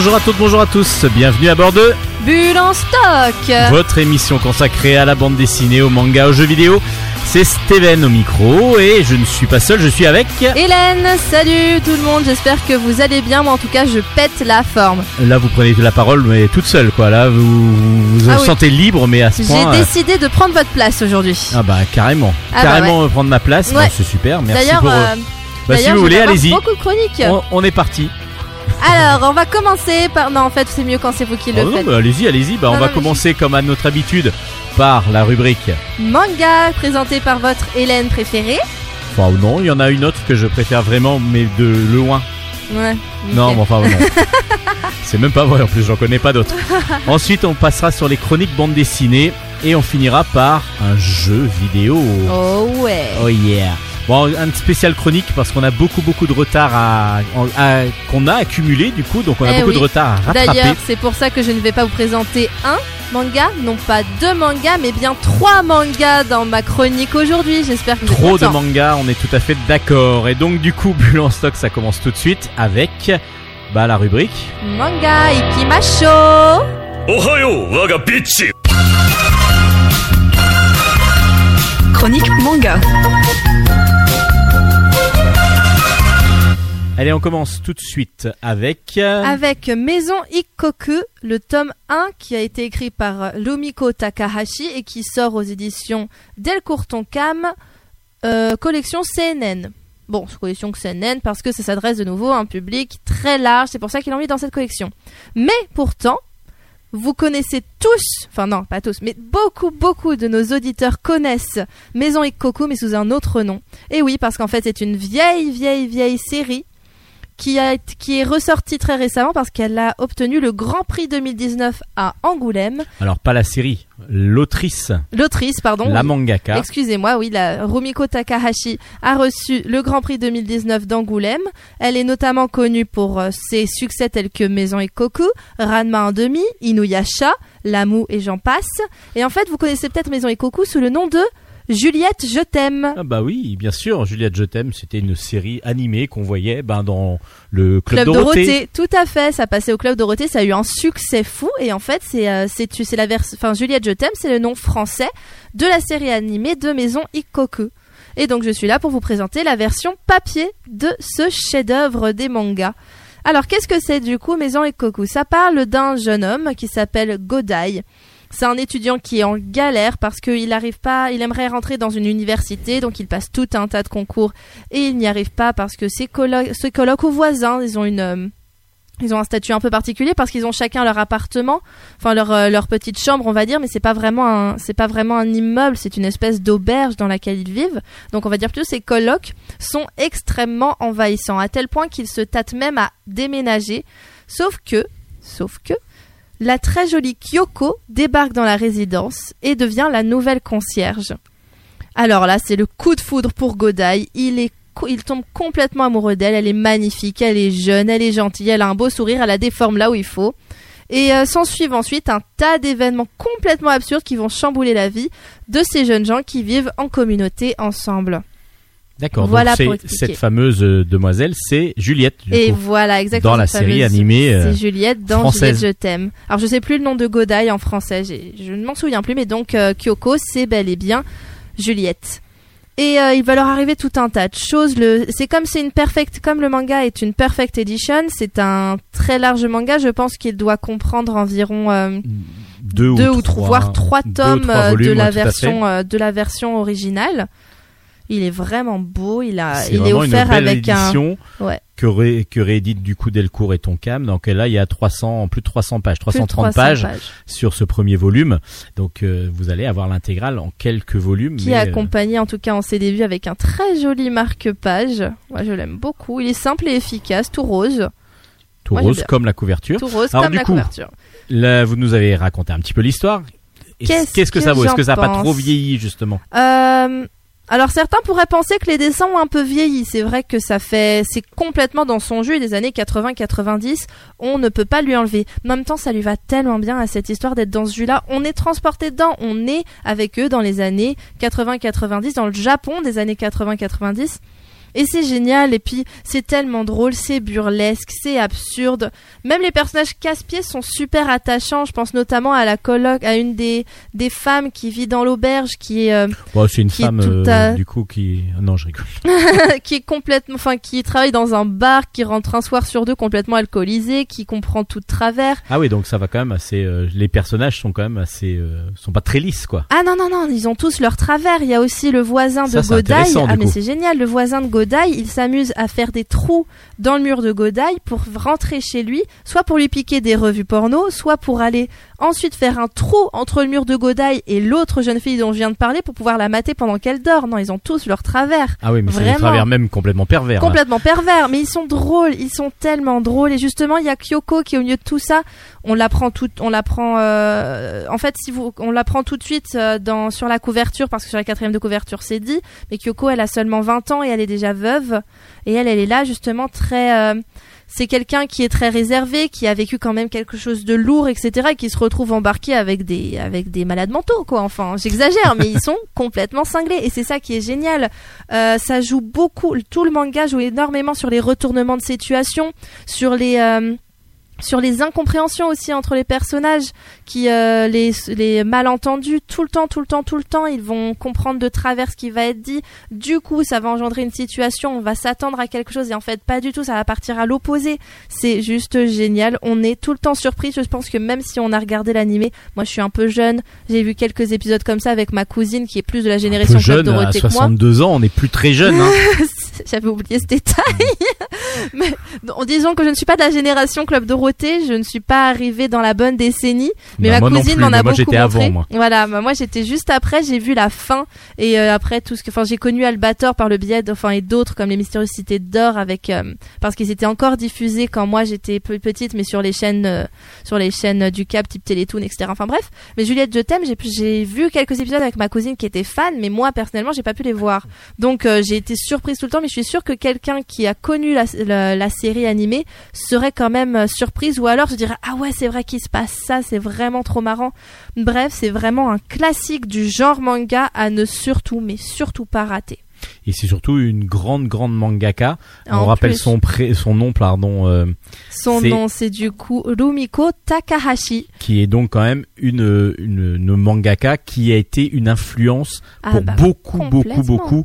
Bonjour à toutes, bonjour à tous, bienvenue à bord de Bulle en stock votre émission consacrée à la bande dessinée, au manga, aux jeux vidéo. C'est Steven au micro et je ne suis pas seul, je suis avec... Hélène, salut tout le monde, j'espère que vous allez bien, moi en tout cas je pète la forme. Là vous prenez la parole mais toute seule quoi, là vous vous, vous Ah oui. sentez libre mais à ce J'ai point... euh, décidé de prendre votre place aujourd'hui. Ah bah carrément, Ah bah carrément prendre ma place, Ouais. Bon, c'est super, merci D'ailleurs, pour... euh, euh, bah, si vous voulez, allez-y, beaucoup de chroniques. on, on est parti. Alors, on va commencer par... Non, en fait, c'est mieux quand c'est vous qui Oh le non, faites. bah, allez-y, allez-y, bah, on Non, va commencer comme à notre habitude par la rubrique... Manga, présenté par votre Hélène préférée. Enfin non, il y en a une autre que je préfère vraiment mais de loin. Ouais. Non, mais enfin, non. C'est même pas vrai en plus, j'en connais pas d'autres. Ensuite, on passera sur les chroniques bande dessinée et on finira par un jeu vidéo. Oh ouais. Oh yeah. Bon, un spécial chronique parce qu'on a beaucoup beaucoup de retard à, qu'on a accumulé du coup, donc on a eh beaucoup de retard à rattraper. D'ailleurs, c'est pour ça que je ne vais pas vous présenter un manga, non pas deux mangas, mais bien trois mangas dans ma chronique aujourd'hui. J'espère que vous trop de mangas, on est tout à fait d'accord. Et donc du coup, Bulle en stock, ça commence tout de suite avec bah la rubrique manga ikimasho. Ohayo, waga bitch. Chronique manga. Allez, on commence tout de suite avec. avec Maison Ikkoku, le tome 1 qui a été écrit par Lumiko Takahashi et qui sort aux éditions Delcourt Tonkam, euh, collection CNN. Bon, collection CNN parce que ça s'adresse de nouveau à un public très large, c'est pour ça qu'il l'a mis dans cette collection. Mais pourtant, vous connaissez tous, enfin non, pas tous, mais beaucoup, beaucoup de nos auditeurs connaissent Maison Ikkoku, mais sous un autre nom. Et oui, parce qu'en fait, c'est une vieille, vieille, vieille série qui, a, qui est ressortie très récemment parce qu'elle a obtenu le Grand Prix 2019 à Angoulême. Alors pas la série, l'autrice, L'autrice, pardon. la mangaka. Excusez-moi, oui, la Rumiko Takahashi a reçu le Grand Prix 2019 d'Angoulême. Elle est notamment connue pour euh, ses succès tels que Maison et Koku, Ranma en demi, Inuyasha, Lamu et j'en passe. Et en fait, vous connaissez peut-être Maison et Koku sous le nom de Juliette, je t'aime. Ah bah oui, bien sûr, Juliette Je t'aime, c'était une série animée qu'on voyait ben, dans le Club, Club Dorothée. Dorothée, tout à fait. Ça passait au Club Dorothée, ça a eu un succès fou. Et en fait, c'est euh, c'est la version, enfin Juliette je t'aime, c'est le nom français de la série animée de Maison Ikkoku. Et donc je suis là pour vous présenter la version papier de ce chef-d'œuvre des mangas. Alors qu'est-ce que c'est du coup Maison Ikkoku Ça parle d'un jeune homme qui s'appelle Godai. C'est un étudiant qui est en galère parce qu'il n'arrive pas, il aimerait rentrer dans une université, donc il passe tout un tas de concours et il n'y arrive pas parce que ses, colo- ses colocs aux voisins, ils ont une, euh, ils ont un statut un peu particulier parce qu'ils ont chacun leur appartement, enfin leur, euh, leur petite chambre, on va dire, mais c'est pas vraiment un, c'est pas vraiment un immeuble, c'est une espèce d'auberge dans laquelle ils vivent. Donc on va dire plutôt ces colocs sont extrêmement envahissants à tel point qu'ils se tâtent même à déménager. Sauf que, sauf que, la très jolie Kyoko débarque dans la résidence et devient la nouvelle concierge. Alors là, c'est le coup de foudre pour Godai. Il est il tombe complètement amoureux d'elle. Elle est magnifique, elle est jeune, elle est gentille, elle a un beau sourire, elle a des formes là où il faut. Et euh, s'en suivent ensuite un tas d'événements complètement absurdes qui vont chambouler la vie de ces jeunes gens qui vivent en communauté ensemble. D'accord, Voilà donc pour cette fameuse euh, demoiselle, c'est Juliette. Du Et coup. voilà, exactement. Dans la série animée, euh, c'est Juliette dans française. Juliette Je t'aime. Alors je sais plus le nom de Godai en français, je ne m'en souviens plus, mais donc euh, Kyoko, c'est bel et bien Juliette. Et euh, il va leur arriver tout un tas de choses. C'est comme c'est une perfect, comme le manga est une perfect edition, c'est un très large manga. Je pense qu'il doit comprendre environ deux, deux ou ou trois, trois, voire trois deux ou tomes trois euh, de volumes, la version de la version originale. Il est vraiment beau. Il a, C'est il est vraiment une offert belle avec un. édition Ouais. que, ré- que réédite du coup Delcourt et Tonkam. Donc là, il y a 300, plus de 300 pages, plus de 330 300 pages, sur ce premier volume. Donc euh, vous allez avoir l'intégrale en quelques volumes. qui mais, est euh, accompagné en tout cas en ses débuts avec un très joli marque-page. Moi je l'aime beaucoup. Il est simple et efficace, tout rose. tout moi, rose comme la couverture. Tout rose Alors, comme du la coup, couverture. Là, vous nous avez raconté un petit peu l'histoire. Qu'est-ce que, que ça vaut? Est-ce que ça n'a pas trop vieilli justement? Euh, alors certains pourraient penser que les dessins ont un peu vieilli. C'est vrai que ça fait, c'est complètement dans son jus des années 80-90. On ne peut pas lui enlever. En même temps, ça lui va tellement bien à cette histoire d'être dans ce jus-là. On est transporté dedans. On est avec eux dans les années 80-90, dans le Japon des années 80-90. Et c'est génial, et puis c'est tellement drôle, c'est burlesque, c'est absurde. Même les personnages casse-pieds sont super attachants. Je pense notamment à la coloc, à une des, des femmes qui vit dans l'auberge, qui est, euh, Bon, c'est une femme euh, à- du coup qui. non, je rigole. qui est complètement, enfin, qui travaille dans un bar, qui rentre un soir sur deux complètement alcoolisé, qui comprend tout de travers. Ah oui, donc ça va quand même assez. euh, les personnages sont quand même assez. euh, sont pas très lisses quoi. Ah non, non, non, ils ont tous leur travers. Il y a aussi le voisin de Ça, Ah, mais c'est génial. Le voisin de Godaï, il s'amuse à faire des trous dans le mur de Godaï pour rentrer chez lui, soit pour lui piquer des revues porno, soit pour aller ensuite faire un trou entre le mur de Godaï et l'autre jeune fille dont je viens de parler pour pouvoir la mater pendant qu'elle dort. Non, ils ont tous leur travers. Ah oui, mais c'est des travers même complètement pervers. là. Complètement pervers, mais ils sont drôles, ils sont tellement drôles. Et justement, il y a Kyoko qui, au milieu de tout ça, on l'apprend tout, on l'apprend. Euh, en fait, si vous, on l'apprend tout de suite euh, dans sur la couverture, parce que sur la quatrième de couverture, c'est dit. Mais Kyoko, elle a seulement 20 ans et elle est déjà veuve. Et elle, elle est là justement très. euh, c'est quelqu'un qui est très réservé, qui a vécu quand même quelque chose de lourd, etc., et qui se retrouve embarqué avec des avec des malades mentaux, quoi. Enfin, j'exagère, mais ils sont complètement cinglés, et c'est ça qui est génial. Euh, ça joue beaucoup, tout le manga joue énormément sur les retournements de situation, sur les euh, sur les incompréhensions aussi entre les personnages, qui euh, les les malentendus tout le temps, tout le temps, tout le temps, ils vont comprendre de travers ce qui va être dit. Du coup, ça va engendrer une situation, on va s'attendre à quelque chose et en fait pas du tout, ça va partir à l'opposé. C'est juste génial. On est tout le temps surpris. Je pense que même si on a regardé l'animé, moi je suis un peu jeune, j'ai vu quelques épisodes comme ça avec ma cousine qui est plus de la Un génération peu Club jeune, à Dorothée moi. 62 ans, on n'est plus très jeune. Hein. J'avais oublié ce détail. Mais en disant que je ne suis pas de la génération Club Dorothée, je ne suis pas arrivée dans la bonne décennie. Mais Bah, ma cousine m'en a moi, beaucoup montré. avant, moi. Voilà, bah, moi j'étais juste après, j'ai vu la fin et euh, après tout ce que, enfin j'ai connu Albator par le biais, de- enfin et d'autres comme les Mystérieuses Cités d'Or avec euh, parce qu'ils étaient encore diffusés quand moi j'étais petite, mais sur les chaînes, euh, sur les chaînes du Cap type Télétoon, etc. Enfin bref. Mais Juliette, je t'aime. J'ai vu quelques épisodes avec ma cousine qui était fan, mais moi personnellement j'ai pas pu les voir. Donc j'ai été surprise tout le temps, mais je suis sûre que quelqu'un qui a connu la, la- la série animée serait quand même euh, surprise ou alors je dirais ah ouais c'est vrai qu'il se passe ça, c'est vraiment trop marrant. Bref, c'est vraiment un classique du genre manga à ne surtout mais surtout pas rater. Et c'est surtout une grande, grande mangaka. En on rappelle plus. son, pré- son nom, pardon, euh, Son nom c'est du coup Rumiko Takahashi. qui est donc quand même une, une, une mangaka qui a été une influence Ah pour bah, beaucoup, beaucoup, beaucoup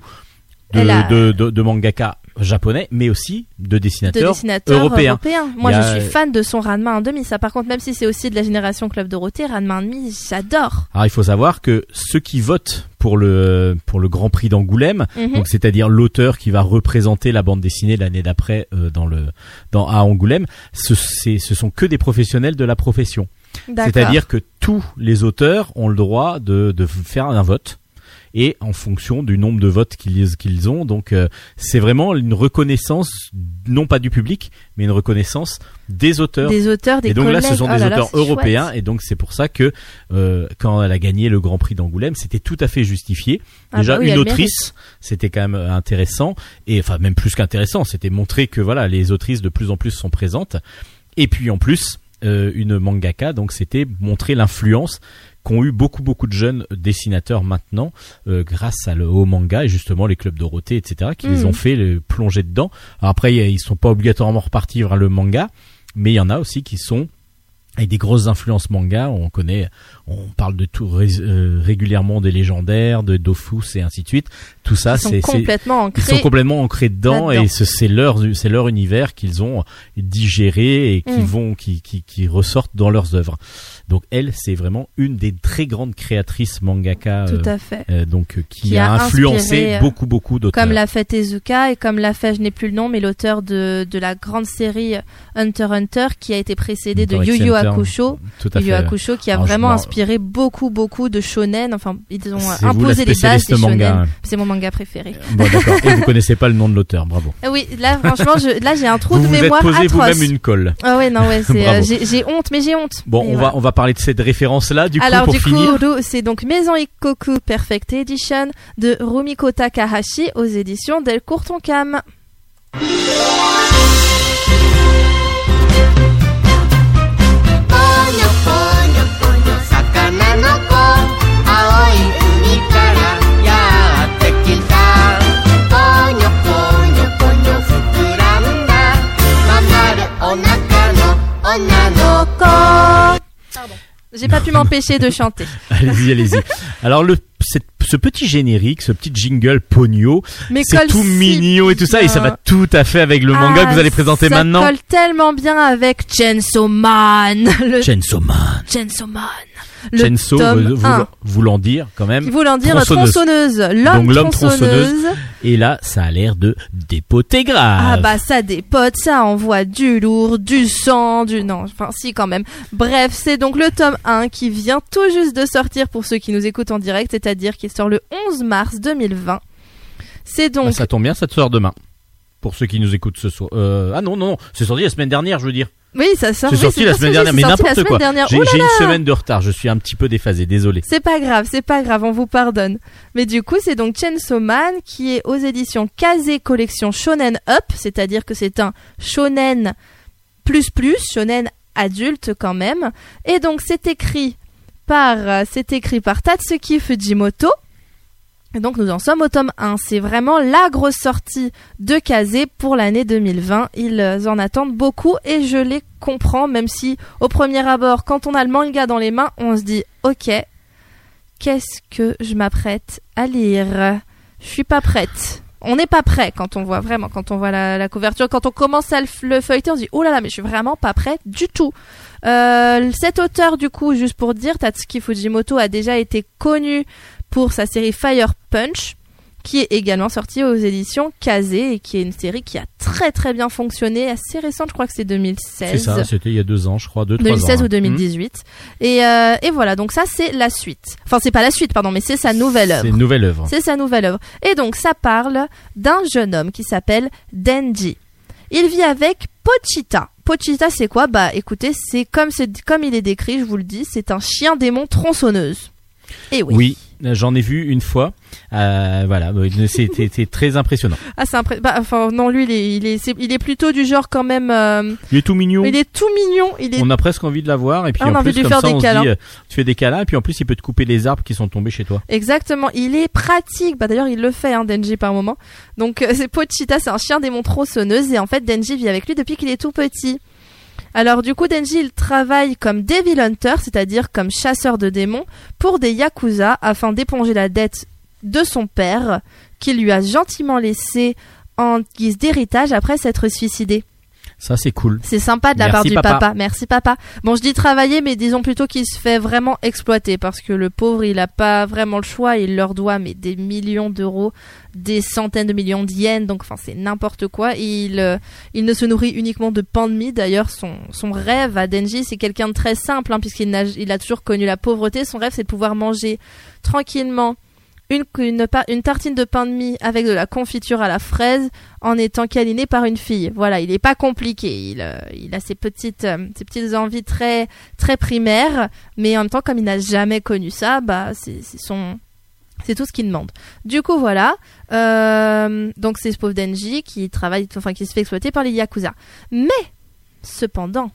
de, Elle a- de, de, de mangaka japonais, mais aussi de de dessinateurs, européens. européens. Moi, je suis fan de son Ranma 1,5. Ça, par contre, même si c'est aussi de la génération Club Dorothée, Ranma 1,5, j'adore. Alors il faut savoir que ceux qui votent pour le pour le Grand Prix d'Angoulême, Mhm. donc c'est-à-dire l'auteur qui va représenter la bande dessinée l'année d'après euh, dans le dans à Angoulême, ce, ce sont que des professionnels de la profession. C'est-à-dire que tous les auteurs ont le droit de, de faire un vote et en fonction du nombre de votes qu'ils qu'ils ont. Donc euh, c'est vraiment une reconnaissance non pas du public, mais une reconnaissance des auteurs. des auteurs, des et donc là, ce sont Oh des là auteurs européens, chouette. et donc c'est pour ça que euh, quand elle a gagné le Grand Prix d'Angoulême, c'était tout à fait justifié. Ah Déjà bah oui, une autrice, c'était quand même intéressant, et enfin même plus qu'intéressant, c'était montrer que voilà les autrices de plus en plus sont présentes. Et puis en plus euh, une mangaka, donc c'était montrer l'influence qu'ont eu beaucoup beaucoup de jeunes dessinateurs maintenant euh, grâce à le, au manga et justement les clubs Dorothée etc qui les Mhm. ont fait plonger dedans. Alors après ils sont pas obligatoirement repartis vers le manga, mais il y en a aussi qui sont avec des grosses influences manga. On connaît, on parle de tout euh, régulièrement des légendaires, de Dofus et ainsi de suite. Tout ça, Ils c'est complètement ils ancrés. sont complètement ancrés dedans et ce- c'est leur c'est leur univers qu'ils ont digéré et qui Mm. vont qui, qui qui ressortent dans leurs œuvres. Donc elle, c'est vraiment une des très grandes créatrices mangaka Tout euh, à fait. euh, donc euh, qui, Qui a, a influencé euh, beaucoup beaucoup d'auteurs. Comme l'a fait Tezuka et comme l'a fait, je n'ai plus le nom, mais l'auteur de, de la grande série Hunter Hunter qui a été précédé de Hunter Yu Hunter. Hakusho. Tout à fait. Hakusho qui a Alors, vraiment m'en- inspiré beaucoup, beaucoup de shonen. Enfin, ils ont imposé les bases des shonen. manga. hein. C'est mon manga préféré. Bon d'accord. et vous connaissez pas le nom de l'auteur, bravo. Ah Oui, là, franchement, je, là, j'ai un trou Vous de vous êtes mémoire posé atroce. vous-même une colle. Ah ouais, non, ouais, c'est, euh, j'ai, honte, mais j'ai honte. Bon, Et on va on va parler de cette référence là du Alors coup pour du finir. coup, c'est donc Maison Ikoku Perfect Edition de Rumiko Takahashi aux éditions Delcourt Tonkam. J'ai pas pu m'empêcher de chanter. Allez-y, allez-y. Alors le cette- ce petit générique, ce petit jingle pogno, c'est tout si mignon et tout ça, et ça va tout à fait avec le manga Ah, que vous allez présenter ça maintenant. colle tellement bien avec Chainsaw Man. Le Chainsaw Man. Chainsaw Man. Le Chainsaw tome vou- vou- 1. voulant dire quand même. Voulant dire Tronçonneuse. tronçonneuse. L'homme Donc, l'homme tronçonneuse. Et là, ça a l'air de dépoter grave. Ah bah ça dépote, ça envoie du lourd, du sang, du... Non, enfin si quand même. Bref, c'est donc le tome 1 qui vient tout juste de sortir pour ceux qui nous écoutent en direct, c'est-à-dire qu'il sort le 11 mars 2020. C'est donc... Bah, ça tombe bien, ça te sort demain. Pour ceux qui nous écoutent ce soir. Euh, ah non, non, non, c'est sorti la semaine dernière, je veux dire. Oui, ça sort. C'est oui, sorti la semaine dernière, mais n'importe semaine quoi. J'ai Oh une semaine de retard, je suis un petit peu déphasé, désolé. C'est pas grave, c'est pas grave, on vous pardonne. Mais du coup, c'est donc Chainsaw Man qui est aux éditions Kaze Collection Shonen Up, c'est-à-dire que c'est un shonen plus plus, shonen adulte quand même. Et donc c'est écrit par euh, c'est écrit par Tatsuki Fujimoto. Et donc nous en sommes au tome 1. C'est vraiment la grosse sortie de Kaze pour l'année 2020. Ils euh, en attendent beaucoup et je les comprends, même si au premier abord, quand on a le manga dans les mains, on se dit ok, qu'est-ce que je m'apprête à lire? Je suis pas prête. On n'est pas prêt quand on voit vraiment, quand on voit la, couverture, quand on commence à le, le feuilleter, on se dit oh là là, mais je suis vraiment pas prête du tout. Euh, cet auteur, du coup, juste pour dire, Tatsuki Fujimoto a déjà été connu pour sa série Fire Punch, qui est également sortie aux éditions Kaze et qui est une série qui a très très bien fonctionné, assez récente, je crois que c'est 2016. C'est ça, c'était il y a deux ans, je crois, deux, trois ans. 2016 hein. ou 2018. Et, euh, et voilà, donc ça c'est la suite. Enfin c'est pas la suite, pardon, mais c'est sa nouvelle Hmm. œuvre. C'est une nouvelle œuvre. C'est sa nouvelle œuvre. Et donc ça parle d'un jeune homme qui s'appelle Denji. Il vit avec Pochita. Pochita c'est quoi? Bah écoutez, c'est comme, c'est comme il est décrit, je vous le dis, c'est un chien démon tronçonneuse. Et oui. Oui, j'en ai vu une fois. Euh, voilà, c'était très impressionnant. Ah c'est impré- bah, enfin non lui il est, il est, c'est- il est plutôt du genre quand même. euh, Il est tout mignon. il est tout mignon. Il est On a presque envie de la voir et puis Ah, on en a envie plus de lui comme faire ça des on se câlins. dit euh, tu fais des câlins et puis en plus il peut te couper les arbres qui sont tombés chez toi. Exactement, il est pratique. Bah d'ailleurs, il le fait, hein, Denji par moment. Donc euh, c'est Pochita, c'est un chien démon tronçonneuse et en fait Denji vit avec lui depuis qu'il est tout petit. Alors du coup, Denji il travaille comme Devil Hunter, c'est-à-dire comme chasseur de démons pour des yakuza afin d'éponger la dette de son père qu'il lui a gentiment laissé en guise d'héritage après s'être suicidé. Ça c'est cool. C'est sympa de la Merci, part du papa. papa. Merci papa. Bon, je dis travailler, mais disons plutôt qu'il se fait vraiment exploiter parce que le pauvre, il a pas vraiment le choix. Il leur doit mais des millions d'euros, des centaines de millions de yens. Donc, enfin, c'est n'importe quoi. Et il, euh, il ne se nourrit uniquement de pain de mie. D'ailleurs, son, son rêve à Denji, c'est quelqu'un de très simple, hein, puisqu'il n'a- il a toujours connu la pauvreté. Son rêve, c'est de pouvoir manger tranquillement une, une, une tartine de pain de mie avec de la confiture à la fraise en étant câliné par une fille. Voilà, il est pas compliqué. Il, euh, il a ses petites, euh, ses petites envies très, très primaires, mais en même temps, comme il n'a jamais connu ça, bah, c'est c'est son, c'est tout ce qu'il demande. Du coup, voilà. Euh, donc, c'est ce pauvre Denji qui travaille, enfin, qui se fait exploiter par les yakuza. Mais, cependant,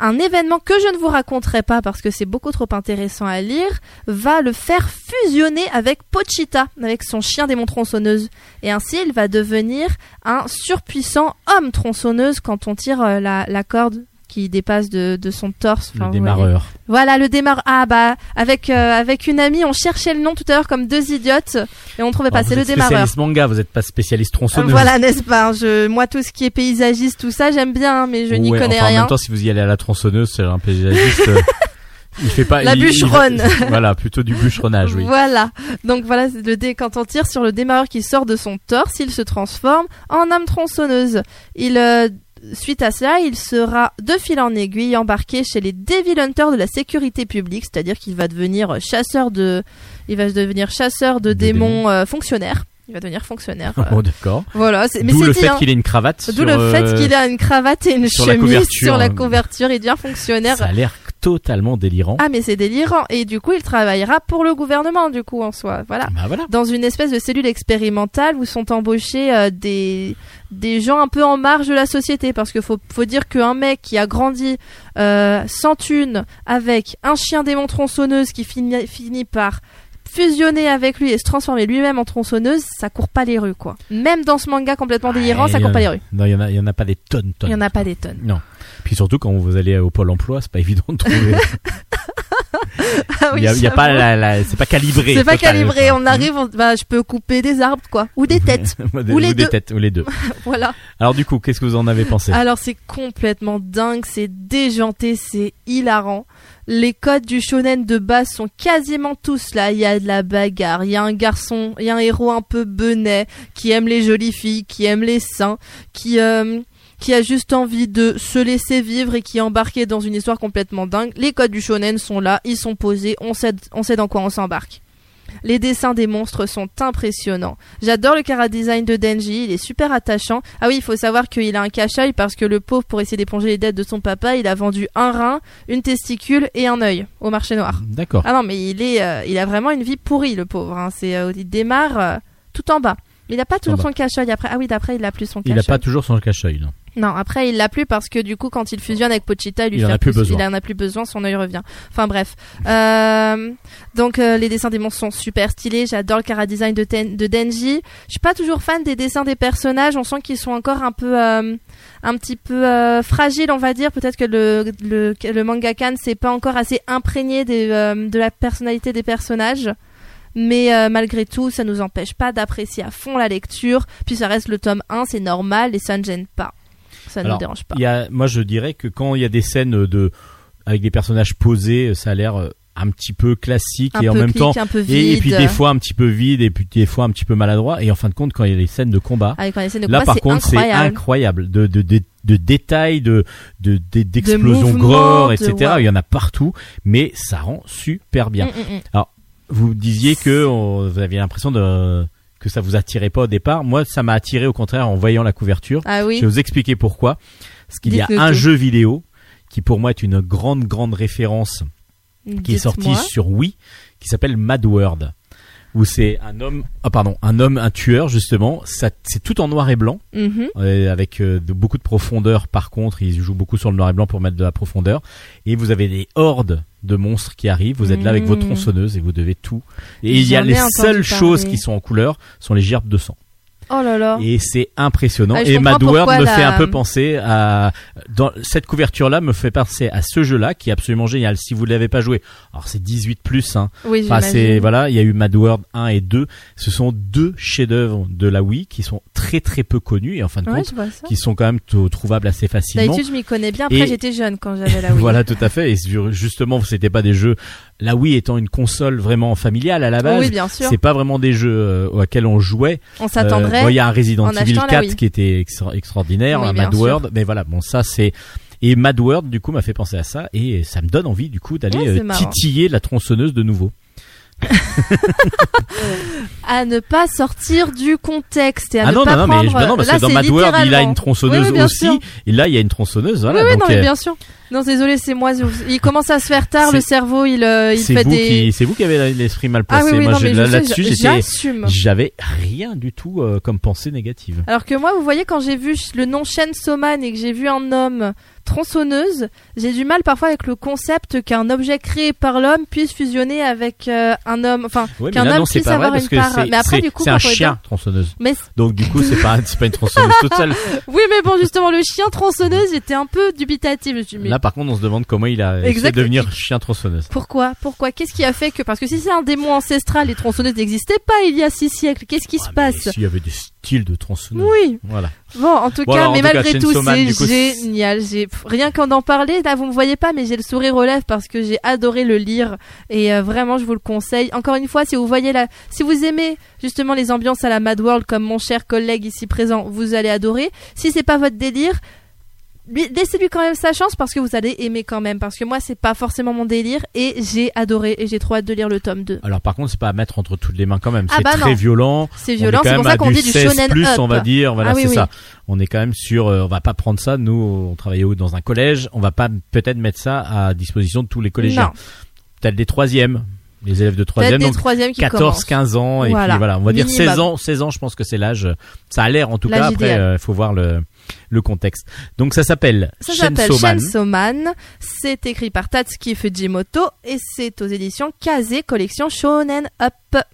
un événement que je ne vous raconterai pas parce que c'est beaucoup trop intéressant à lire va le faire fusionner avec Pochita, avec son chien démon tronçonneuse. Et ainsi, il va devenir un surpuissant homme tronçonneuse quand on tire euh, la, la corde qui dépasse de, de son torse. Enfin, le vous démarreur. Voilà, le démarreur. Ah bah, avec, euh, avec une amie, on cherchait le nom tout à l'heure comme deux idiotes et on trouvait pas. Alors, C'est vous le démarreur. spécialiste manga, vous n'êtes pas spécialiste Euh, tronçonneuse. voilà, n'est-ce pas je, Moi, tout ce qui est paysagiste, tout ça, j'aime bien, hein, mais je n'y connais enfin, En rien. même temps, si vous y allez à la tronçonneuse, c'est un paysagiste. euh, il fait pas. La il- il- bûcheronne. voilà, plutôt du bûcheronnage, oui. Voilà. Donc voilà, le dé quand on tire sur le démarreur qui sort de son torse, il se transforme en âme tronçonneuse. Il euh, Suite à cela, il sera de fil en aiguille embarqué chez les Devil Hunters de la sécurité publique, c'est-à-dire qu'il va devenir chasseur de, il va devenir chasseur de De démons euh, fonctionnaire. Il va devenir fonctionnaire. euh, Bon, d'accord. voilà, c'est- mais D'où c'est le dit, fait hein. qu'il ait une cravate. D'où sur, le fait euh, qu'il a une cravate et une sur la chemise couverture, sur la hein. couverture. Il devient fonctionnaire. Ça a l'air totalement délirant. Ah mais c'est délirant. Et du coup, il travaillera pour le gouvernement du coup en soi. Voilà. Bah voilà. Dans une espèce de cellule expérimentale où sont embauchés euh, des des gens un peu en marge de la société parce qu'il faut faut dire qu'un mec qui a grandi euh, sans thune avec un chien démon tronçonneuse qui finit finit par fusionner avec lui et se transformer lui-même en tronçonneuse, ça court pas les rues, quoi. Même dans ce manga complètement délirant, ça court pas les rues. Non, il y en a, il y en a pas des tonnes, tonnes. Il y en a pas des tonnes. Non. Puis surtout quand vous allez au pôle emploi, c'est pas évident de trouver. Ah il y a, il y a pas la, la- c'est pas calibré. C'est pas calibré, on arrive, on- bah, je peux couper des arbres, quoi. Ou des têtes. Des- Ou les des deux. têtes, ou les deux. voilà. Alors du coup, qu'est-ce que vous en avez pensé? Alors c'est complètement dingue, c'est déjanté, c'est hilarant. Les codes du shonen de base sont quasiment tous là. Il y a de la bagarre, il y a un garçon, il y a un héros un peu benet qui aime les jolies filles, qui aime les seins, qui euh, qui a juste envie de se laisser vivre et qui est embarqué dans une histoire complètement dingue. Les codes du shonen sont là, ils sont posés, on sait on sait dans quoi on s'embarque. Les dessins des monstres sont impressionnants. J'adore le cara design de Denji, il est super attachant. Ah oui, il faut savoir qu'il a un cache-œil parce que le pauvre, pour essayer d'éponger les dettes de son papa, il a vendu un rein, une testicule et un œil au marché noir. D'accord. Ah non, mais il est, euh, il a vraiment une vie pourrie, le pauvre. hein. C'est, euh, il démarre euh, tout en bas. Mais il a pas toujours son cache-œil après. Ah oui, d'après, il a plus son Il cache-œil. a pas toujours son cache-œil. non. Non, après il l'a plus parce que du coup quand il fusionne avec Pochita, il lui Il en fait a plus besoin. il en a plus besoin, son œil revient. Enfin bref. Euh, donc euh, les dessins des monstres sont super stylés, j'adore le cara design de, Ten- de Denji. Je suis pas toujours fan des dessins des personnages, on sent qu'ils sont encore un peu euh, un petit peu fragiles, on va dire. Peut-être que le le, le mangaka ne s'est pas encore assez imprégné des, de la personnalité des personnages. Mais euh, malgré tout, ça nous empêche pas d'apprécier à fond la lecture. Puis ça reste le tome 1, c'est normal et ça ne gêne pas. Ça ne Alors, nous dérange pas. Il y a, moi, je dirais que quand il y a des scènes de avec des personnages posés, ça a l'air euh, un petit peu classique un et en même clic, temps et, et puis des fois un petit peu vide et puis des fois un petit peu maladroit et en fin de compte quand il y a les scènes de combat avec un essai de là combat, par contre c'est incroyable. de, de, de, de détails de de- de- d'explosions mouvements, gore de- etc il y en a partout mais ça rend super bien Mm, mm, mm. vous disiez que on- vous aviez l'impression de que ça vous attirait pas au départ. Moi ça m'a attiré au contraire en voyant la couverture. Ah oui. je vais vous expliquer pourquoi. Parce qu'il y a un tout. jeu vidéo qui pour moi est une grande grande référence qui est sorti sur Wii, qui s'appelle Mad World, où c'est un homme, ah pardon, un homme, un tueur justement. Ça, c'est tout en noir et blanc, Mhm. euh, avec euh, de, beaucoup de profondeur. Par contre, ils jouent beaucoup sur le noir et blanc pour mettre de la profondeur. Et vous avez des hordes de monstres qui arrivent. Vous êtes là avec Mhm. votre tronçonneuse et vous devez tout. Et il y a les seules choses qui sont en couleur sont les gerbes de sang. Oh là là. Et c'est impressionnant. Ah, et Mad World me la- fait un peu penser à dans cette couverture-là me fait penser à ce jeu-là qui est absolument génial. Si vous ne l'avez pas joué, alors c'est 18 plus. Hein. Oui, Enfin, c'est voilà, il y a eu Mad World 1 et 2. Ce sont deux chefs-d'œuvre de la Wii qui sont très très peu connus et en fin de Ouais, compte qui sont quand même trouvables assez facilement. D'habitude, je m'y connais bien. Après, Et- j'étais jeune quand j'avais la Wii. Voilà, tout à fait. Et justement, c'était pas des jeux. La Wii étant une console vraiment familiale à la base, oui, bien sûr. c'est pas vraiment des jeux euh, auxquels on jouait. On Euh, s'attendrait. bon, il y a un Resident en Evil achetant la 4 Wii. qui était extra- extraordinaire, Oui, un Mad sûr. World, mais voilà, bon ça c'est et Mad World du coup m'a fait penser à ça et ça me donne envie du coup d'aller Ouais, euh, titiller la tronçonneuse de nouveau. à ne pas sortir du contexte et à ah ne non pas non prendre. mais bah non parce Là, que dans c'est Mad World il a une tronçonneuse Oui, aussi sûr. et là il y a une tronçonneuse voilà oui, oui, donc non, mais euh, bien sûr. Non, désolé, c'est moi. Il commence à se faire tard, le cerveau, il, euh, il fait vous des. qui c'est vous qui avez l'esprit mal ah placé. oui, oui, Moi là-dessus j'assume. j'avais rien du tout euh, comme pensée négative. Alors que moi, vous voyez, quand j'ai vu le nom Chainsaw Man et que j'ai vu un homme tronçonneuse, j'ai du mal parfois avec le concept qu'un objet créé par l'homme puisse fusionner avec euh, un homme. Enfin, Ouais, qu'un homme non puisse vrai avoir une part. c'est Mais après, du coup, c'est un chien tronçonneuse. Mais Donc du coup c'est pas c'est pas une tronçonneuse toute seule. oui, mais bon, justement, le chien tronçonneuse, j'étais un peu dubitatif. Mais Là par contre on se demande comment il a essayé de devenir chien tronçonneuse. pourquoi? Pourquoi? Qu'est-ce qui a fait que Parce que si c'est un démon ancestral, les tronçonneuses n'existaient pas il y a six siècles. Qu'est-ce qui Ouais, se passe? S'il y avait des styles de tronçonneuse. Oui. Voilà. Bon, en tout Bon, cas, alors, en mais tout cas, malgré tout, c'est génial. J'ai rien qu'en en parler, là, vous me voyez pas, mais j'ai le sourire aux lèvres parce que j'ai adoré le lire et euh, vraiment, je vous le conseille. Encore une fois, si vous voyez la, si vous aimez justement les ambiances à la Mad World, comme mon cher collègue ici présent, vous allez adorer. Si c'est pas votre délire. Lui- Laissez-lui quand même sa chance parce que vous allez aimer quand même parce que moi c'est pas forcément mon délire et j'ai adoré et j'ai trop hâte de lire le tome 2. Alors par contre c'est pas à mettre entre toutes les mains quand même. Ah c'est bah très non. violent. C'est violent, quand c'est même pour ça qu'on dit du 16 shonen plus, up. on va dire. Voilà Ah oui, c'est oui. ça. On est quand même sur. euh, on va pas prendre ça. Nous on travaillait dans un collège. On va pas peut-être mettre ça à disposition de tous les collégiens. Peut-être des troisièmes, les élèves de troisième. Donc troisièmes qui 14, commencent. 15 ans et Voilà. puis voilà, on va dire Minimum. 16 ans. 16 ans, je pense que c'est l'âge. Ça a l'air en tout cas. Après, idéal. il faut voir le le contexte. Donc ça s'appelle Ça s'appelle. C'est écrit par Tatsuki Fujimoto et c'est aux éditions Kaze collection Shonen Up.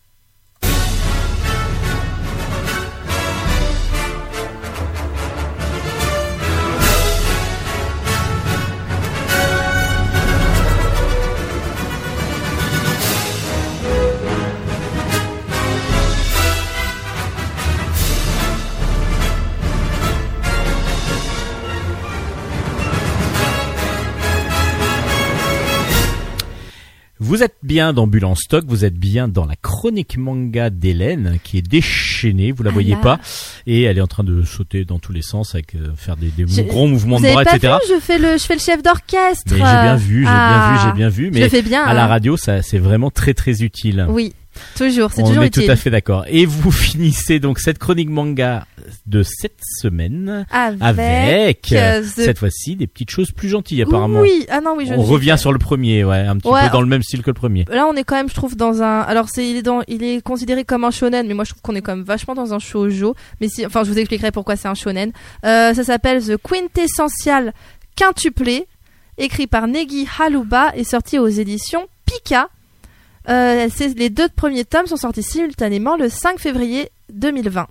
Vous êtes bien dans Bulle en stock, vous êtes bien dans la chronique manga d'Hélène qui est déchaînée, vous la Ah voyez pas, et elle est en train de sauter dans tous les sens avec euh, faire des, des Je- gros mouvements de bras, etc. vu Je fais le, je fais le chef d'orchestre. Mais j'ai bien vu, j'ai Ah, bien vu, j'ai bien vu, Je mais fais bien. à la hein. radio, ça c'est vraiment très très utile. Oui, toujours. C'est On toujours est utile. tout à fait d'accord. Et vous finissez donc cette chronique manga de cette semaine Avec, avec euh, the- cette fois-ci des petites choses plus gentilles apparemment. Oui, ah non, oui, je On revient sur le premier, ouais, un petit Ouais. peu dans le même style que le premier. Là, on est quand même, je trouve, dans un. Alors, c'est, il est dans, il est considéré comme un shonen, mais moi, je trouve qu'on est quand même vachement dans un shoujo. Mais si, enfin, je vous expliquerai pourquoi c'est un shonen. Euh, ça s'appelle The Quintessential Quintuplé, écrit par Negi Haluba et sorti aux éditions Pika. Euh, les deux premiers tomes sont sortis simultanément le 5 février 2020.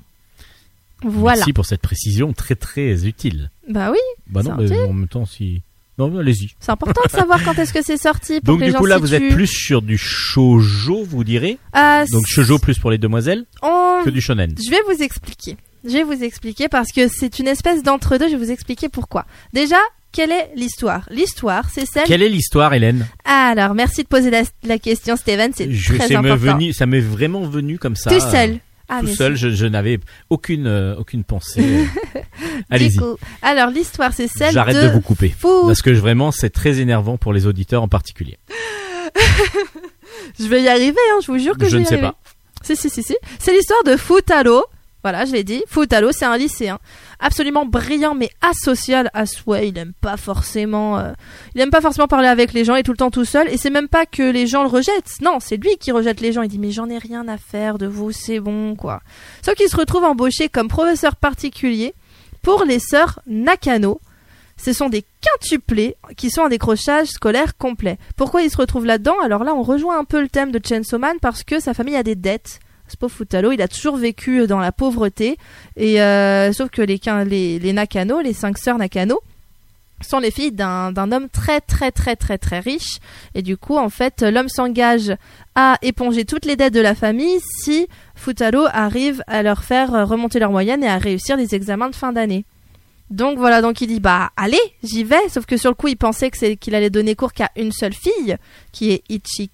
Voilà. Merci pour cette précision très très utile. Bah oui, Bah non, mais en même temps si. Non, allez-y. c'est important de savoir quand est-ce que c'est sorti pour Donc que les du gens coup là, vous êtes plus sur du shoujo, vous direz? Euh, Donc shoujo plus pour les demoiselles on- que du shonen. Je vais vous expliquer. Je vais vous expliquer parce que c'est une espèce d'entre-deux. Je vais vous expliquer pourquoi. Déjà, quelle est l'histoire? L'histoire, c'est celle. Quelle est l'histoire, Hélène? Alors, merci de poser la, la question, Steven. C'est très important. venu, ça m'est vraiment venu comme ça. Tout seul. Ah, tout seul, je, je n'avais aucune euh, aucune pensée. Allez-y. Du coup, alors l'histoire, c'est celle J'arrête de. de vous couper. Fou- Parce que vraiment, c'est très énervant pour les auditeurs en particulier. Je vais y arriver, hein, je vous jure que je, Je vais ne y sais arriver. pas. Si, si, si, si. C'est l'histoire de Futaro. Voilà, je l'ai dit. Futaro, c'est un lycéen absolument brillant, mais asocial à souhait. Il aime pas forcément, euh, il pas forcément parler avec les gens. Il est tout le temps tout seul. Et c'est même pas que les gens le rejettent. Non, c'est lui qui rejette les gens. Il dit, mais j'en ai rien à faire de vous, c'est bon, quoi. Sauf qu'il se retrouve embauché comme professeur particulier pour les sœurs Nakano. Ce sont des quintuplés qui sont en décrochage scolaire complet. Pourquoi il se retrouve là-dedans? Alors là, on rejoint un peu le thème de Chainsaw Man parce que sa famille a des dettes. Ce pauvre Futalo, il a toujours vécu dans la pauvreté. Et euh, sauf que les, les, les Nakano, les cinq sœurs Nakano, sont les filles d'un homme très très très très très riche. Et du coup, en fait, l'homme s'engage à éponger toutes les dettes de la famille si Futalo arrive à leur faire remonter leur moyenne et à réussir les examens de fin d'année. Donc voilà, donc il dit bah allez, j'y vais. Sauf que sur le coup, il pensait que c'est qu'il allait donner cours qu'à une seule fille, qui est Ichika,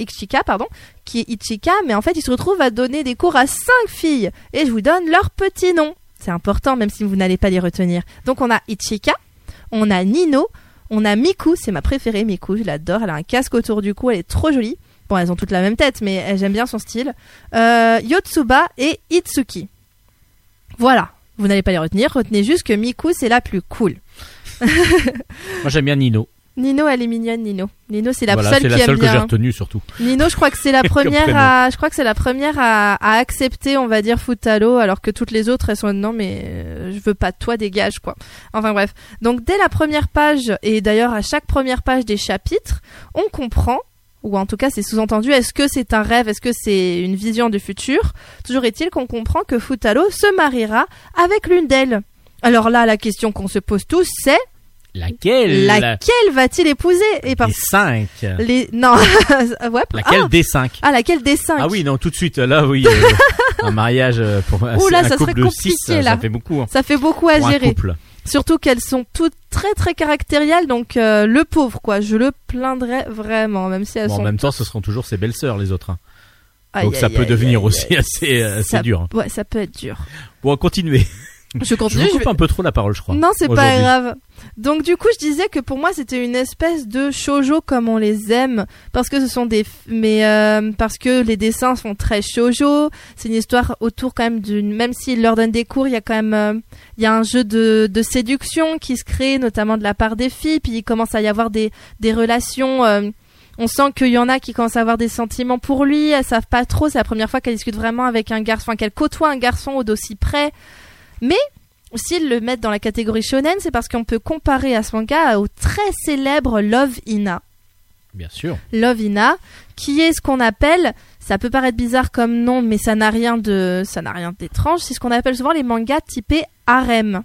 Ichika pardon, qui est Ichika, mais en fait, il se retrouve à donner des cours à cinq filles. Et je vous donne leurs petits noms. C'est important, même si vous n'allez pas les retenir. Donc on a Ichika, on a Nino, on a Miku, c'est ma préférée, Miku, je l'adore. Elle a un casque autour du cou, elle est trop jolie. Bon, elles ont toutes la même tête, mais j'aime bien son style. Euh, Yotsuba et Itsuki. Voilà. Vous n'allez pas les retenir, retenez juste que Miku c'est la plus cool. Moi, j'aime bien Nino. Nino, elle est mignonne, Nino. Nino, c'est la voilà, seule qui la aime seule que j'ai retenue surtout. Nino, je crois que c'est la première à, je crois que c'est la première à, à accepter, on va dire, Futalo, alors que toutes les autres, elles sont non, mais euh, je veux pas de toi, dégage, quoi. Enfin bref. Donc dès la première page, et d'ailleurs à chaque première page des chapitres, on comprend, ou en tout cas c'est sous-entendu, est-ce que c'est un rêve, est-ce que c'est une vision du futur? Toujours est-il qu'on comprend que Futalo se mariera avec l'une d'elles. Alors là, la question qu'on se pose tous, c'est Laquelle? Laquelle va-t-il épouser? Et par Des cinq. les non, ouais, Laquelle ah, des cinq? Ah, laquelle des cinq? Ah oui, non, tout de suite, là, oui. euh, un mariage euh, pour un, Ouh là, un ça couple serait de six, compliqué, ça là. fait beaucoup. hein, Ça fait beaucoup à un gérer. couple. Surtout qu'elles sont toutes très très caractérielles, donc euh, le pauvre quoi, je le plaindrais vraiment, même si elles Bon, en sont. même temps, ce seront toujours ses belles-sœurs, les autres. hein. Aïe, Donc ça peut aïe, devenir aussi assez, euh, assez Ça- dur. hein. Ouais, ça peut être dur. Bon, continuez. Je Je continue. je coupe vais- un peu trop la parole, je crois. Non, c'est pas grave. Donc du coup, je disais que pour moi, c'était une espèce de shoujo comme on les aime, parce que ce sont des, mais euh, parce que les dessins sont très shoujo. C'est une histoire autour quand même d'une, même s'il leur donne des cours, il y a quand même, euh, il y a un jeu de, de séduction qui se crée, notamment de la part des filles. Puis il commence à y avoir des, des relations. euh, on sent qu'il y en a qui commencent à avoir des sentiments pour lui. Elles savent pas trop. C'est la première fois qu'elle discute vraiment avec un garçon, enfin qu'elle côtoie un garçon au d'aussi près. Mais s'ils le mettent dans la catégorie shonen, c'est parce qu'on peut comparer à ce manga au très célèbre Love Ina. Bien sûr. Love Ina, qui est ce qu'on appelle, ça peut paraître bizarre comme nom, mais ça n'a rien de, ça n'a rien d'étrange. C'est ce qu'on appelle souvent les mangas typés harem.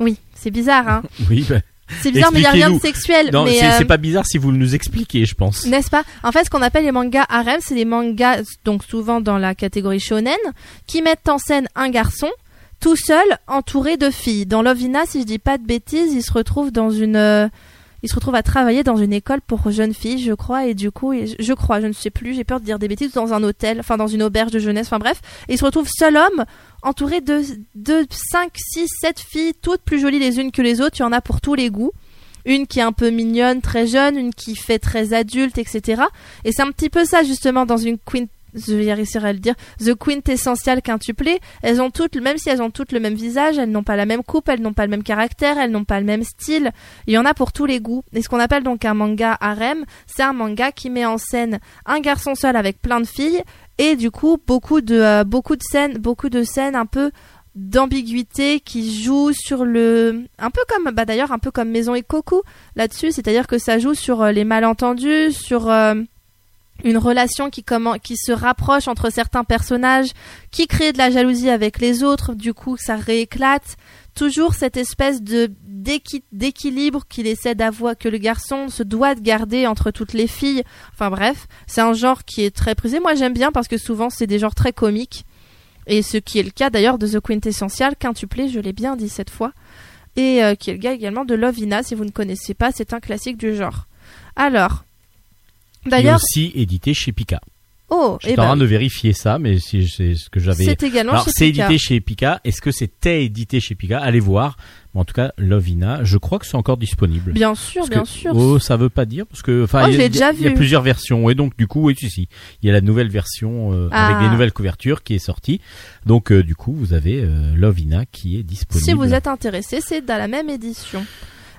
Oui, c'est bizarre, hein. Oui, bah, C'est bizarre, mais il n'y a rien de sexuel. non, mais, c'est euh, pas bizarre si vous nous expliquez, je pense. N'est-ce pas? En fait, ce qu'on appelle les mangas harem, c'est des mangas, donc souvent dans la catégorie shonen, qui mettent en scène un garçon tout seul, entouré de filles. Dans Lovina, si je dis pas de bêtises, il se retrouve dans une, euh, il se retrouve à travailler dans une école pour jeunes filles, je crois, et du coup, je crois, je ne sais plus, j'ai peur de dire des bêtises, dans un hôtel, enfin dans une auberge de jeunesse, enfin bref, et il se retrouve seul homme, entouré de, de 5, 6, 7 filles, toutes plus jolies les unes que les autres, il y en a pour tous les goûts. Une qui est un peu mignonne, très jeune, une qui fait très adulte, etc. Et c'est un petit peu ça justement dans une quint je vais réussir à le dire, The Quintessential quintuplé, elles ont toutes, même si elles ont toutes le même visage, elles n'ont pas la même coupe, elles n'ont pas le même caractère, elles n'ont pas le même style. Il y en a pour tous les goûts. Et ce qu'on appelle donc un manga harem, c'est un manga qui met en scène un garçon seul avec plein de filles et du coup beaucoup de euh, beaucoup de scènes, beaucoup de scènes un peu d'ambiguïté qui jouent sur le un peu comme bah d'ailleurs un peu comme Maison et Coco là-dessus, c'est-à-dire que ça joue sur euh, les malentendus, sur euh, une relation qui comment qui se rapproche entre certains personnages, qui crée de la jalousie avec les autres, du coup ça rééclate. Toujours cette espèce de d'équi- d'équilibre qu'il essaie d'avoir, que le garçon se doit de garder entre toutes les filles. Enfin bref, c'est un genre qui est très prisé. Moi j'aime bien parce que souvent c'est des genres très comiques. Et ce qui est le cas d'ailleurs de The Quintessential, quintuplé, je l'ai bien dit cette fois. Et euh, qui est le cas également de Lovina, si vous ne connaissez pas, c'est un classique du genre. Alors, d'ailleurs, aussi édité chez Pika. oh, J'étais eh en ben, train de vérifier ça, mais si c'est ce que j'avais. c'est également Alors chez c'est édité chez Pika. Est-ce que c'était édité chez Pika? Allez voir. En tout cas, Lovina, je crois que c'est encore disponible. Bien sûr, Parce bien que- sûr. Oh, ça veut pas dire parce que enfin Oh, il y a- je plusieurs versions et donc du coup oui si si il y a la nouvelle version euh, Ah. avec des nouvelles couvertures qui est sortie donc euh, du coup vous avez euh, Lovina qui est disponible. Si vous êtes intéressé, c'est dans la même édition.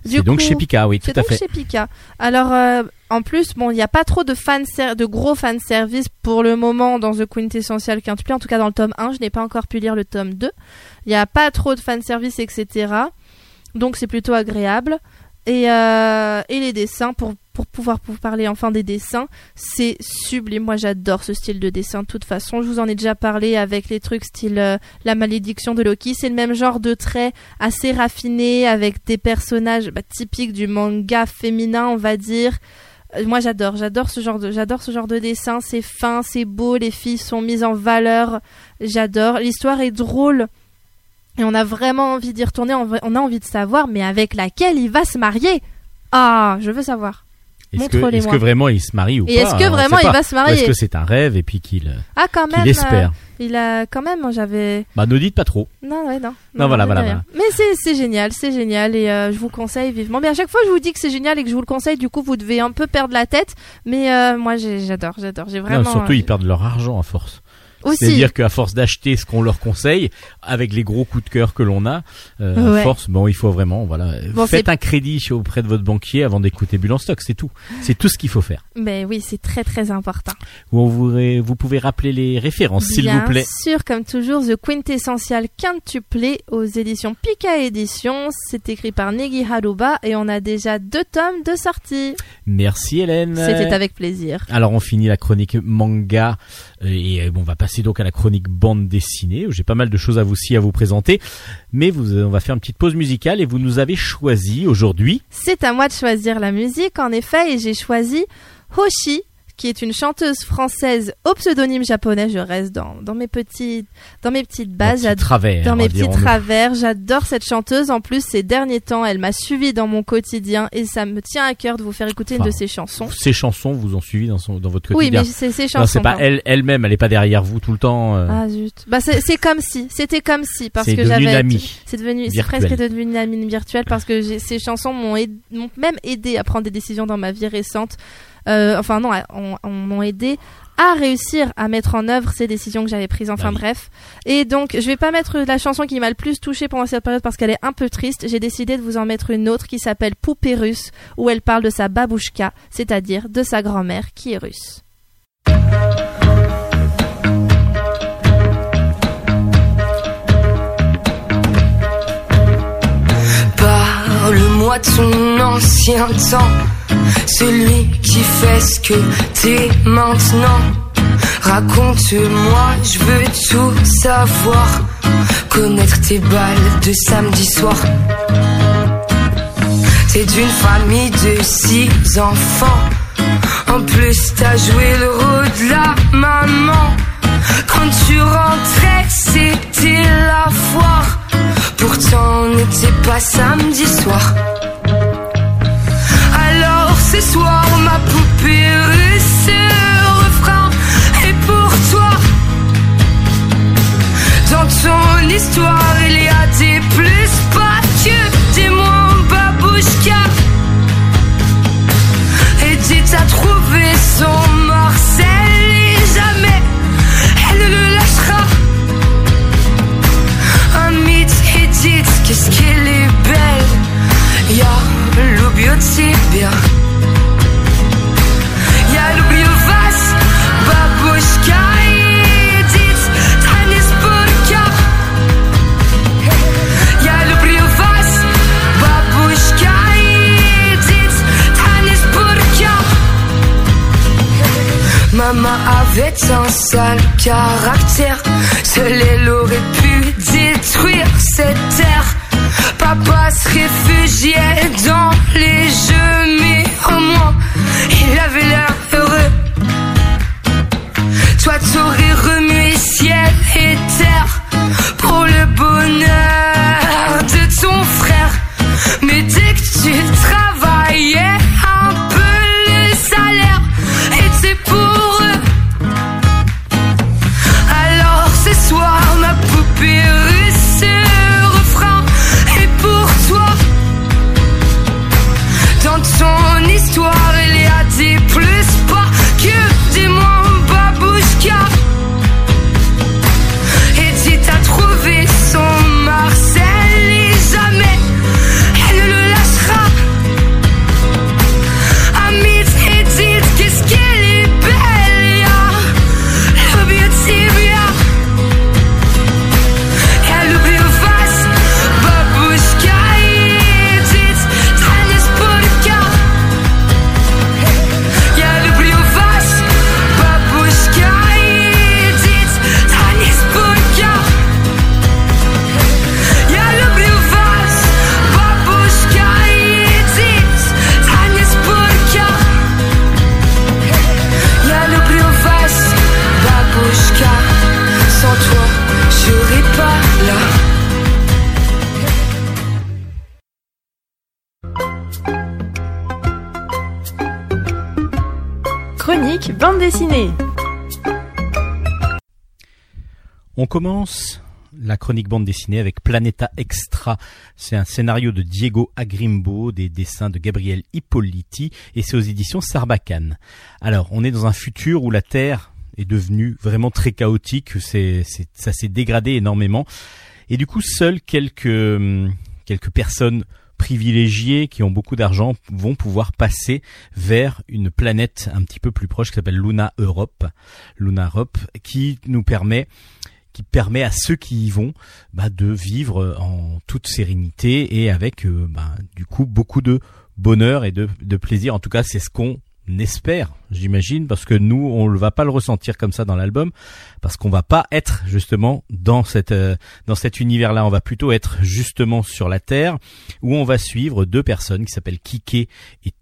Du donc coup, chez Pika oui tout à donc fait. chez Pika. Alors, euh, en plus, bon, il n'y a pas trop de fan de gros fan service pour le moment dans The Quintessential Quintuplé. En tout cas, dans le tome 1, je n'ai pas encore pu lire le tome 2. Il n'y a pas trop de fan service, etc. Donc, c'est plutôt agréable. Et, euh, et les dessins, pour, pour pouvoir parler enfin des dessins, c'est sublime. Moi, j'adore ce style de dessin. De toute façon, je vous en ai déjà parlé avec les trucs style euh, La malédiction de Loki. C'est le même genre de traits assez raffinés avec des personnages bah, typiques du manga féminin, on va dire. Euh, Moi, j'adore, j'adore ce genre de, j'adore ce genre de dessin. C'est fin, c'est beau, les filles sont mises en valeur. J'adore. L'histoire est drôle. Et on a vraiment envie d'y retourner, on a envie de savoir, mais avec laquelle il va se marier? Ah, je veux savoir. Est-ce que, vraiment il se marie ou Et pas est-ce que hein, vraiment il va se Ou Est-ce marier que c'est un rêve et puis qu'il euh, Ah, quand même. espère euh, il a quand même, j'avais. Bah ne dites pas trop. Non, ouais, non. Non, voilà, je voilà, rien. Mais c'est, génial, c'est génial et euh, je vous conseille vivement. Mais à chaque fois, je vous dis que c'est génial et que je vous le conseille, du coup, vous devez un peu perdre la tête. Mais euh, moi, j'adore, j'adore. J'ai vraiment. Non, surtout euh, ils perdent leur argent à force. C'est-à-dire qu'à force d'acheter ce qu'on leur conseille, avec les gros coups de cœur que l'on a, euh, Ouais. à force, bon, il faut vraiment, voilà, Bon, faites un crédit auprès de votre banquier avant d'écouter Bulle en stock, c'est tout. C'est tout ce qu'il faut faire. Mais oui, c'est très très important. Vous, vous, vous pouvez rappeler les références, s'il Bien vous plaît. sûr, comme toujours, The Quintessential Quintuplé aux éditions Pika Éditions. C'est écrit par Negi Haruba et on a déjà deux tomes de sortie. Merci Hélène. C'était avec plaisir. Alors on finit la chronique manga euh, et euh, bon, on va passer donc à la chronique bande dessinée où j'ai pas mal de choses à vous aussi à vous présenter. Mais euh, on va faire une petite pause musicale et vous nous avez choisi aujourd'hui. C'est à moi de choisir la musique, en effet, et j'ai choisi Hoshi, qui est une chanteuse française au pseudonyme japonais. Je reste dans, dans mes petits, dans mes petites bases. Dans J'adore- travers. Dans mes petits travers, j'adore cette chanteuse. En plus, ces derniers temps, elle m'a suivi dans mon quotidien et ça me tient à cœur de vous faire écouter une de ses chansons. Ces chansons vous ont suivi dans, son, dans votre Oui, quotidien. mais c'est ses chansons. non, c'est pas elle elle-même, elle est pas derrière vous tout le temps. euh, Ah zut. Bah c'est comme si, c'était comme si parce c'est que devenu j'avais une amie. c'est devenu c'est presque devenu une amie virtuelle parce que ces chansons m'ont aid- m'ont même aidé à prendre des décisions dans ma vie récente. Euh, enfin non, on, on m'ont aidé à réussir à mettre en œuvre ces décisions que j'avais prises. Enfin Bah oui. bref. Et donc je vais pas mettre la chanson qui m'a le plus touchée pendant cette période parce qu'elle est un peu triste. J'ai décidé de vous en mettre une autre qui s'appelle Poupée russe où elle parle de sa babouchka, c'est-à-dire de sa grand-mère qui est russe. Rappelle-moi ton ancien temps, celui qui fait ce que t'es maintenant. Raconte-moi, je veux tout savoir, connaître tes balles de samedi soir. T'es d'une famille de six enfants. En plus, t'as joué le rôle de la maman. Quand tu rentrais, c'était la foire. Pourtant, n'était pas samedi soir. Soir, ma poupée russe, ce refrain est pour toi. Dans ton histoire, il y a des plus, pas que des moins babouchka. Edith a trouvé son Marcel et jamais elle ne le lâchera. Un mythe, Edith, qu'est-ce qu'elle est belle. Y'a. Y'a avait un sale caractère. Seul elle aurait pu détruire cette terre. Papa se réfugiait dans les jeux, mais au moins il avait l'air heureux. Toi t'aurais remué ciel et terre pour le bonheur de ton frère. Mais dès que tu travaillais commence la chronique bande dessinée avec Planeta Extra. C'est un scénario de Diego Agrimbo, des dessins de Gabriel Hippolyti et c'est aux éditions Sarbacane. Alors, on est dans un futur où la Terre est devenue vraiment très chaotique, c'est, c'est- ça s'est dégradé énormément et du coup, seules quelques hum, quelques personnes privilégiées qui ont beaucoup d'argent vont pouvoir passer vers une planète un petit peu plus proche qui s'appelle Luna Europe, Luna Europe, qui nous permet qui permet à ceux qui y vont bah, de vivre en toute sérénité et avec euh, bah, du coup beaucoup de bonheur et de, de plaisir. En tout cas, c'est ce qu'on espère, j'imagine, parce que nous, on ne va pas le ressentir comme ça dans l'album, parce qu'on va pas être justement dans cette euh, dans cet univers-là. On va plutôt être justement sur la Terre, où on va suivre deux personnes qui s'appellent Kike et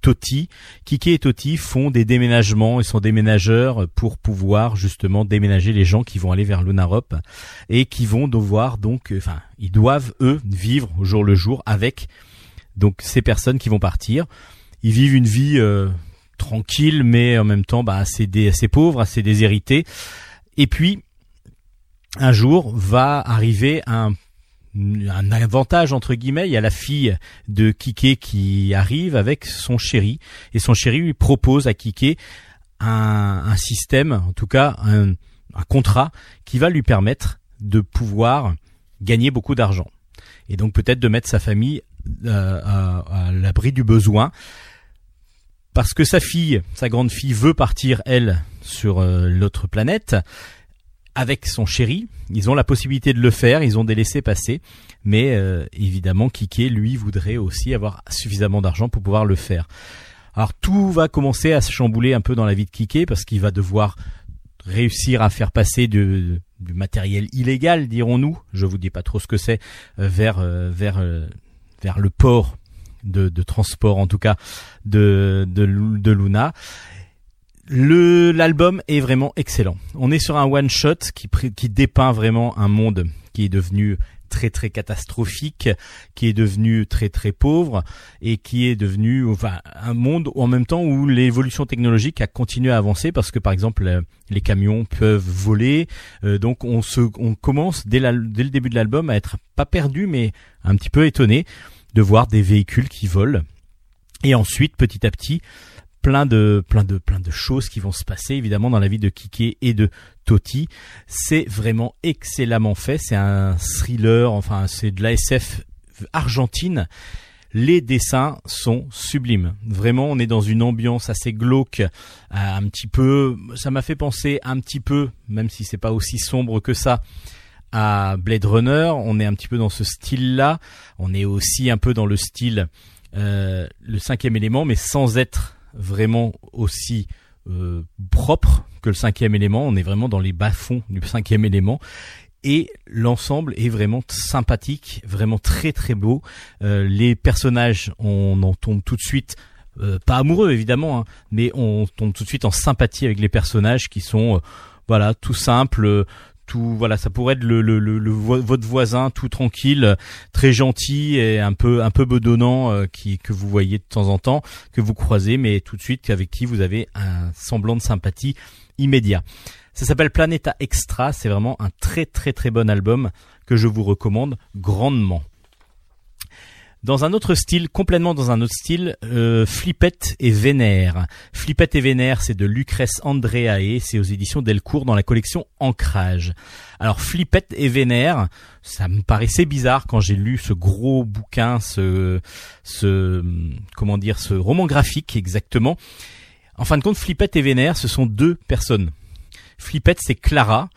Toti. Kike et Toti font des déménagements, ils sont déménageurs pour pouvoir justement déménager les gens qui vont aller vers Lunarop et qui vont devoir donc, euh, enfin, ils doivent eux vivre au jour le jour avec donc ces personnes qui vont partir. Ils vivent une vie euh, tranquille, mais en même temps bah, assez, dé- assez pauvre, assez déshéritée. Et puis, un jour, va arriver un avantage entre guillemets, il y a la fille de Kike qui arrive avec son chéri. Et son chéri lui propose à Kike un, système, en tout cas un, contrat qui va lui permettre de pouvoir gagner beaucoup d'argent. Et donc peut-être de mettre sa famille euh, à l'abri du besoin parce que sa fille, sa grande fille veut partir elle sur euh, l'autre planète avec son chéri. Ils ont la possibilité de le faire, ils ont des laissés passer, mais euh, évidemment Kike lui voudrait aussi avoir suffisamment d'argent pour pouvoir le faire. Alors tout va commencer à se chambouler un peu dans la vie de Kike parce qu'il va devoir réussir à faire passer du, du matériel illégal, dirons-nous, je vous dis pas trop ce que c'est, euh, vers euh, vers euh, vers le port de, de transport en tout cas de de, de Luna. Le l'album est vraiment excellent. On est sur un one shot qui qui dépeint vraiment un monde qui est devenu très très catastrophique, qui est devenu très très pauvre et qui est devenu enfin un monde en même temps où l'évolution technologique a continué à avancer parce que par exemple euh, les camions peuvent voler, euh, donc on se on commence dès, la- dès le début de l'album à être pas perdu mais un petit peu étonné de voir des véhicules qui volent et ensuite petit à petit plein de plein de plein de choses qui vont se passer évidemment dans la vie de Kike et de Toti. C'est vraiment excellemment fait, c'est un thriller, enfin c'est de la SF argentine. Les dessins sont sublimes. Vraiment, on est dans une ambiance assez glauque, euh, un petit peu. Ça m'a fait penser un petit peu, même si c'est pas aussi sombre que ça, à Blade Runner. On est un petit peu dans ce style-là. On est aussi un peu dans le style euh, le cinquième élément, mais sans être vraiment aussi euh, propre que le cinquième élément. On est vraiment dans les bas-fonds du cinquième élément. Et l'ensemble est vraiment sympathique, vraiment très très beau. Euh, les personnages, on en tombe tout de suite, pas amoureux évidemment, hein, mais on tombe tout de suite en sympathie avec les personnages qui sont, voilà, tout simples, tout, voilà, ça pourrait être le, le, le, le vo- votre voisin, tout tranquille, très gentil et un peu un peu bedonnant, euh, qui que vous voyez de temps en temps, que vous croisez, mais tout de suite avec qui vous avez un semblant de sympathie immédiat. Ça s'appelle Planeta Extra, c'est vraiment un très très très bon album que je vous recommande grandement. Dans un autre style, complètement dans un autre style, euh, Flippette et Vénère. Flippette et Vénère, c'est de Lucrèce Andreae, c'est aux éditions Delcourt dans la collection Ancrage. Alors Flippette et Vénère, ça me paraissait bizarre quand j'ai lu ce gros bouquin, ce, comment dire, ce roman graphique exactement. En fin de compte, Flippette et Vénère, ce sont deux personnes. Flippette, c'est Clara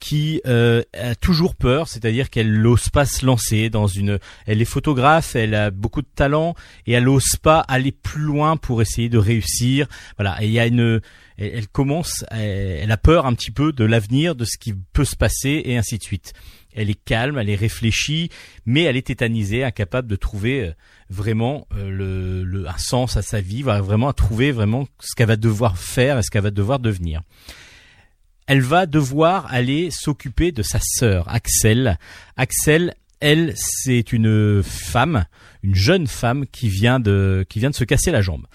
qui euh, a toujours peur, c'est-à-dire qu'elle n'ose pas se lancer dans une. Elle est photographe, elle a beaucoup de talent et elle n'ose pas aller plus loin pour essayer de réussir. Voilà, et il y a une. Elle, commence, elle, a peur un petit peu de l'avenir, de ce qui peut se passer et ainsi de suite. Elle est calme, elle est réfléchie, mais elle est tétanisée, incapable de trouver euh, vraiment euh, le, le, un sens à sa vie, vraiment à trouver vraiment ce qu'elle va devoir faire et ce qu'elle va devoir devenir elle va devoir aller s'occuper de sa sœur, Axel. Axel, elle, c'est une femme, une jeune femme qui vient de, qui vient de se casser la jambe.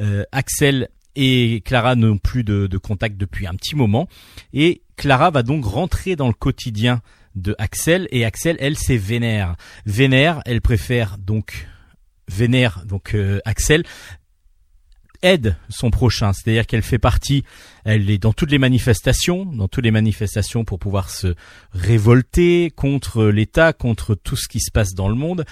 Euh, Axel et Clara n'ont plus de, contact depuis un petit moment. Et Clara va donc rentrer dans le quotidien de Axel. Et Axel, elle, c'est Vénère. Vénère, elle préfère donc Vénère, donc euh, Axel, aide son prochain, c'est-à-dire qu'elle fait partie, elle est dans toutes les manifestations, dans toutes les manifestations pour pouvoir se révolter contre l'État, contre tout ce qui se passe dans le monde,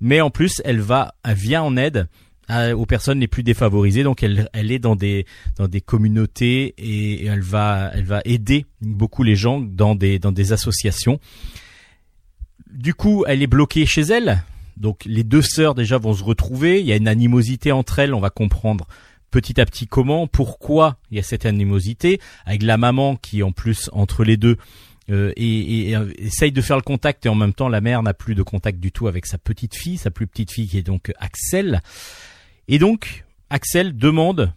mais en plus elle va, elle vient en aide à- aux personnes les plus défavorisées, donc elle, elle est dans des dans des communautés et elle va elle va aider beaucoup les gens dans des dans des associations. Du coup, elle est bloquée chez elle. Donc les deux sœurs déjà vont se retrouver, il y a une animosité entre elles, on va comprendre petit à petit comment, pourquoi il y a cette animosité, avec la maman qui en plus entre les deux euh, et, et- et, euh, essaye de faire le contact et en même temps la mère n'a plus de contact du tout avec sa petite fille, sa plus petite fille qui est donc Axel. Et donc Axel demande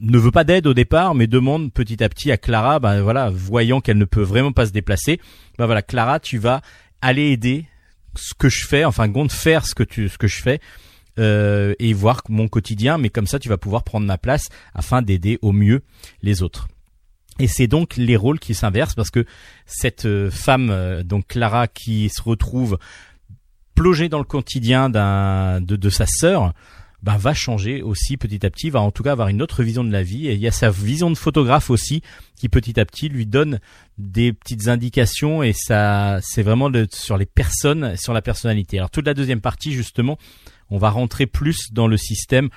ne veut pas d'aide au départ, mais demande petit à petit à Clara, ben voilà, voyant qu'elle ne peut vraiment pas se déplacer, ben voilà, Clara, tu vas aller aider ce que je fais, enfin, compte faire ce que tu, ce que je fais, euh, et voir mon quotidien, mais comme ça, tu vas pouvoir prendre ma place afin d'aider au mieux les autres. Et c'est donc les rôles qui s'inversent parce que cette euh, femme, euh, donc Clara, qui se retrouve plongée dans le quotidien d'un de, de sa sœur, bah, va changer aussi petit à petit, va en tout cas avoir une autre vision de la vie. Et il y a sa vision de photographe aussi qui petit à petit lui donne des petites indications et ça, c'est vraiment de- sur les personnes, sur la personnalité. Alors toute la deuxième partie justement, on va rentrer plus dans le système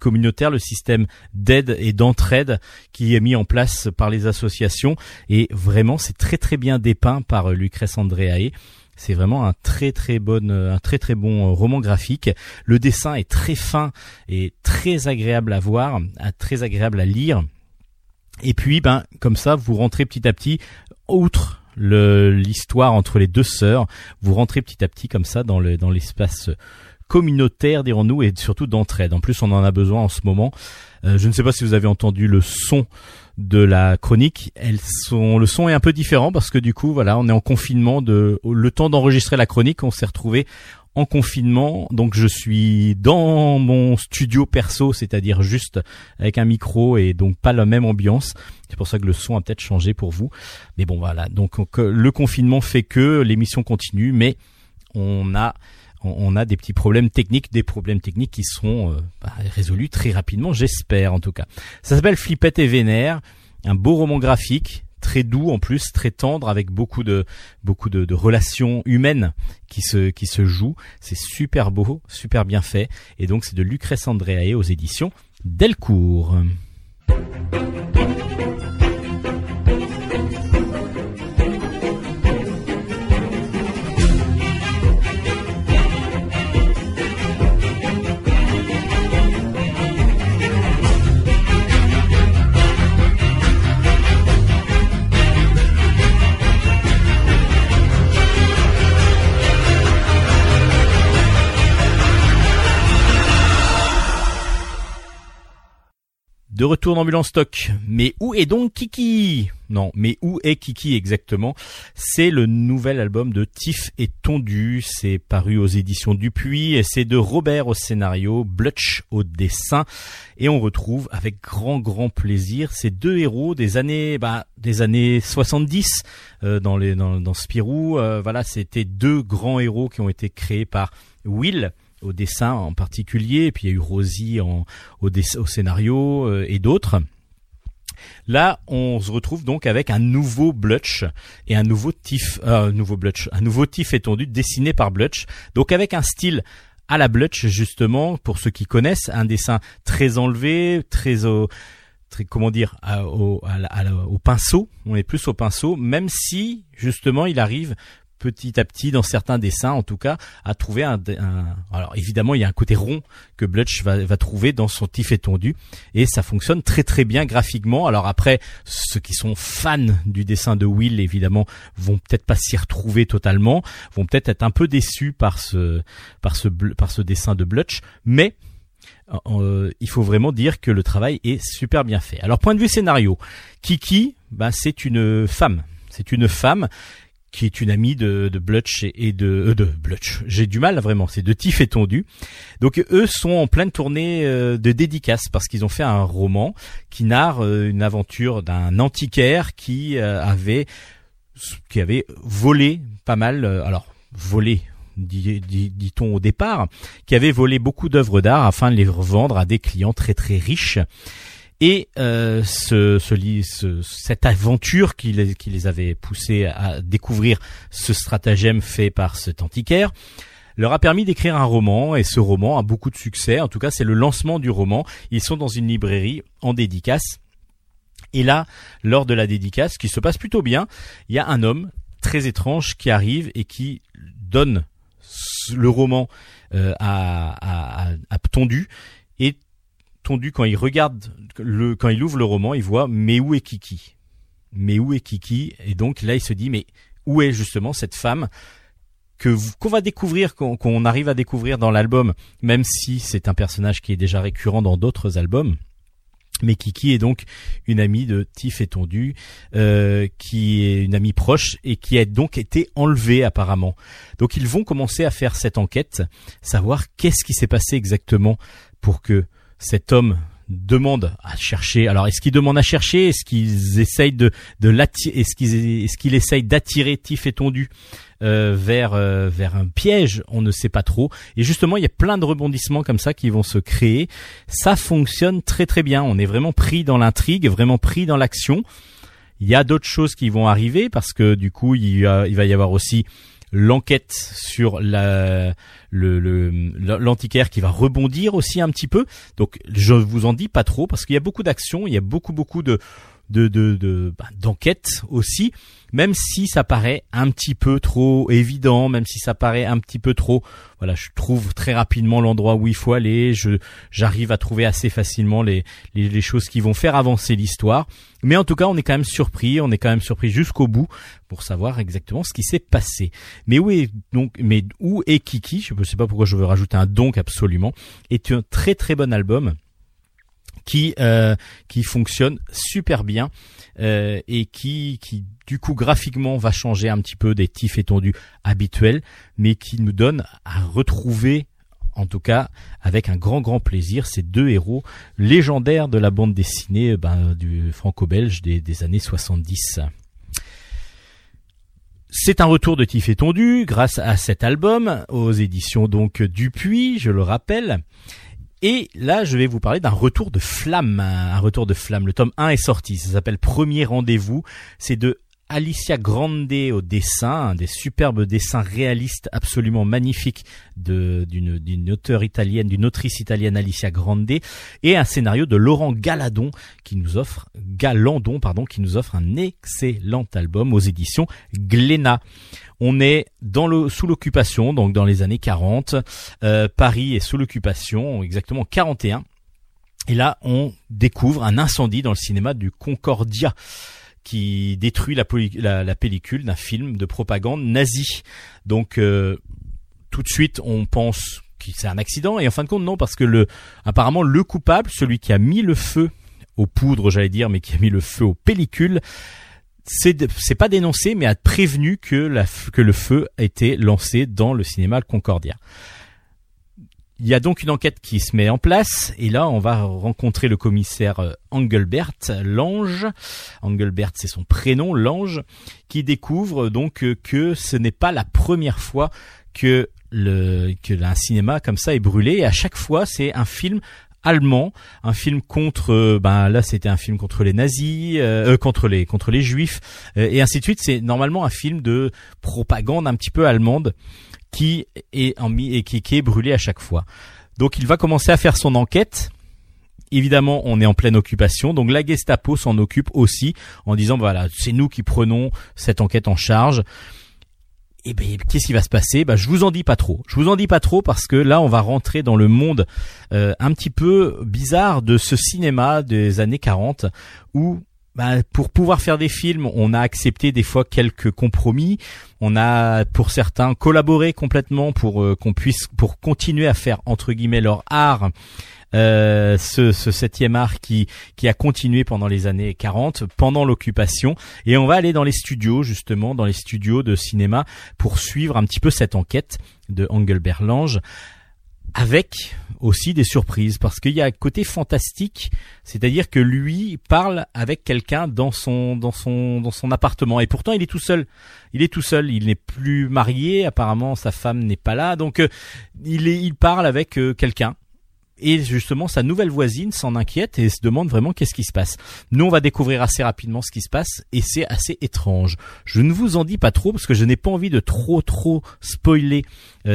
communautaire, le système d'aide et d'entraide qui est mis en place par les associations. Et vraiment, c'est très très bien dépeint par Lucrèce Andreae. C'est vraiment un très très bon, un très très bon roman graphique. Le dessin est très fin et très agréable à voir, très agréable à lire. Et puis, ben, comme ça, vous rentrez petit à petit, outre l'histoire entre les deux sœurs, vous rentrez petit à petit comme ça dans l'espace communautaire, dirons-nous, et surtout d'entraide. En plus, on en a besoin en ce moment. Euh, je ne sais pas si vous avez entendu le son de la chronique. Elles sont, le son est un peu différent parce que du coup, voilà, on est en confinement. De le temps d'enregistrer la chronique, on s'est retrouvé en confinement. Donc, je suis dans mon studio perso, c'est-à-dire juste avec un micro et donc pas la même ambiance. C'est pour ça que le son a peut-être changé pour vous. Mais bon, voilà. Donc, le confinement fait que l'émission continue, mais on a on on a des petits problèmes techniques, des problèmes techniques qui seront euh, bah, résolus très rapidement, j'espère en tout cas. Ça s'appelle Flippette et Vénère, un beau roman graphique, très doux en plus, très tendre, avec beaucoup de beaucoup de, de relations humaines qui se qui se jouent. C'est super beau, super bien fait, et donc c'est de Lucrèce Andreae aux éditions Delcourt. Retour dans Ambulance Stock. Mais où est donc Kiki? Non, mais où est Kiki exactement? C'est le nouvel album de Tiff et Tondu. C'est paru aux éditions Dupuis et c'est de Robert au scénario, Blutch au dessin. Et on retrouve avec grand grand plaisir ces deux héros des années bah, des années 70 euh, dans Spirou. Euh, voilà, c'était deux grands héros qui ont été créés par Will au dessin en particulier, puis il y a eu Rosie en, au, au scénario euh, et d'autres. Là, on se retrouve donc avec un nouveau Blutch et un nouveau Tiff, euh, nouveau Blutch, un nouveau Tiff étendu dessiné par Blutch. Donc avec un style à la Blutch justement, pour ceux qui connaissent, un dessin très enlevé, très au, très comment dire, au, au pinceau. On est plus au pinceau, même si justement il arrive petit à petit dans certains dessins en tout cas à trouver un, un- alors évidemment il y a un côté rond que Blutch va, va trouver dans son tif étendu et ça fonctionne très très bien graphiquement alors après ceux qui sont fans du dessin de Will évidemment vont peut-être pas s'y retrouver totalement vont peut-être être un peu déçus par ce par ce par ce dessin de Blutch mais euh, il faut vraiment dire que le travail est super bien fait. Alors point de vue scénario, Kiki, bah, c'est une femme. C'est une femme qui est une amie de, de Blutch et de euh, de Blutch. J'ai du mal vraiment, c'est de Tiff et Tondu. Donc eux sont en pleine tournée euh, de dédicaces parce qu'ils ont fait un roman qui narre euh, une aventure d'un antiquaire qui euh, avait qui avait volé pas mal alors volé dit- dit- dit-on au départ, qui avait volé beaucoup d'œuvres d'art afin de les revendre à des clients très très riches. Et euh, ce, ce, cette aventure qui les, qui avait poussés à découvrir ce stratagème fait par cet antiquaire leur a permis d'écrire un roman et ce roman a beaucoup de succès. En tout cas, c'est le lancement du roman. Ils sont dans une librairie en dédicace. Et là, lors de la dédicace, qui se passe plutôt bien, il y a un homme très étrange qui arrive et qui donne le roman euh, à, à, à, Quand il regarde le quand il ouvre le roman il voit mais où est Kiki? Mais où est Kiki? Et donc là il se dit mais où est justement cette femme que qu'on va découvrir qu'on qu'on arrive à découvrir dans l'album même si c'est un personnage qui est déjà récurrent dans d'autres albums. Mais Kiki est donc une amie de Tiff et Tondu, euh, qui est une amie proche et qui a donc été enlevée apparemment. Donc ils vont commencer à faire cette enquête, savoir qu'est-ce qui s'est passé exactement pour que cet homme demande à chercher. Alors est-ce qu'il demande à chercher? Est-ce qu'ils essayent de de l'attirer Est-ce qu'ils est-ce qu'il essaye d'attirer Tiff et Tondu euh, vers euh, vers un piège? On ne sait pas trop. Et justement, il y a plein de rebondissements comme ça qui vont se créer. Ça fonctionne très très bien. On est vraiment pris dans l'intrigue, vraiment pris dans l'action. Il y a d'autres choses qui vont arriver parce que du coup, il, y a- il va y avoir aussi l'enquête sur la le le- l'antiquaire qui va rebondir aussi un petit peu. Donc je vous en dis pas trop parce qu'il y a beaucoup d'actions, il y a beaucoup beaucoup de de de de- bah, d'enquêtes aussi, même si ça paraît un petit peu trop évident, même si ça paraît un petit peu trop. Voilà, je trouve très rapidement l'endroit où il faut aller. Je j'arrive à trouver assez facilement les, les les choses qui vont faire avancer l'histoire. Mais en tout cas, on est quand même surpris, on est quand même surpris jusqu'au bout pour savoir exactement ce qui s'est passé. Mais où est donc, mais où est Kiki? Je ne sais pas pourquoi je veux rajouter un donc absolument. Est un très très bon album qui euh, qui fonctionne super bien euh, et qui qui du coup graphiquement va changer un petit peu des tifs étendus habituels, mais qui nous donne à retrouver en tout cas avec un grand grand plaisir ces deux héros légendaires de la bande dessinée ben, du franco-belge des, années 70. C'est un retour de Tif étendu grâce à cet album aux éditions donc Dupuis, je le rappelle. Et là, je vais vous parler d'un retour de flamme, un retour de flamme. Le tome 1 est sorti, ça s'appelle Premier rendez-vous. C'est de Alicia Grande au dessin, des superbes dessins réalistes absolument magnifiques d'une auteure italienne, d'une autrice italienne Alicia Grande, et un scénario de Laurent Galadon qui nous offre Galandon pardon qui nous offre un excellent album aux éditions Glénat. On est dans le sous l'occupation, donc dans les années 40. Euh, Paris est sous l'occupation, exactement 41. Et là, on découvre un incendie dans le cinéma du Concordia qui détruit la, pellicule d'un film de propagande nazi. Donc euh, tout de suite, on pense que c'est un accident et en fin de compte non parce que apparemment le coupable, celui qui a mis le feu aux poudres, j'allais dire, mais qui a mis le feu aux pellicules, c'est pas dénoncé mais a prévenu que la que le feu a été lancé dans le cinéma Concordia. Il y a donc une enquête qui se met en place et là on va rencontrer le commissaire euh, Engelbert Lange. Engelbert c'est son prénom, Lange, qui découvre donc euh, que ce n'est pas la première fois que le que un cinéma comme ça est brûlé et à chaque fois c'est un film allemand, un film contre euh, ben là c'était un film contre les nazis, euh, euh, contre les contre les juifs et ainsi de suite, c'est normalement un film de propagande un petit peu allemande qui est en et qui, qui est brûlé à chaque fois. Donc il va commencer à faire son enquête. Évidemment, on est en pleine occupation, donc la Gestapo s'en occupe aussi en disant voilà, c'est nous qui prenons cette enquête en charge. Et ben qu'est-ce qui va se passer? Ben je vous en dis pas trop. Je vous en dis pas trop parce que là on va rentrer dans le monde euh, un petit peu bizarre de ce cinéma des années 40 où bah, pour pouvoir faire des films, on a accepté des fois quelques compromis. On a, pour certains, collaboré complètement pour euh, qu'on puisse, pour continuer à faire entre guillemets leur art. euh, ce, ce septième art qui qui a continué pendant les années 40, pendant l'occupation, et on va aller dans les studios justement, dans les studios de cinéma pour suivre un petit peu cette enquête de Engelbert Lange avec aussi des surprises parce qu'il y a un côté fantastique, c'est-à-dire que lui parle avec quelqu'un dans son dans son dans son appartement et pourtant il est tout seul. Il est tout seul, il n'est plus marié, apparemment sa femme n'est pas là, donc euh, il est il parle avec euh, quelqu'un. Et justement, sa nouvelle voisine s'en inquiète et se demande vraiment qu'est-ce qui se passe. Nous, on va découvrir assez rapidement ce qui se passe et c'est assez étrange. Je ne vous en dis pas trop parce que je n'ai pas envie de trop trop spoiler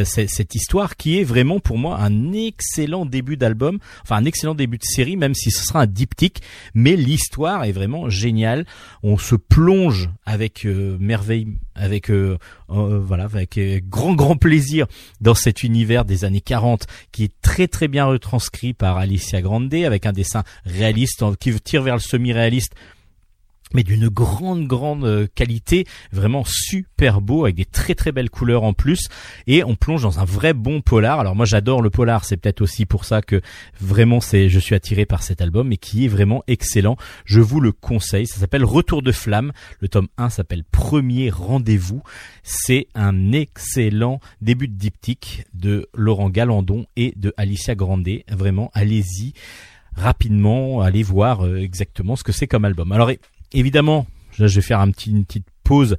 cette histoire qui est vraiment pour moi un excellent début d'album, enfin un excellent début de série, même si ce sera un diptyque, mais l'histoire est vraiment géniale. On se plonge avec euh, merveille, avec euh, euh, voilà, avec euh, grand grand plaisir dans cet univers des années 40 qui est très très bien retranscrit par Alicia Grande avec un dessin réaliste qui tire vers le semi-réaliste mais d'une grande grande euh, qualité, vraiment super beau avec des très très belles couleurs en plus et on plonge dans un vrai bon polar. Alors moi j'adore le polar, c'est peut-être aussi pour ça que vraiment c'est je suis attiré par cet album et qui est vraiment excellent. Je vous le conseille, ça s'appelle Retour de flamme. Le tome 1 s'appelle Premier rendez-vous. C'est un excellent début de diptyque de Laurent Galandon et de Alicia Grande. Vraiment, allez-y rapidement, allez voir euh, exactement ce que c'est comme album. Alors évidemment, là, je vais faire un petit, une petite pause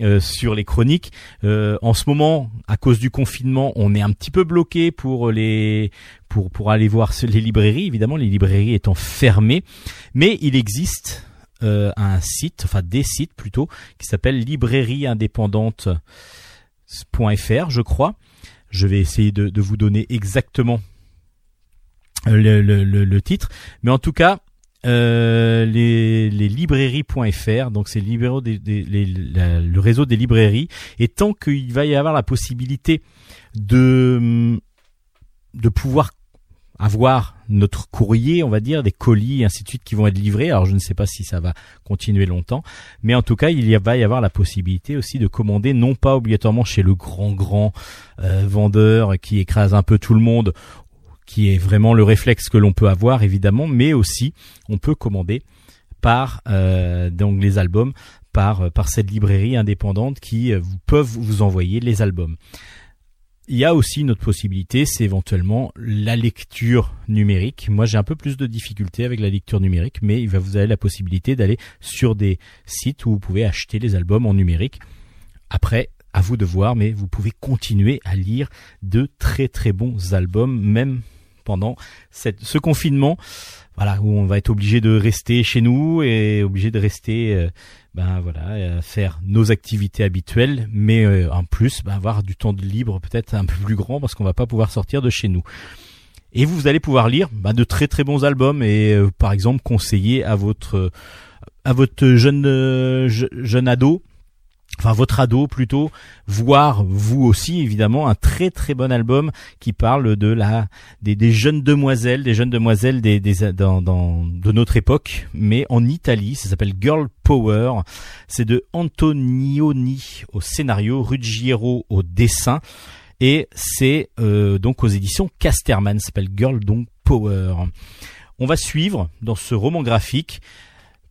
euh, sur les chroniques. Euh, en ce moment, à cause du confinement, on est un petit peu bloqué pour les pour pour aller voir les librairies. Évidemment, les librairies étant fermées, mais il existe euh, un site, enfin des sites plutôt, qui s'appelle Librairie indépendante .fr, je crois. Je vais essayer de, de vous donner exactement le, le, le, le titre, mais en tout cas, euh, les, librairies.fr, donc c'est le réseau des librairies, et tant qu'il va y avoir la possibilité de de pouvoir avoir notre courrier, on va dire, des colis, ainsi de suite, qui vont être livrés. Alors je ne sais pas si ça va continuer longtemps, mais en tout cas, il va y avoir la possibilité aussi de commander, non pas obligatoirement chez le grand grand euh, vendeur qui écrase un peu tout le monde, qui est vraiment le réflexe que l'on peut avoir évidemment, mais aussi on peut commander par euh, donc les albums par euh, par cette librairie indépendante qui euh, peuvent vous envoyer les albums. Il y a aussi une autre possibilité, c'est éventuellement la lecture numérique. Moi, j'ai un peu plus de difficultés avec la lecture numérique, mais il va vous avez la possibilité d'aller sur des sites où vous pouvez acheter les albums en numérique. Après, à vous de voir, mais vous pouvez continuer à lire de très très bons albums, même pendant cette, ce confinement, voilà, où on va être obligé de rester chez nous et obligé de rester, euh, ben voilà, à faire nos activités habituelles, mais euh, en plus, ben, avoir du temps de libre peut-être un peu plus grand parce qu'on va pas pouvoir sortir de chez nous. Et vous allez pouvoir lire ben, de très très bons albums et euh, par exemple conseiller à votre à votre jeune euh, je- jeune ado enfin votre ado plutôt, voir vous aussi évidemment un très très bon album qui parle de la des, des jeunes demoiselles, des jeunes demoiselles des, des dans, dans de notre époque, mais en Italie, ça s'appelle Girl Power. C'est de Antonioni au scénario, Ruggiero au dessin, et c'est euh, donc aux éditions Casterman. Ça s'appelle Girl donc Power. On va suivre dans ce roman graphique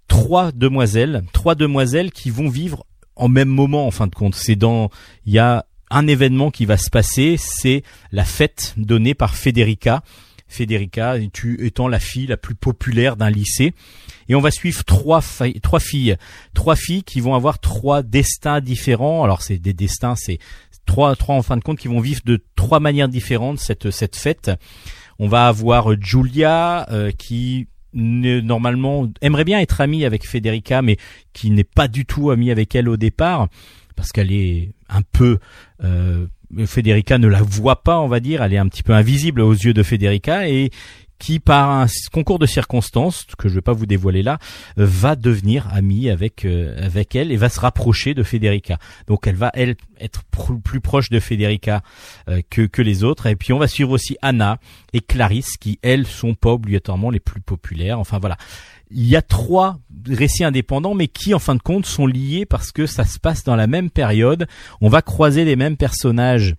trois demoiselles, trois demoiselles qui vont vivre en même moment en fin de compte. C'est dans il y a un événement qui va se passer, c'est la fête donnée par Federica. Federica tu, étant la fille la plus populaire d'un lycée. Et on va suivre trois, trois filles, trois filles qui vont avoir trois destins différents. Alors c'est des destins, c'est trois, trois en fin de compte qui vont vivre de trois manières différentes cette cette fête. On va avoir Julia euh, qui normalement aimerait bien être amie avec Federica, mais qui n'est pas du tout amie avec elle au départ parce qu'elle est un peu euh, Federica ne la voit pas, on va dire, elle est un petit peu invisible aux yeux de Federica et qui par un concours de circonstances que je vais pas vous dévoiler là euh, va devenir amie avec euh, avec elle et va se rapprocher de Federica. Donc elle va elle être plus proche de Federica euh, que que les autres et puis on va suivre aussi Anna et Clarisse qui elles sont pas obligatoirement les plus populaires. Enfin voilà. Il y a trois récits indépendants mais qui en fin de compte sont liés parce que ça se passe dans la même période. On va croiser les mêmes personnages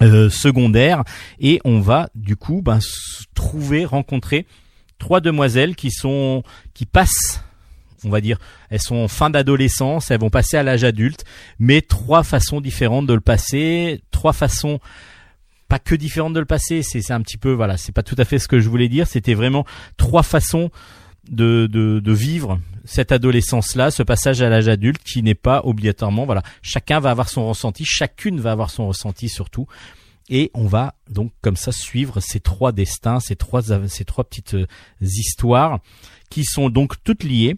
euh, secondaires et on va du coup ben, trouver, rencontrer trois demoiselles qui sont qui passent on va dire, elles sont en fin d'adolescence, elles vont passer à l'âge adulte, mais trois façons différentes de le passer, trois façons pas que différentes de le passer, c'est un petit peu voilà, c'est pas tout à fait ce que je voulais dire, c'était vraiment trois façons de, de, de vivre cette adolescence-là, ce passage à l'âge adulte qui n'est pas obligatoirement, voilà, chacun va avoir son ressenti, chacune va avoir son ressenti surtout, et on va donc comme ça suivre ces trois destins, ces trois, ces trois petites euh, histoires qui sont donc toutes liées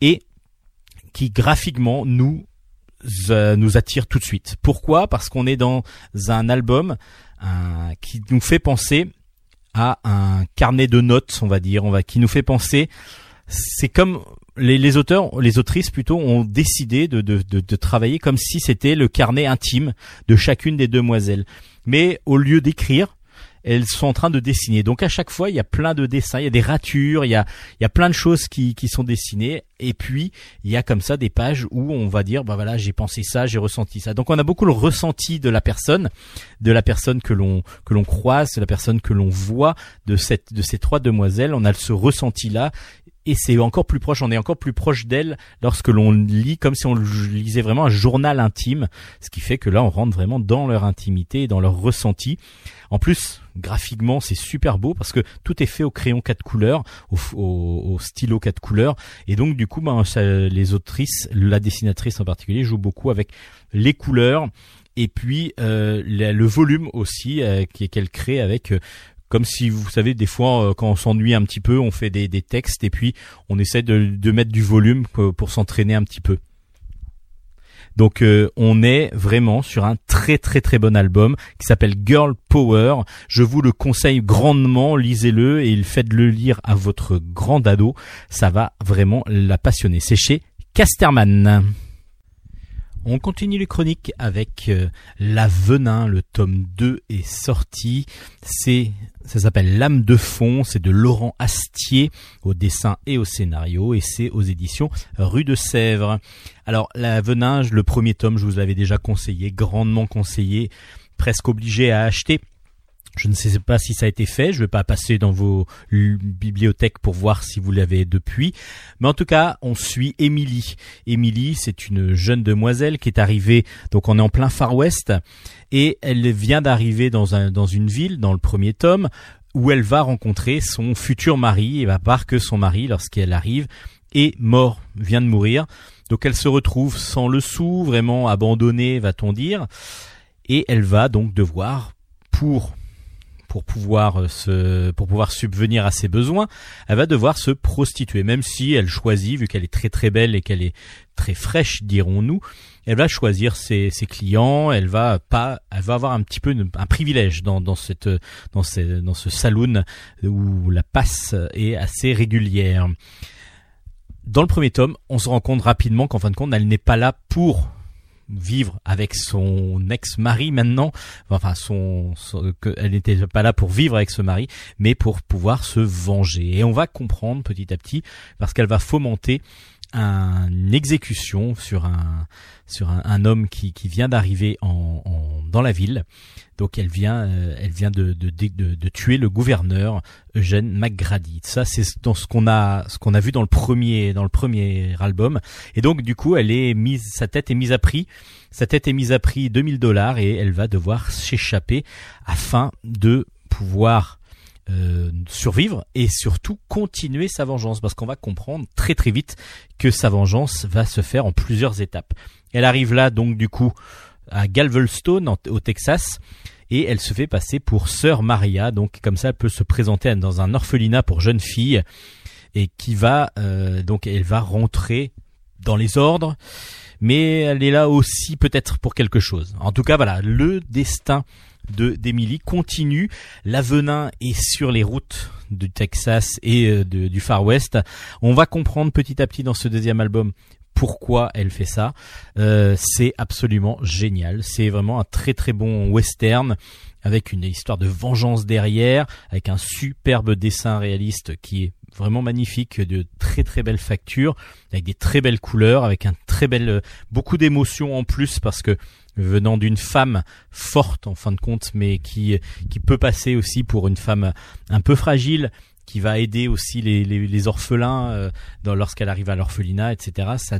et qui graphiquement nous euh, nous attire tout de suite. Pourquoi? Parce qu'on est dans un album qui nous fait penser à un carnet de notes, on va dire, on va qui nous fait penser. C'est comme les, auteurs, les autrices plutôt, ont décidé de, de, de, de travailler comme si c'était le carnet intime de chacune des demoiselles. Mais au lieu d'écrire, elles sont en train de dessiner. Donc à chaque fois, il y a plein de dessins, il y a des ratures, il y a, il y a plein de choses qui, qui sont dessinées. Et puis, il y a comme ça des pages où on va dire, bah voilà, j'ai pensé ça, j'ai ressenti ça. Donc on a beaucoup le ressenti de la personne, de la personne que l'on que l'on croise, de la personne que l'on voit, de cette de ces trois demoiselles. On a ce ressenti là. Et c'est encore plus proche, on est encore plus proche d'elle lorsque l'on lit comme si on lisait vraiment un journal intime, ce qui fait que là on rentre vraiment dans leur intimité dans leur ressenti. En plus, graphiquement, c'est super beau parce que tout est fait au crayon quatre couleurs, au, stylo quatre couleurs, et donc du coup, ben, ça- les autrices, la dessinatrice en particulier, joue beaucoup avec les couleurs et puis euh, le volume aussi euh, qu'elle crée avec. Comme si vous savez des fois euh, quand on s'ennuie un petit peu on fait des, des textes et puis on essaie de, de mettre du volume pour, pour s'entraîner un petit peu Donc euh, on est vraiment sur un très très très bon album qui s'appelle Girl Power. Je vous le conseille grandement, lisez-le et faites-le lire à votre grand ado. Ça va vraiment la passionner. C'est chez Casterman. On continue les chroniques avec euh, La Venin, le tome 2 est sorti. C'est ça s'appelle L'âme de fond, c'est de Laurent Astier au dessin et au scénario. Et c'est aux éditions Rue de Sèvres. Alors La Venin, le premier tome, je vous l'avais déjà conseillé, grandement conseillé, presque obligé à acheter je ne sais pas si ça a été fait, je ne vais pas passer dans vos bibliothèques pour voir si vous l'avez depuis, mais en tout cas, on suit Émilie. Émilie, c'est une jeune demoiselle qui est arrivée, donc on est en plein Far West, et elle vient d'arriver dans, un, dans une ville, dans le premier tome, où elle va rencontrer son futur mari, et va voir que son mari, lorsqu'elle arrive, est mort, vient de mourir. Donc elle se retrouve sans le sou, vraiment abandonnée, va-t-on dire, et elle va donc devoir, pour pour pouvoir euh, se, pour pouvoir subvenir à ses besoins, elle va devoir se prostituer, même si elle choisit, vu qu'elle est très très belle et qu'elle est très fraîche, dirons-nous, elle va choisir ses, ses, clients, elle va pas, elle va avoir un petit peu un privilège dans, dans cette, dans ce, dans ce saloon où la passe est assez régulière. Dans le premier tome, on se rend compte rapidement qu'en fin de compte, elle n'est pas là pour vivre avec son ex-mari maintenant, enfin son, elle n'était pas là pour vivre avec ce mari, mais pour pouvoir se venger. Et on va comprendre petit à petit parce qu'elle va fomenter une exécution sur un sur un, homme qui, qui vient d'arriver en, dans la ville. Donc elle vient euh, elle vient de, tuer le gouverneur Eugène McGrady. Ça c'est dans ce qu'on a ce qu'on a vu dans le premier dans le premier album. Et donc du coup elle est mise sa tête est mise à prix. Sa tête est mise à prix 2000 dollars et elle va devoir s'échapper afin de pouvoir euh, survivre et surtout continuer sa vengeance parce qu'on va comprendre très très vite que sa vengeance va se faire en plusieurs étapes. Elle arrive là donc du coup à Galveston au Texas et elle se fait passer pour sœur Maria donc comme ça elle peut se présenter dans un orphelinat pour jeunes filles et qui va euh, donc elle va rentrer dans les ordres mais elle est là aussi peut-être pour quelque chose. En tout cas voilà, le destin de d'Emily continue. L'avenin est sur les routes du Texas et euh, du Far West. On va comprendre petit à petit dans ce deuxième album pourquoi elle fait ça. Euh, c'est absolument génial. C'est vraiment un très très bon western avec une histoire de vengeance derrière, avec un superbe dessin réaliste qui est vraiment magnifique, de très très belles factures, avec des très belles couleurs, avec un très bel, euh, beaucoup d'émotions en plus parce que venant d'une femme forte en fin de compte, mais qui qui peut passer aussi pour une femme un peu fragile, qui va aider aussi les, orphelins euh, lorsqu'elle arrive à l'orphelinat, etc. Ça,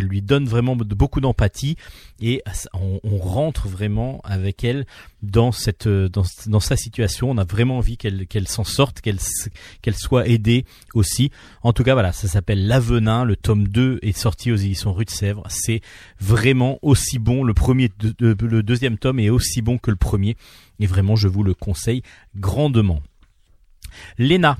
lui donne vraiment beaucoup d'empathie et on, rentre vraiment avec elle dans cette dans, sa situation. On a vraiment envie qu'elle s'en sorte, qu'elle soit aidée aussi. En tout cas, voilà, ça s'appelle L'Avenin. Le tome 2 est sorti aux éditions Rue de Sèvres. C'est vraiment aussi bon. Le deuxième tome est aussi bon que le premier. Et vraiment, je vous le conseille grandement. Lena,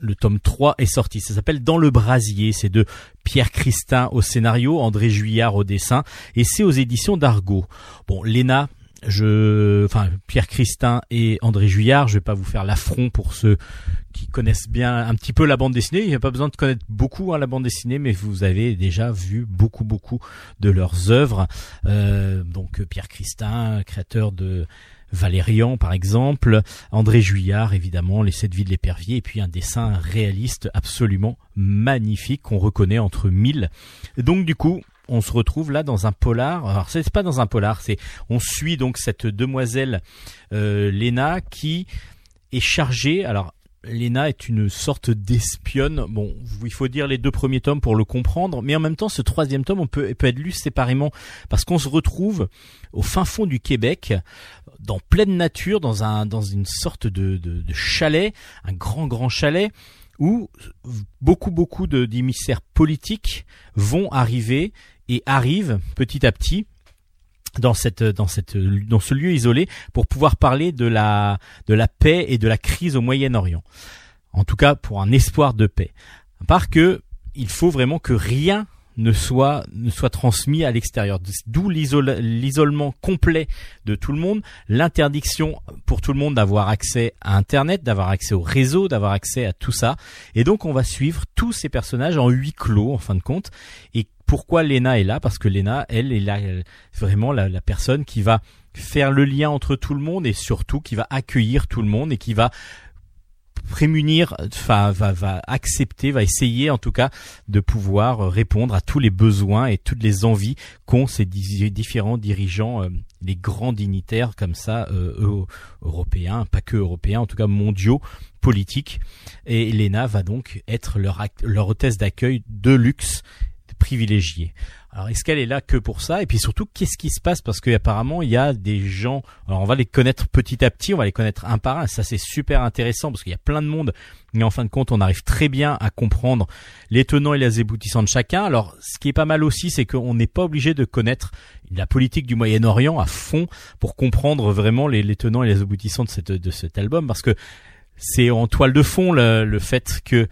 le tome 3 est sorti. Ça s'appelle Dans le brasier. C'est de Pierre Christin au scénario, André Juillard au dessin, et c'est aux éditions d'Argo. Bon, Lena, je, enfin, Pierre Christin et André Juillard, je vais pas vous faire l'affront pour ceux qui connaissent bien un petit peu la bande dessinée. Il n'y a pas besoin de connaître beaucoup hein, la bande dessinée, mais vous avez déjà vu beaucoup, beaucoup de leurs œuvres. Euh, donc, Pierre Christin, créateur de Valérian par exemple, André Juillard évidemment, Les Sept Vies de l'épervier, et puis un dessin réaliste absolument magnifique qu'on reconnaît entre mille. Donc du coup, on se retrouve là dans un polar. Alors c'est pas dans un polar, c'est on suit donc cette demoiselle euh, Lena qui est chargée. Alors Lena est une sorte d'espionne. Bon, il faut dire les deux premiers tomes pour le comprendre, mais en même temps, ce troisième tome, on peut, peut être lu séparément parce qu'on se retrouve au fin fond du Québec, dans pleine nature, dans un dans une sorte de, de, de chalet, un grand grand chalet où beaucoup beaucoup d'émissaires politiques vont arriver et arrivent petit à petit dans cette dans cette dans ce lieu isolé pour pouvoir parler de la de la paix et de la crise au Moyen-Orient. En tout cas pour un espoir de paix. À part que il faut vraiment que rien ne soit ne soit transmis à l'extérieur. D'où l'isole- l'isolement complet de tout le monde, l'interdiction pour tout le monde d'avoir accès à Internet, d'avoir accès au réseau, d'avoir accès à tout ça. Et donc on va suivre tous ces personnages en huis clos en fin de compte. Et pourquoi Lena est là Parce que Lena, elle, est là, vraiment la, la personne qui va faire le lien entre tout le monde et surtout qui va accueillir tout le monde et qui va prémunir, enfin va, va accepter, va essayer en tout cas de pouvoir euh, répondre à tous les besoins et toutes les envies qu'ont ces di- différents dirigeants, euh, les grands dignitaires comme ça, euh, eu- européens, pas que européens, en tout cas mondiaux, politiques. Et Lena va donc être leur, leur hôtesse d'accueil de luxe privilégiée. Alors est-ce qu'elle est là que pour ça? Et puis surtout, qu'est-ce qui se passe? Parce qu'apparemment, il y a des gens. Alors on va les connaître petit à petit, on va les connaître un par un. Ça c'est super intéressant parce qu'il y a plein de monde. Mais en fin de compte, on arrive très bien à comprendre les tenants et les aboutissants de chacun. Alors ce qui est pas mal aussi, c'est qu'on n'est pas obligé de connaître la politique du Moyen-Orient à fond pour comprendre vraiment les, tenants et les aboutissants de, cet album. Parce que c'est en toile de fond le fait que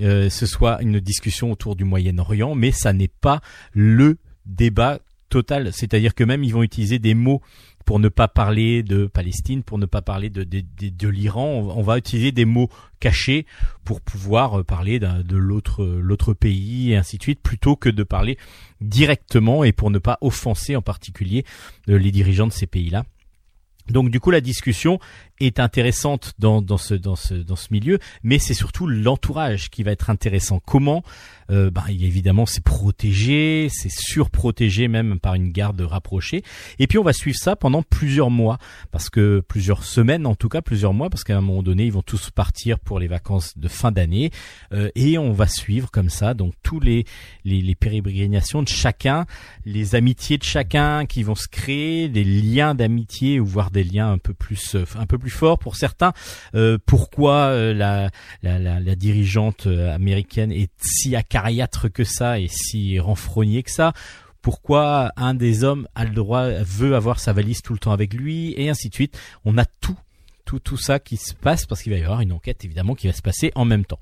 euh, ce soit une discussion autour du Moyen-Orient, mais ça n'est pas le débat total. C'est-à-dire que même ils vont utiliser des mots pour ne pas parler de Palestine, pour ne pas parler de, l'Iran. On, va utiliser des mots cachés pour pouvoir euh, parler de l'autre l'autre pays et ainsi de suite, plutôt que de parler directement et pour ne pas offenser en particulier euh, les dirigeants de ces pays-là. Donc du coup la discussion est intéressante dans, dans, ce, dans, ce, dans ce milieu, mais c'est surtout l'entourage qui va être intéressant. Comment euh, a évidemment c'est protégé, c'est surprotégé même par une garde rapprochée. Et puis on va suivre ça pendant plusieurs mois, parce que plusieurs semaines en tout cas, plusieurs mois, parce qu'à un moment donné ils vont tous partir pour les vacances de fin d'année, euh, et on va suivre comme ça donc tous les les, les pérégrinations de chacun, les amitiés de chacun qui vont se créer, des liens d'amitié ou voire des liens un peu plus euh, un peu plus forts pour certains. Euh, pourquoi euh, la, la, la, la dirigeante euh, américaine est si acariâtre que ça et si renfrognée que ça? Pourquoi un des hommes a le droit veut avoir sa valise tout le temps avec lui? Et ainsi de suite. On a tout tout tout ça qui se passe parce qu'il va y avoir une enquête évidemment qui va se passer en même temps.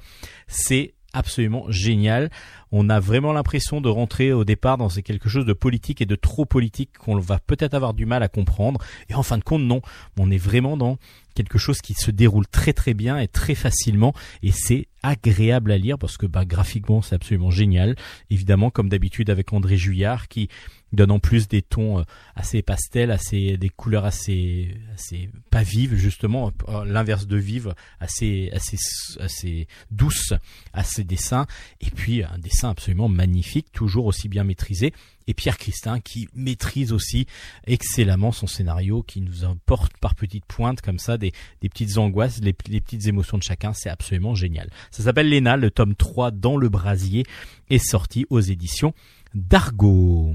C'est absolument génial on a vraiment l'impression de rentrer au départ dans quelque chose de politique et de trop politique qu'on va peut-être avoir du mal à comprendre. Et en fin de compte, non. On est vraiment dans quelque chose qui se déroule très très bien et très facilement et c'est agréable à lire parce que bah, graphiquement c'est absolument génial. Évidemment, comme d'habitude avec André Juillard qui donne en plus des tons euh, assez pastels, assez des couleurs assez assez pas vives justement, euh, l'inverse de vive, assez assez assez douce à ses dessins et puis un dessin absolument magnifique, toujours aussi bien maîtrisé. Et Pierre Christin qui maîtrise aussi excellemment son scénario, qui nous apporte par petites pointes comme ça des, des petites angoisses, les, les petites émotions de chacun. C'est absolument génial. Ça s'appelle Léna, le tome 3 dans le brasier est sorti aux éditions d'Argo.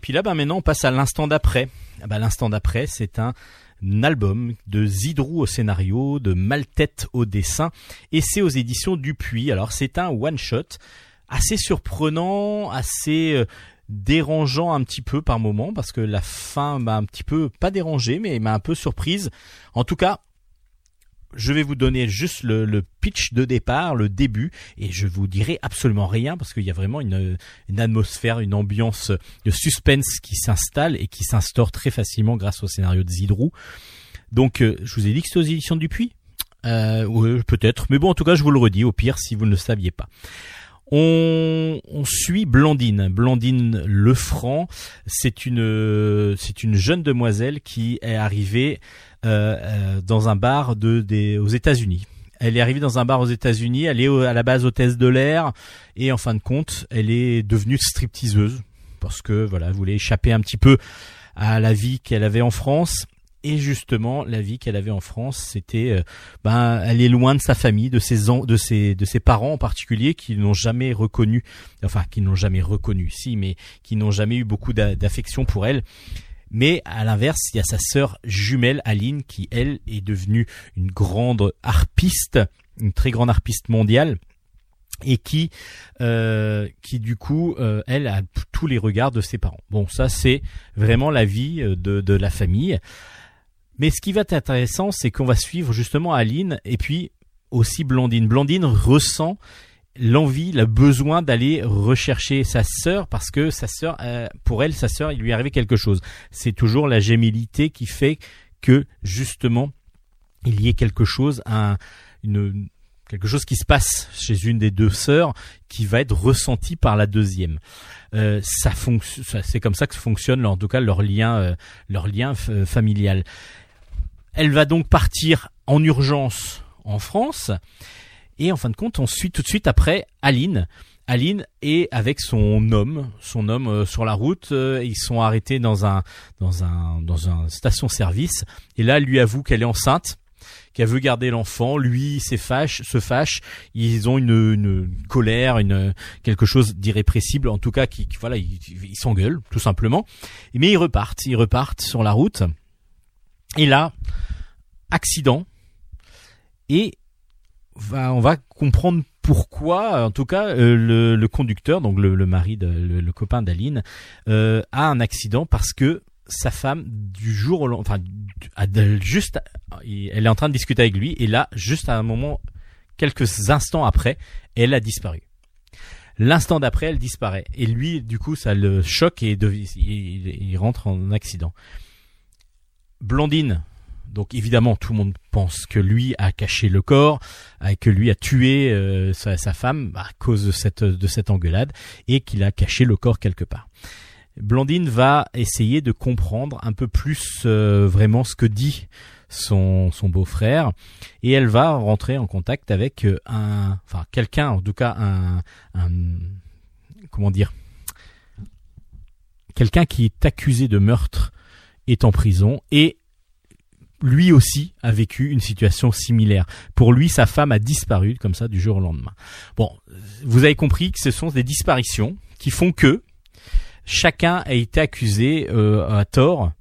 puis là, bah, maintenant, on passe à l'instant d'après. Ah bah, l'instant d'après, c'est un album de Zidrou au scénario, de Maltête au dessin, et c'est aux éditions Dupuis. Alors, c'est un one-shot assez surprenant, assez euh, dérangeant un petit peu par moment, parce que la fin m'a un petit peu, pas dérangé, mais m'a un peu surprise. En tout cas, je vais vous donner juste le, le, pitch de départ, le début, et je vous dirai absolument rien parce qu'il y a vraiment une, une, atmosphère, une ambiance de suspense qui s'installe et qui s'instaure très facilement grâce au scénario de Zidrou. Donc, euh, je vous ai dit que c'était aux éditions Dupuis euh, peut-être, mais bon, en tout cas, je vous le redis, au pire, si vous ne le saviez pas. On, on, suit Blandine, Blandine Lefranc. C'est une, c'est une jeune demoiselle qui est arrivée euh, euh, dans un bar de, des, aux États-Unis. Elle est arrivée dans un bar aux États-Unis. Elle est à la base hôtesse de l'air et en fin de compte, elle est devenue stripteaseuse parce que voilà, elle voulait échapper un petit peu à la vie qu'elle avait en France. Et justement, la vie qu'elle avait en France, c'était, euh, ben, elle est loin de sa famille, de ses de ses de ses parents en particulier, qui n'ont jamais reconnu, enfin, qui n'ont jamais reconnu, si, mais qui n'ont jamais eu beaucoup d'affection pour elle. Mais à l'inverse, il y a sa sœur jumelle Aline qui elle est devenue une grande harpiste, une très grande harpiste mondiale et qui euh, qui du coup euh, elle a tous les regards de ses parents. Bon, ça c'est vraiment la vie euh, de de la famille. Mais ce qui va être intéressant, c'est qu'on va suivre justement Aline et puis aussi Blandine. Blandine ressent l'envie, le besoin d'aller rechercher sa sœur parce que sa sœur, euh, pour elle, sa sœur, il lui arrivé quelque chose. C'est toujours la gémilité qui fait que justement il y ait quelque chose, quelque chose qui se passe chez une des deux sœurs qui va être ressenti par la deuxième. Euh, c'est comme ça que fonctionne, en tout cas leur lien, euh, leur lien familial. Elle va donc partir en urgence en France. Et en fin de compte, on suit tout de suite après Aline. Aline est avec son homme, son homme euh, sur la route. euh, ils sont arrêtés dans un dans un dans un station-service. Et là, lui avoue qu'elle est enceinte, qu'elle veut garder l'enfant. Lui, se fâche, se fâche. Ils ont une, une colère, une quelque chose d'irrépressible. En tout cas, qui, qui- voilà, ils s'engueulent tout simplement. Mais ils repartent, ils repartent sur la route. Et là, accident. Et va, on va comprendre pourquoi, en tout cas, euh, le, le conducteur, donc le, le mari, de, le, le copain d'Aline, euh, a un accident parce que sa femme, du jour au lendemain, enfin, juste, elle est en train de discuter avec lui, et là, juste à un moment, quelques instants après, elle a disparu. L'instant d'après, elle disparaît. Et lui, du coup, ça le choque et il, il rentre en accident. Blondine, donc évidemment, tout le monde pense que lui a caché le corps, euh, que lui a tué euh, sa, femme à cause de cette, de cette engueulade et qu'il a caché le corps quelque part. Blandine va essayer de comprendre un peu plus euh, vraiment ce que dit son, son beau-frère et elle va rentrer en contact avec un, enfin quelqu'un, en tout cas un, un comment dire, quelqu'un qui est accusé de meurtre est en prison et lui aussi a vécu une situation similaire. Pour lui, sa femme a disparu comme ça du jour au lendemain. Bon, vous avez compris que ce sont des disparitions qui font que chacun a été accusé euh, à tort,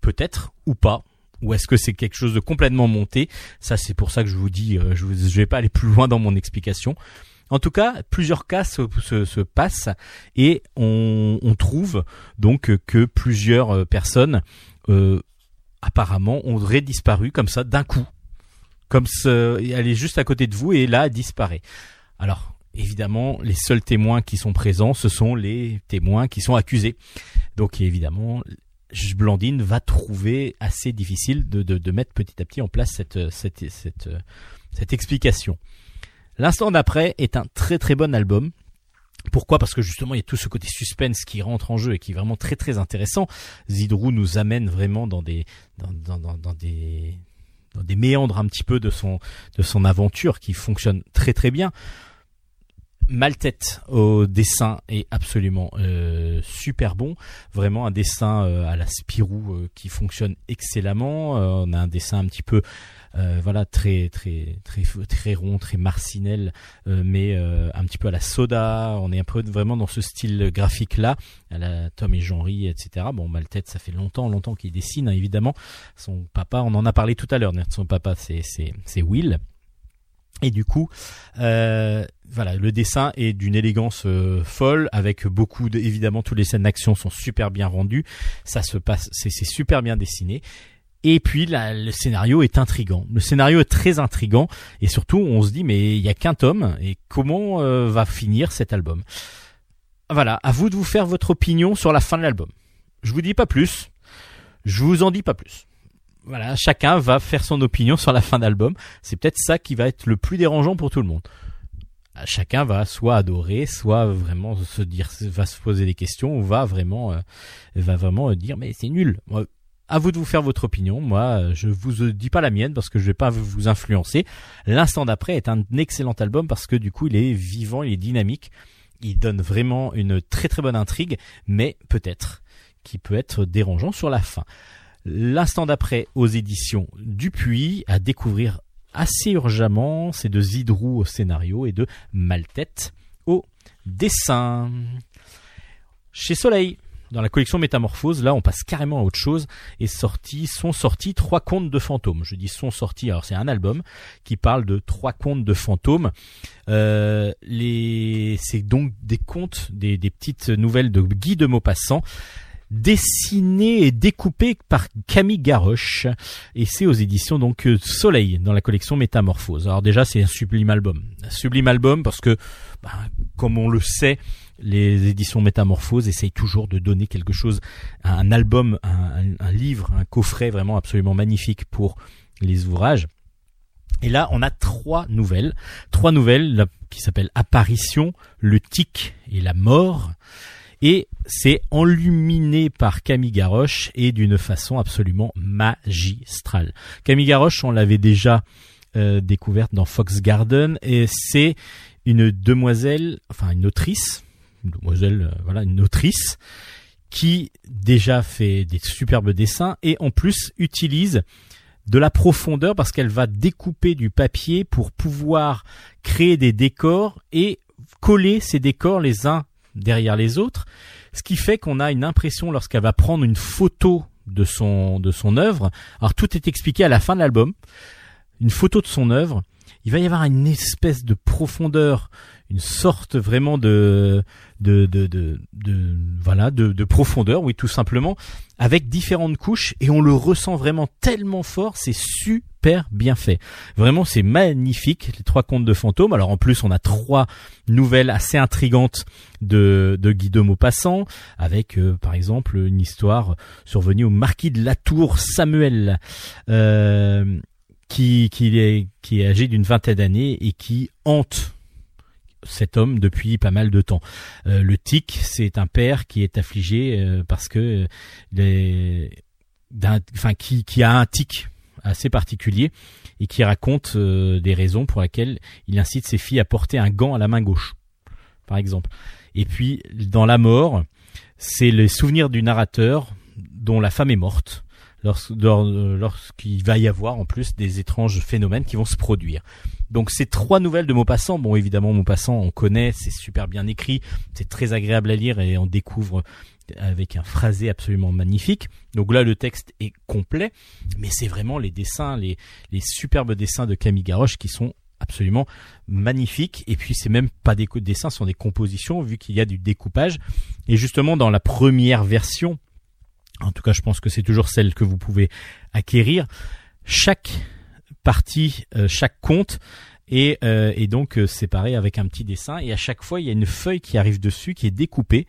peut-être ou pas. Ou est-ce que c'est quelque chose de complètement monté? Ça, c'est pour ça que je vous dis, euh, je, je vais pas aller plus loin dans mon explication. En tout cas, plusieurs cas se, se, se passent et on, trouve donc que plusieurs euh, personnes apparemment auraient disparu comme ça d'un coup. Comme elle est juste à côté de vous et là elle disparaît. Alors, évidemment, les seuls témoins qui sont présents, ce sont les témoins qui sont accusés. Donc évidemment, Blandine va trouver assez difficile de, de, de mettre petit à petit en place cette, cette, cette, cette explication. L'instant d'après est un très très bon album. Pourquoi? Parce que justement il y a tout ce côté suspense qui rentre en jeu et qui est vraiment très très intéressant. Zidrou nous amène vraiment dans des dans, des dans des méandres un petit peu de son de son aventure qui fonctionne très très bien. Maltête au dessin est absolument euh, super bon, vraiment un dessin euh, à la Spirou euh, qui fonctionne excellemment. On a un dessin un petit peu euh, voilà très très très très rond, très marcinelle, euh, mais euh, un petit peu à la soda. On est un peu vraiment dans ce style graphique là, à la Tom et Jean-Ry, etc. Bon, Maltête, ça fait longtemps, longtemps qu'il dessine, hein, évidemment. Son papa, on en a parlé tout à l'heure. Son papa, c'est c'est c'est Will. Et du coup, euh, voilà, le dessin est d'une élégance euh, folle, avec beaucoup de, évidemment, toutes les scènes d'action sont super bien rendues. Ça se passe, c'est c'est super bien dessiné. Et puis là, le scénario est intrigant. Le scénario est très intrigant et surtout on se dit mais il y a qu'un tome et comment euh, va finir cet album? Voilà, à vous de vous faire votre opinion sur la fin de l'album. Je vous dis pas plus. Je vous en dis pas plus. Voilà, chacun va faire son opinion sur la fin d'album. C'est peut-être ça qui va être le plus dérangeant pour tout le monde. Chacun va soit adorer, soit vraiment se dire, va se poser des questions, ou va vraiment, euh, va vraiment dire mais c'est nul. À vous de vous faire votre opinion. Moi, je vous dis pas la mienne parce que je vais pas vous influencer. L'instant d'après est un excellent album parce que du coup, il est vivant, il est dynamique. Il donne vraiment une très très bonne intrigue, mais peut-être qui peut être dérangeant sur la fin. L'instant d'après aux éditions Dupuis à découvrir assez urgemment, c'est de Zidrou au scénario et de Maltête au dessin. Chez Soleil, dans la collection Métamorphose, là, on passe carrément à autre chose et sortis sont sortis trois contes de fantômes. Je dis sont sortis, alors c'est un album qui parle de trois contes de fantômes. Euh, les, c'est donc des contes, des, des petites nouvelles de Guy de Maupassant dessinées et découpées par Camille Garoche et c'est aux éditions donc euh, Soleil dans la collection Métamorphose. Alors déjà c'est un sublime album, un sublime album parce que bah, comme on le sait, les éditions Métamorphose essayent toujours de donner quelque chose, un album, un, un- livre, un coffret vraiment absolument magnifique pour les ouvrages. Et là, on a trois nouvelles, trois nouvelles qui s'appellent Apparition, le tic et la mort. Et c'est enluminé par Camille Garoche et d'une façon absolument magistrale. Camille Garoche, on l'avait déjà euh, découverte dans Fox Garden et c'est une demoiselle, enfin une autrice, une demoiselle, euh, voilà, une autrice qui déjà fait des superbes dessins et en plus utilise de la profondeur parce qu'elle va découper du papier pour pouvoir créer des décors et coller ces décors les uns derrière les autres, ce qui fait qu'on a une impression lorsqu'elle va prendre une photo de son de son œuvre. Alors tout est expliqué à la fin de l'album. Une photo de son œuvre, il va y avoir une espèce de profondeur, une sorte vraiment de de de de, voilà de, de profondeur, oui tout simplement, avec différentes couches et on le ressent vraiment tellement fort, c'est super bien fait. Vraiment, c'est magnifique les trois contes de fantômes. Alors en plus, on a trois nouvelles assez intrigantes de de Guy de Maupassant, avec euh, par exemple une histoire survenue au marquis de Latour Samuel. Euh, qui, qui, est, qui est âgé d'une vingtaine d'années et qui hante cet homme depuis pas mal de temps. Euh, le tic, c'est un père qui est affligé euh, parce que euh, les, enfin, qui, qui a un tic assez particulier et qui raconte euh, des raisons pour lesquelles il incite ses filles à porter un gant à la main gauche, par exemple. Et puis, dans la mort, c'est le souvenir du narrateur dont la femme est morte euh, lorsqu'il va y avoir en plus des étranges phénomènes qui vont se produire. Donc ces trois nouvelles de Maupassant, bon évidemment Maupassant on connaît, c'est super bien écrit, c'est très agréable à lire et on découvre avec un phrasé absolument magnifique. Donc là le texte est complet, mais c'est vraiment les dessins, les, les superbes dessins de Camille Garoche qui sont absolument magnifiques. Et puis c'est même pas des dessins, ce sont des compositions vu qu'il y a du découpage. Et justement dans la première version, en tout cas je pense que c'est toujours celle que vous pouvez acquérir, chaque partie, euh, chaque conte est, euh, est donc euh, séparé avec un petit dessin et à chaque fois il y a une feuille qui arrive dessus qui est découpée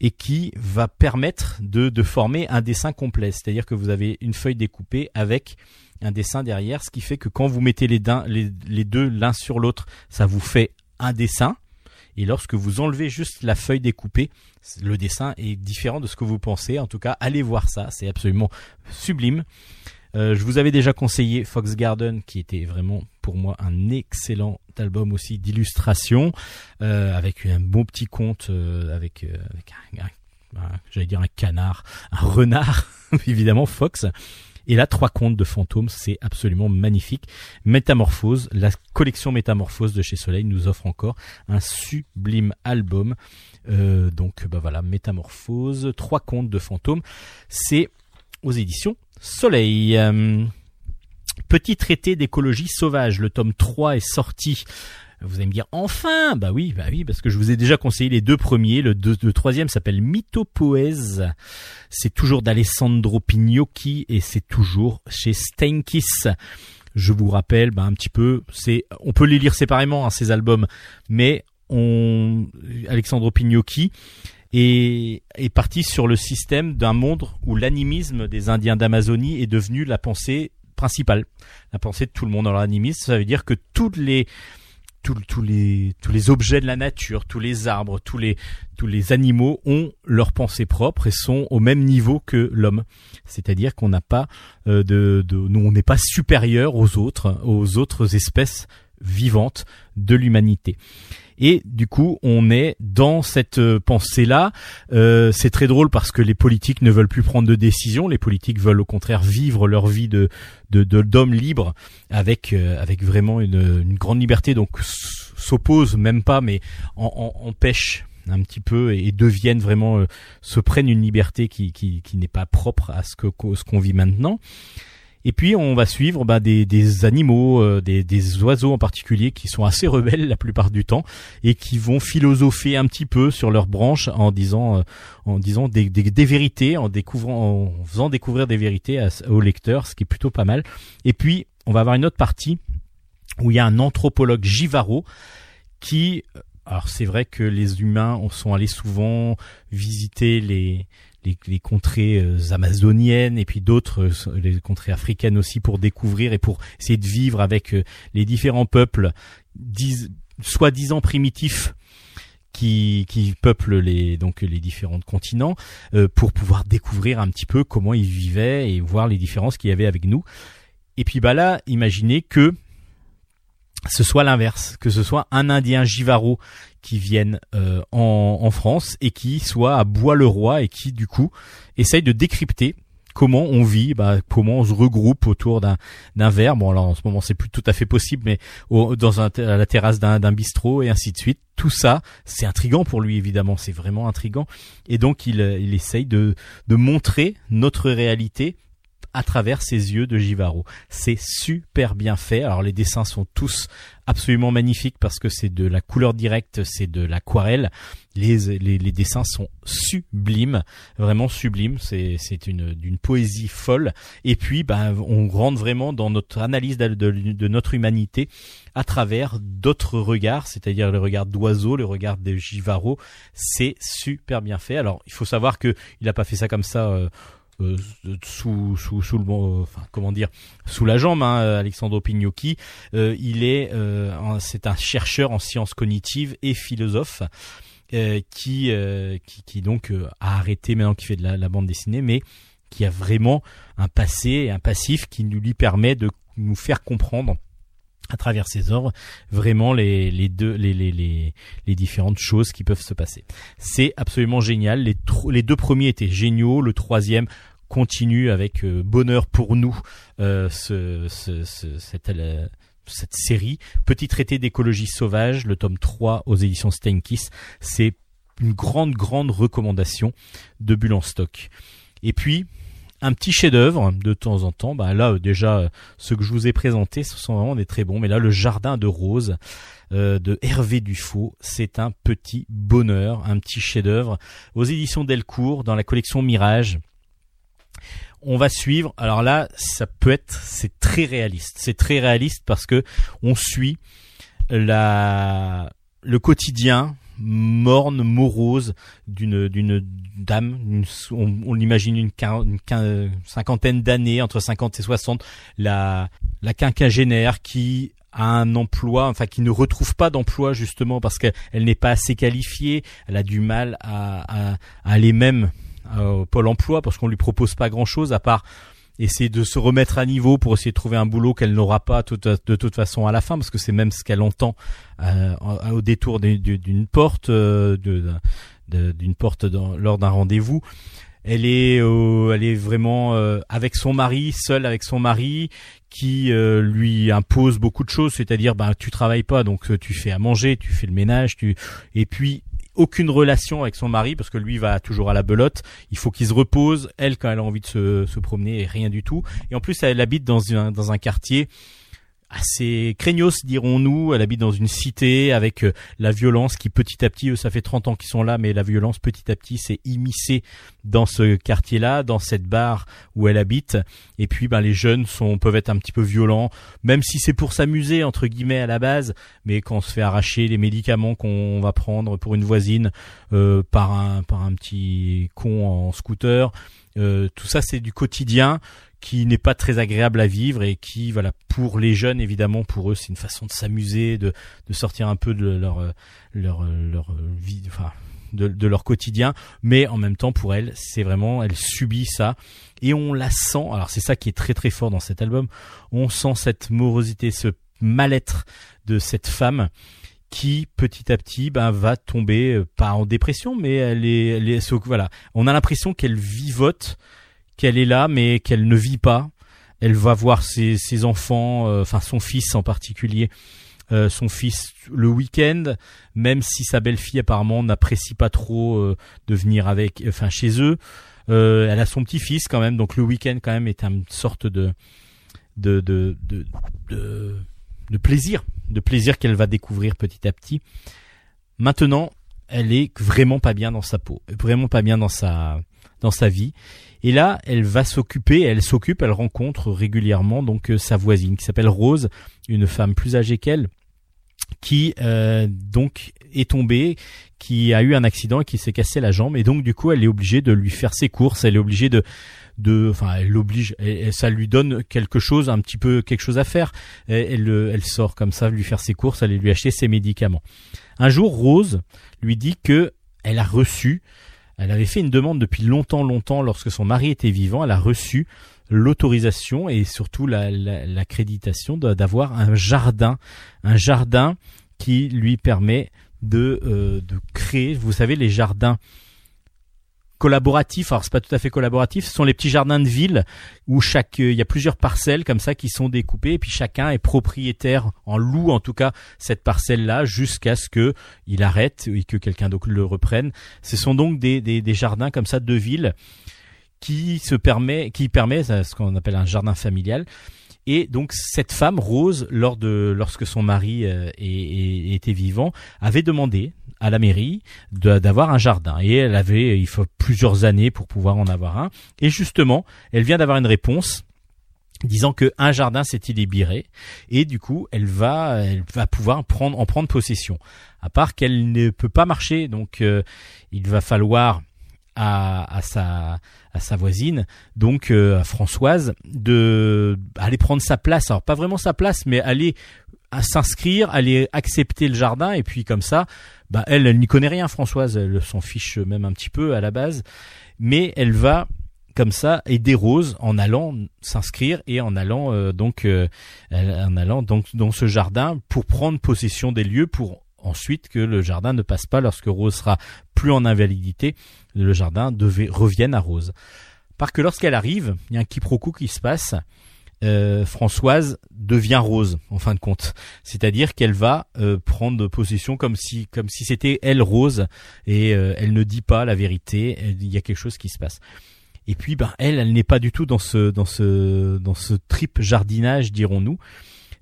et qui va permettre de, de former un dessin complet. C'est-à-dire que vous avez une feuille découpée avec un dessin derrière, ce qui fait que quand vous mettez les, les deux l'un sur l'autre, ça vous fait un dessin. Et lorsque vous enlevez juste la feuille découpée, le dessin est différent de ce que vous pensez. En tout cas, allez voir ça, c'est absolument sublime. Euh, je vous avais déjà conseillé Fox Garden, qui était vraiment pour moi un excellent album aussi d'illustration, euh, avec un bon petit conte, euh, avec, euh, un- j'allais dire un canard, un renard, évidemment Fox. Et là, trois contes de fantômes, c'est absolument magnifique. Métamorphose, la collection Métamorphose de chez Soleil nous offre encore un sublime album. Euh, donc, bah voilà, Métamorphose, trois contes de fantômes. C'est aux éditions Soleil. Euh, petit traité d'écologie sauvage, le tome 3 est sorti. Vous allez me dire enfin, bah oui, bah oui, parce que je vous ai déjà conseillé les deux premiers. Le, deux- troisième s'appelle Mythopoèse. C'est toujours d'Alessandro Pignocchi et c'est toujours chez Steinkiss. Je vous rappelle, bah, un petit peu, c'est, on peut les lire séparément hein, ces albums, mais on, Alessandro Pignocchi est, est parti sur le système d'un monde où l'animisme des Indiens d'Amazonie est devenu la pensée principale, la pensée de tout le monde. Alors l'animisme, ça veut dire que toutes les tous, tous les tous les objets de la nature, tous les arbres, tous les tous les animaux ont leur pensée propre et sont au même niveau que l'homme. C'est-à-dire qu'on n'a pas euh, de, de nous on n'est pas supérieur aux autres aux autres espèces vivantes de l'humanité. Et du coup, on est dans cette euh, pensée-là. Euh, c'est très drôle parce que les politiques ne veulent plus prendre de décisions. Les politiques veulent au contraire vivre leur vie de de de- d'hommes libres avec euh, avec vraiment une, une grande liberté. Donc s- s'oppose même pas, mais en, en- empêche un petit peu et, deviennent vraiment euh, se prennent une liberté qui qui, qui n'est pas propre à ce que ce qu'on vit maintenant. Et puis on va suivre bah, des, des animaux, euh, des, des oiseaux en particulier qui sont assez rebelles la plupart du temps et qui vont philosopher un petit peu sur leurs branches en disant, euh, en disant des, des, vérités, en découvrant, en faisant découvrir des vérités à, aux lecteurs, ce qui est plutôt pas mal. Et puis on va avoir une autre partie où il y a un anthropologue Givaro qui alors c'est vrai que les humains sont allés souvent visiter les les, contrées euh, amazoniennes et puis d'autres euh, les contrées africaines aussi pour découvrir et pour essayer de vivre avec euh, les différents peuples soi-disant primitifs qui, qui peuplent les donc les différents continents pour pouvoir découvrir un petit peu comment ils vivaient et voir les différences qu'il y avait avec nous. Et puis bah là, imaginez que ce soit l'inverse, que ce soit un Indien Jivaro qui viennent euh, en, France et qui soit à Bois-le-Roi et qui du coup essaye de décrypter comment on vit, bah, comment on se regroupe autour d'un d'un verre. Bon, alors en ce moment c'est plus tout à fait possible, mais dans à la terrasse d'un d'un bistrot et ainsi de suite. Tout ça, c'est intrigant pour lui évidemment, c'est vraiment intrigant. Et donc il il essaye de de montrer notre réalité à travers ses yeux de Givaro. C'est super bien fait. Alors les dessins sont tous absolument magnifiques parce que c'est de la couleur directe, c'est de l'aquarelle. Les, les, dessins sont sublimes, vraiment sublimes. C'est, c'est une d'une poésie folle. Et puis, ben, on rentre vraiment dans notre analyse de, de, notre humanité à travers d'autres regards, c'est-à-dire le regard d'oiseau, le regard de Givaro. C'est super bien fait. Alors, il faut savoir que il a pas fait ça comme ça. Euh, euh, sous comment dire sous la jambe hein, Alexandro Pignocchi. Euh, il est euh, c'est un chercheur en sciences cognitives et philosophe qui, qui, donc a arrêté maintenant qui fait de la, la, bande dessinée mais qui a vraiment un passé un passif qui nous lui permet de nous faire comprendre à travers ses œuvres vraiment les, les deux les, les, les, les différentes choses qui peuvent se passer. C'est absolument génial. Les, les deux premiers étaient géniaux. Le troisième continue avec euh, bonheur pour nous euh, ce, ce, ce, cette, euh, cette série. Petit traité d'écologie sauvage, le tome 3 aux éditions Steinkiss. C'est une grande, grande recommandation de Bulle stock. Et puis, un petit chef-d'œuvre de temps en temps. Bah là, déjà, ce que je vous ai présenté, ce sont vraiment des très bons. Mais là, le Jardin de Rose euh, de Hervé Dufaux, c'est un petit bonheur, un petit chef-d'œuvre aux éditions Delcourt dans la collection Mirage. On va suivre. Alors là, ça peut être, c'est très réaliste. C'est très réaliste parce que on suit le quotidien morne, morose d'une d'une dame, on, on l'imagine une, cinquantaine d'années, entre 50 et 60, la la quinquagénaire qui a un emploi, enfin qui ne retrouve pas d'emploi justement parce qu'elle n'est pas assez qualifiée, elle a du mal à, à, aller même au pôle emploi parce qu'on lui propose pas grand chose à part essayer de se remettre à niveau pour essayer de trouver un boulot qu'elle n'aura pas de toute façon à la fin parce que c'est même ce qu'elle entend euh, au détour d'une porte euh, d'une porte lors d'un rendez-vous. Elle est euh, elle est vraiment avec son mari seule avec son mari qui lui impose beaucoup de choses c'est-à-dire ben tu travailles pas donc tu fais à manger tu fais le ménage tu et puis aucune relation avec son mari parce que lui va toujours à la belote. Il faut qu'il se repose. Elle, quand elle a envie de se, se promener, rien du tout. Et en plus, elle habite dans un, dans un quartier assez craignos dirons-nous. Elle habite dans une cité avec euh, la violence qui petit à petit, eux, ça fait 30 ans qu'ils sont là, mais la violence petit à petit s'est immiscée dans ce quartier-là, dans cette barre où elle habite. Et puis, ben, les jeunes sont peuvent être un petit peu violents, même si c'est pour s'amuser entre guillemets à la base. Mais quand on se fait arracher les médicaments qu'on va prendre pour une voisine euh, par un par un petit con en scooter. Euh, tout ça c'est du quotidien qui n'est pas très agréable à vivre et qui voilà pour les jeunes évidemment pour eux c'est une façon de s'amuser de, de sortir un peu de leur leur leur vie enfin de, de, leur quotidien. Mais en même temps pour elle c'est vraiment elle subit ça et on la sent. Alors c'est ça qui est très très fort dans cet album. On sent cette morosité ce mal-être de cette femme qui petit à petit ben, va tomber euh, pas en dépression mais elle est, elle voilà on a l'impression qu'elle vivote qu'elle est là mais qu'elle ne vit pas. Elle va voir ses, ses enfants, euh, son fils en particulier, euh, son fils le week-end, même si sa belle-fille apparemment n'apprécie pas trop de venir avec, enfin chez eux. Elle a son petit-fils quand même, donc le week-end quand même est une sorte de de, de, de plaisir, de plaisir qu'elle va découvrir petit à petit. Maintenant, elle est vraiment pas bien dans sa peau, vraiment pas bien dans sa dans sa vie. Et là, elle va s'occuper, elle s'occupe, elle rencontre régulièrement donc euh, sa voisine qui s'appelle Rose, une femme plus âgée qu'elle, qui euh, donc est tombée, qui a eu un accident et qui s'est cassé la jambe. Et donc du coup, elle est obligée de lui faire ses courses. Elle est obligée de de, enfin, elle l'oblige, et, ça lui donne quelque chose, un petit peu quelque chose à faire. Elle, euh, elle sort comme ça, lui faire ses courses, aller lui acheter ses médicaments. Un jour, Rose lui dit que elle a reçu, elle avait fait une demande depuis longtemps, longtemps, lorsque son mari était vivant, elle a reçu l'autorisation et surtout la- la- l'accréditation de- d'avoir un jardin, un jardin qui lui permet de, euh, de créer, vous savez, les jardins collaboratifs. Alors c'est pas tout à fait collaboratif, ce sont les petits jardins de ville où chaque, euh, il y a plusieurs parcelles comme ça qui sont découpées et puis chacun est propriétaire en loue en tout cas cette parcelle là jusqu'à ce que il arrête et que quelqu'un d'autre le reprenne. Ce sont donc des, des, des jardins comme ça de ville qui se permet, qui permet ce qu'on appelle un jardin familial. Et donc cette femme Rose, lors de lorsque son mari euh, est- est- était vivant, avait demandé à la mairie d'avoir un jardin. Et elle avait, il faut plusieurs années pour pouvoir en avoir un. Et justement, elle vient d'avoir une réponse disant que un jardin s'était libéré et du coup elle va elle va pouvoir prendre en prendre possession à part qu'elle ne peut pas marcher donc euh, il va falloir à, à sa à sa voisine donc euh, à Françoise de aller prendre sa place alors pas vraiment sa place mais aller s'inscrire aller accepter le jardin et puis comme ça bah elle n'y connaît rien Françoise. Elle s'en fiche même un petit peu à la base. Mais elle va comme ça aider Rose en allant s'inscrire et en allant euh, donc euh, en allant donc dans ce jardin pour prendre possession des lieux pour ensuite que le jardin ne passe pas. Lorsque Rose sera plus en invalidité le jardin devait revienne à Rose. Par que lorsqu'elle arrive il y a un quiproquo qui se passe euh, Françoise devient Rose en fin de compte c'est-à-dire qu'elle va euh, prendre possession comme si comme si c'était elle Rose et euh, elle ne dit pas la vérité il y a quelque chose qui se passe et puis, ben, elle, elle n'est pas du tout dans ce, dans ce, dans ce trip jardinage, dirons-nous.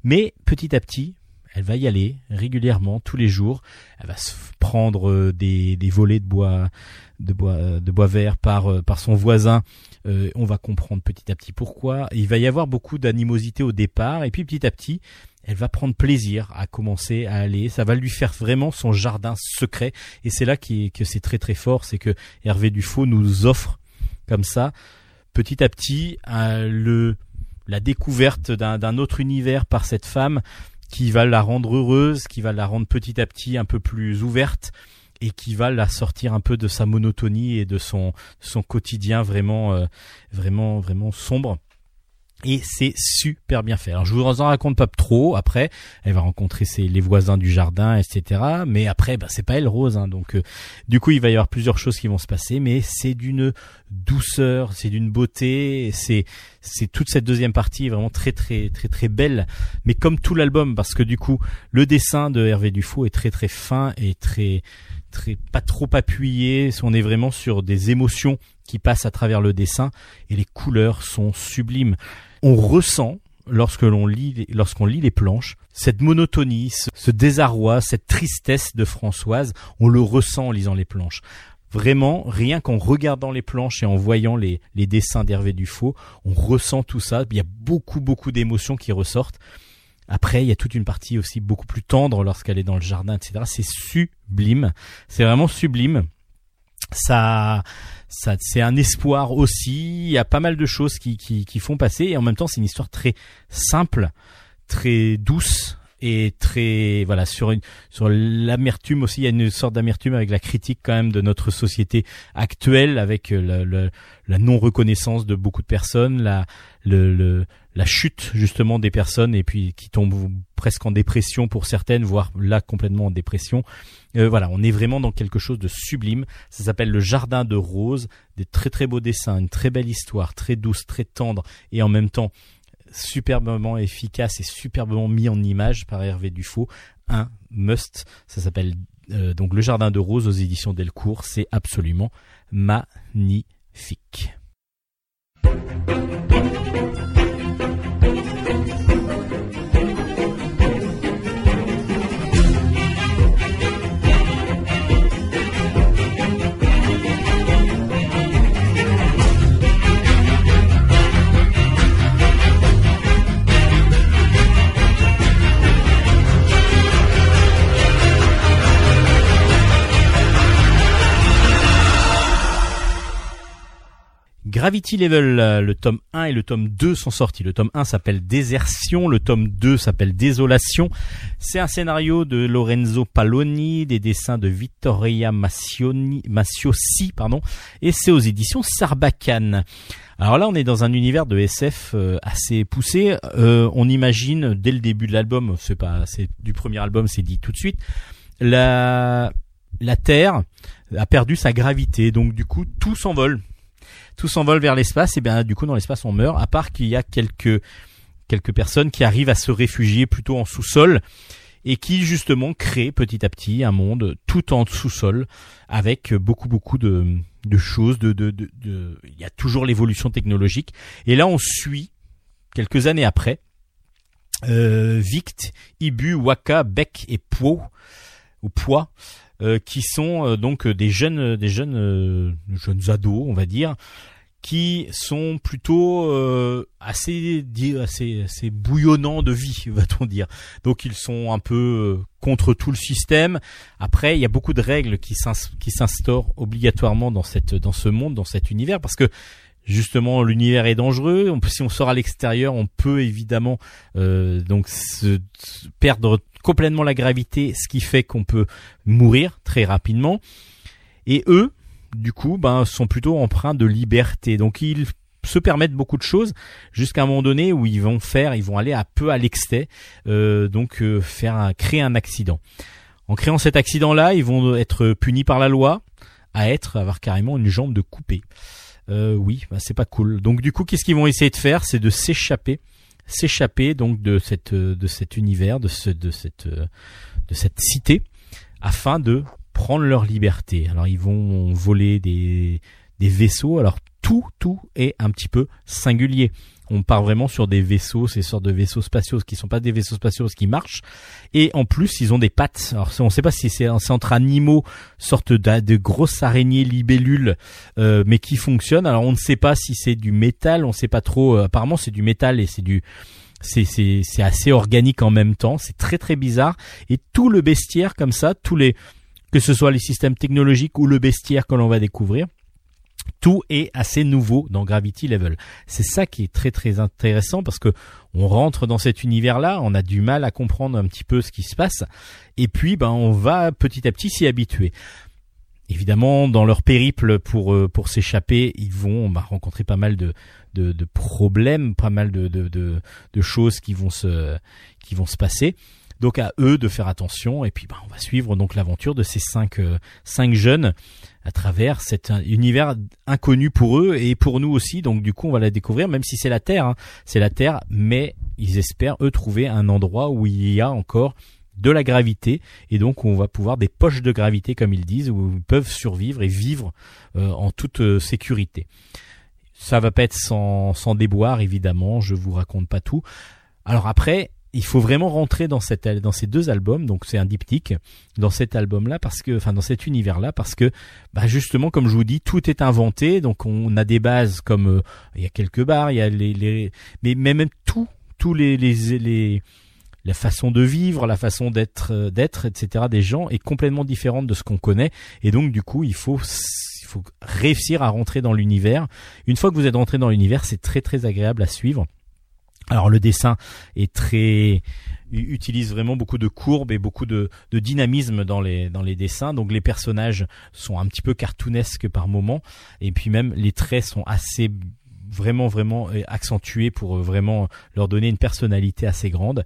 Mais petit à petit, elle va y aller régulièrement, tous les jours. Elle va se prendre euh, des, des volets de bois, de bois, euh, de bois vert par, euh, par son voisin. Euh, on va comprendre petit à petit pourquoi. Il va y avoir beaucoup d'animosité au départ, et puis petit à petit, elle va prendre plaisir à commencer à aller. Ça va lui faire vraiment son jardin secret. Et c'est là qui que c'est très très fort, c'est que Hervé Dufaux nous offre comme ça, petit à petit, euh, le la découverte d'un d'un autre univers par cette femme qui va la rendre heureuse, qui va la rendre petit à petit un peu plus ouverte et qui va la sortir un peu de sa monotonie et de son son quotidien vraiment euh, vraiment vraiment sombre. Et c'est super bien fait. Alors je vous en raconte pas trop. Après, elle va rencontrer ses, les voisins du jardin, etc. Mais après, bah, c'est pas elle Rose. hein. donc euh, du coup, il va y avoir plusieurs choses qui vont se passer. Mais c'est d'une douceur, c'est d'une beauté. C'est c'est toute cette deuxième partie vraiment très très très très belle. Mais comme tout l'album, parce que du coup, le dessin de Hervé Dufaux est très très fin et très pas trop appuyé. On est vraiment sur des émotions qui passent à travers le dessin et les couleurs sont sublimes. On ressent lorsque l'on lit lorsqu'on lit les planches cette monotonie, ce, ce désarroi, cette tristesse de Françoise, on le ressent en lisant les planches. Vraiment, rien qu'en regardant les planches et en voyant les, les dessins d'Hervé Dufaux, on ressent tout ça. Il y a beaucoup, beaucoup d'émotions qui ressortent. Après, il y a toute une partie aussi beaucoup plus tendre lorsqu'elle est dans le jardin, etc. C'est sublime. C'est vraiment sublime. Ça, ça, c'est un espoir aussi. Il y a pas mal de choses qui, qui, qui font passer et en même temps, c'est une histoire très simple, très douce et très voilà sur une sur l'amertume aussi il y a une sorte d'amertume avec la critique quand même de notre société actuelle avec le, le- la non reconnaissance de beaucoup de personnes la le, le- la chute justement des personnes et puis qui tombent presque en dépression pour certaines voire là complètement en dépression Euh, voilà on est vraiment dans quelque chose de sublime ça s'appelle le jardin de roses des très très beaux dessins une très belle histoire très douce très tendre et en même temps superbement efficace et superbement mis en image par Hervé Dufaux. Un must. Ça s'appelle euh, donc Le Jardin de Rose aux éditions Delcourt. C'est absolument magnifique. Gravity Level, euh, le tome 1 et le tome 2 sont sortis. Le tome 1 s'appelle Désertion, le tome 2 s'appelle Désolation. C'est un scénario de Lorenzo Paloni, des dessins de Vittoria Massioni, Massiosi, pardon, et c'est aux éditions Sarbacane. Alors là, on est dans un univers de SF euh, assez poussé. Euh, on imagine dès le début de l'album, c'est pas, c'est du premier album, c'est dit tout de suite, la la Terre a perdu sa gravité, donc du coup tout s'envole tout s'envole vers l'espace, et bien du coup dans l'espace on meurt, à part qu'il y a quelques quelques personnes qui arrivent à se réfugier plutôt en sous-sol et qui justement créent petit à petit un monde tout en sous-sol avec beaucoup beaucoup de, de choses, de, de, de, il y a toujours l'évolution technologique. Et là on suit quelques années après euh, Vict, Ibu, Waka, Beck et Po ou euh, qui sont euh, donc des jeunes des jeunes euh, jeunes ados on va dire qui sont plutôt assez assez assez bouillonnants de vie va-t-on dire donc ils sont un peu contre tout le système après il y a beaucoup de règles qui s'instaurent obligatoirement dans cette dans ce monde dans cet univers parce que justement l'univers est dangereux. Si on sort à l'extérieur, on peut évidemment euh, donc se, perdre complètement la gravité, ce qui fait qu'on peut mourir très rapidement. Et eux, du coup, ben, sont plutôt empreints de liberté. Donc ils se permettent beaucoup de choses jusqu'à un moment donné où ils vont faire, ils vont aller un peu à l'excès, euh, donc euh, faire un, créer un accident. En créant cet accident-là, ils vont être punis par la loi à être avoir carrément une jambe de coupée. Euh, oui, bah, c'est pas cool. Donc du coup, qu'est-ce qu'ils vont essayer de faire? C'est de s'échapper s'échapper donc de cette de cet univers de ce de cette de cette cité afin de prendre leur liberté. Alors ils vont voler des des vaisseaux. Alors tout tout est un petit peu singulier on part vraiment sur des vaisseaux, ces sortes de vaisseaux spatiaux qui sont pas des vaisseaux spatiaux qui marchent. Et en plus, ils ont des pattes. Alors on ne sait pas si c'est entre animaux, sorte de, de grosses araignées libellules, euh, mais qui fonctionnent. Alors on ne sait pas si c'est du métal, on ne sait pas trop. Euh, apparemment, c'est du métal et c'est du c'est c'est c'est assez organique en même temps. C'est très très bizarre. Et tout le bestiaire comme ça, tous les que ce soit les systèmes technologiques ou le bestiaire que l'on va découvrir tout est assez nouveau dans Gravity Level. C'est ça qui est très très intéressant parce que on rentre dans cet univers-là, on a du mal à comprendre un petit peu ce qui se passe, et puis ben on va petit à petit s'y habituer. Évidemment, dans leur périple pour euh, pour s'échapper, ils vont bah, rencontrer pas mal de, de, de problèmes, pas mal de, de, de, choses qui vont se qui vont se passer. Donc à eux de faire attention et puis bah, on va suivre donc l'aventure de ces cinq euh, cinq jeunes à travers cet univers inconnu pour eux et pour nous aussi. Donc du coup, on va la découvrir, même si c'est la Terre, hein. c'est la Terre, mais ils espèrent eux trouver un endroit où il y a encore de la gravité et donc on va pouvoir des poches de gravité comme ils disent où ils peuvent survivre et vivre euh, en toute euh, sécurité. Ça va pas être sans, sans déboire évidemment, je vous raconte pas tout. Alors après, il faut vraiment rentrer dans cette dans ces deux albums donc c'est un diptyque dans cet album là parce que enfin dans cet univers là parce que bah justement comme je vous dis tout est inventé donc on a des bases comme euh, il y a quelques bars il y a les, les mais même tout tous les les, les la façon de vivre, la façon d'être, euh, d'être, etc. des gens est complètement différente de ce qu'on connaît. Et donc, du coup, il faut, il faut réussir à rentrer dans l'univers. Une fois que vous êtes rentré dans l'univers, c'est très très agréable à suivre. Alors le dessin est très utilise vraiment beaucoup de courbes et beaucoup de, dynamisme dans les dans les dessins. Donc les personnages sont un petit peu cartoonesques par moments et puis même les traits sont assez vraiment vraiment euh, accentués pour euh, vraiment leur donner une personnalité assez grande.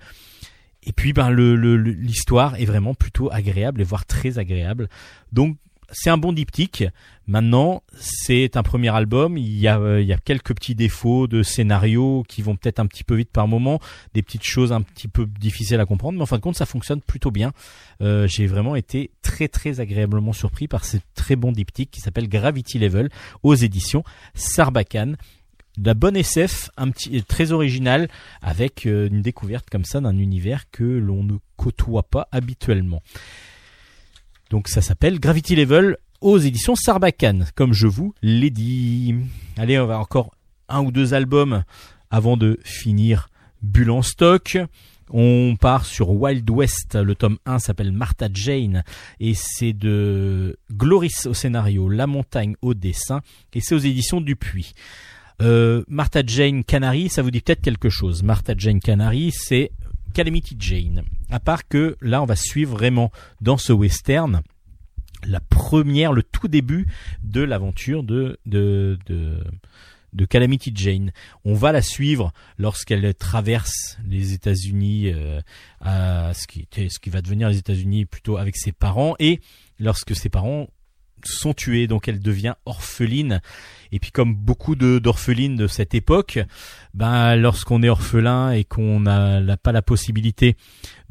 Et puis ben le l'histoire est vraiment plutôt agréable et voire très agréable. Donc c'est un bon diptyque. Maintenant, c'est un premier album. Il y a, euh, il y a quelques petits défauts de scénario qui vont peut-être un petit peu vite par moment, des petites choses un petit peu difficiles à comprendre, mais en fin de compte, ça fonctionne plutôt bien. Euh, J'ai vraiment été très très agréablement surpris par ce très bon diptyque qui s'appelle Gravity Level aux éditions Sarbacane. De la bonne SF, un petit très original, avec euh, une découverte comme ça d'un univers que l'on ne côtoie pas habituellement. Donc ça s'appelle Gravity Level aux éditions Sarbacane, comme je vous l'ai dit. Allez, on va encore un ou deux albums avant de finir Bulle en stock. On part sur Wild West, le tome 1 s'appelle Martha Jane et c'est de Gloris au scénario, La Montagne au dessin et c'est aux éditions Dupuis. Euh, Martha Jane Canary, ça vous dit peut-être quelque chose. Martha Jane Canary, c'est Calamity Jane. À part que là, on va suivre vraiment dans ce western la première, le tout début de l'aventure de, de, de, Calamity Jane. On va la suivre lorsqu'elle traverse les États-Unis, euh, ce qui ce qui va devenir les États-Unis plutôt avec ses parents, et lorsque ses parents sont tués, donc elle devient orpheline. Et puis comme beaucoup d'orphelines de cette époque, ben lorsqu'on est orphelin et qu'on n'a pas la possibilité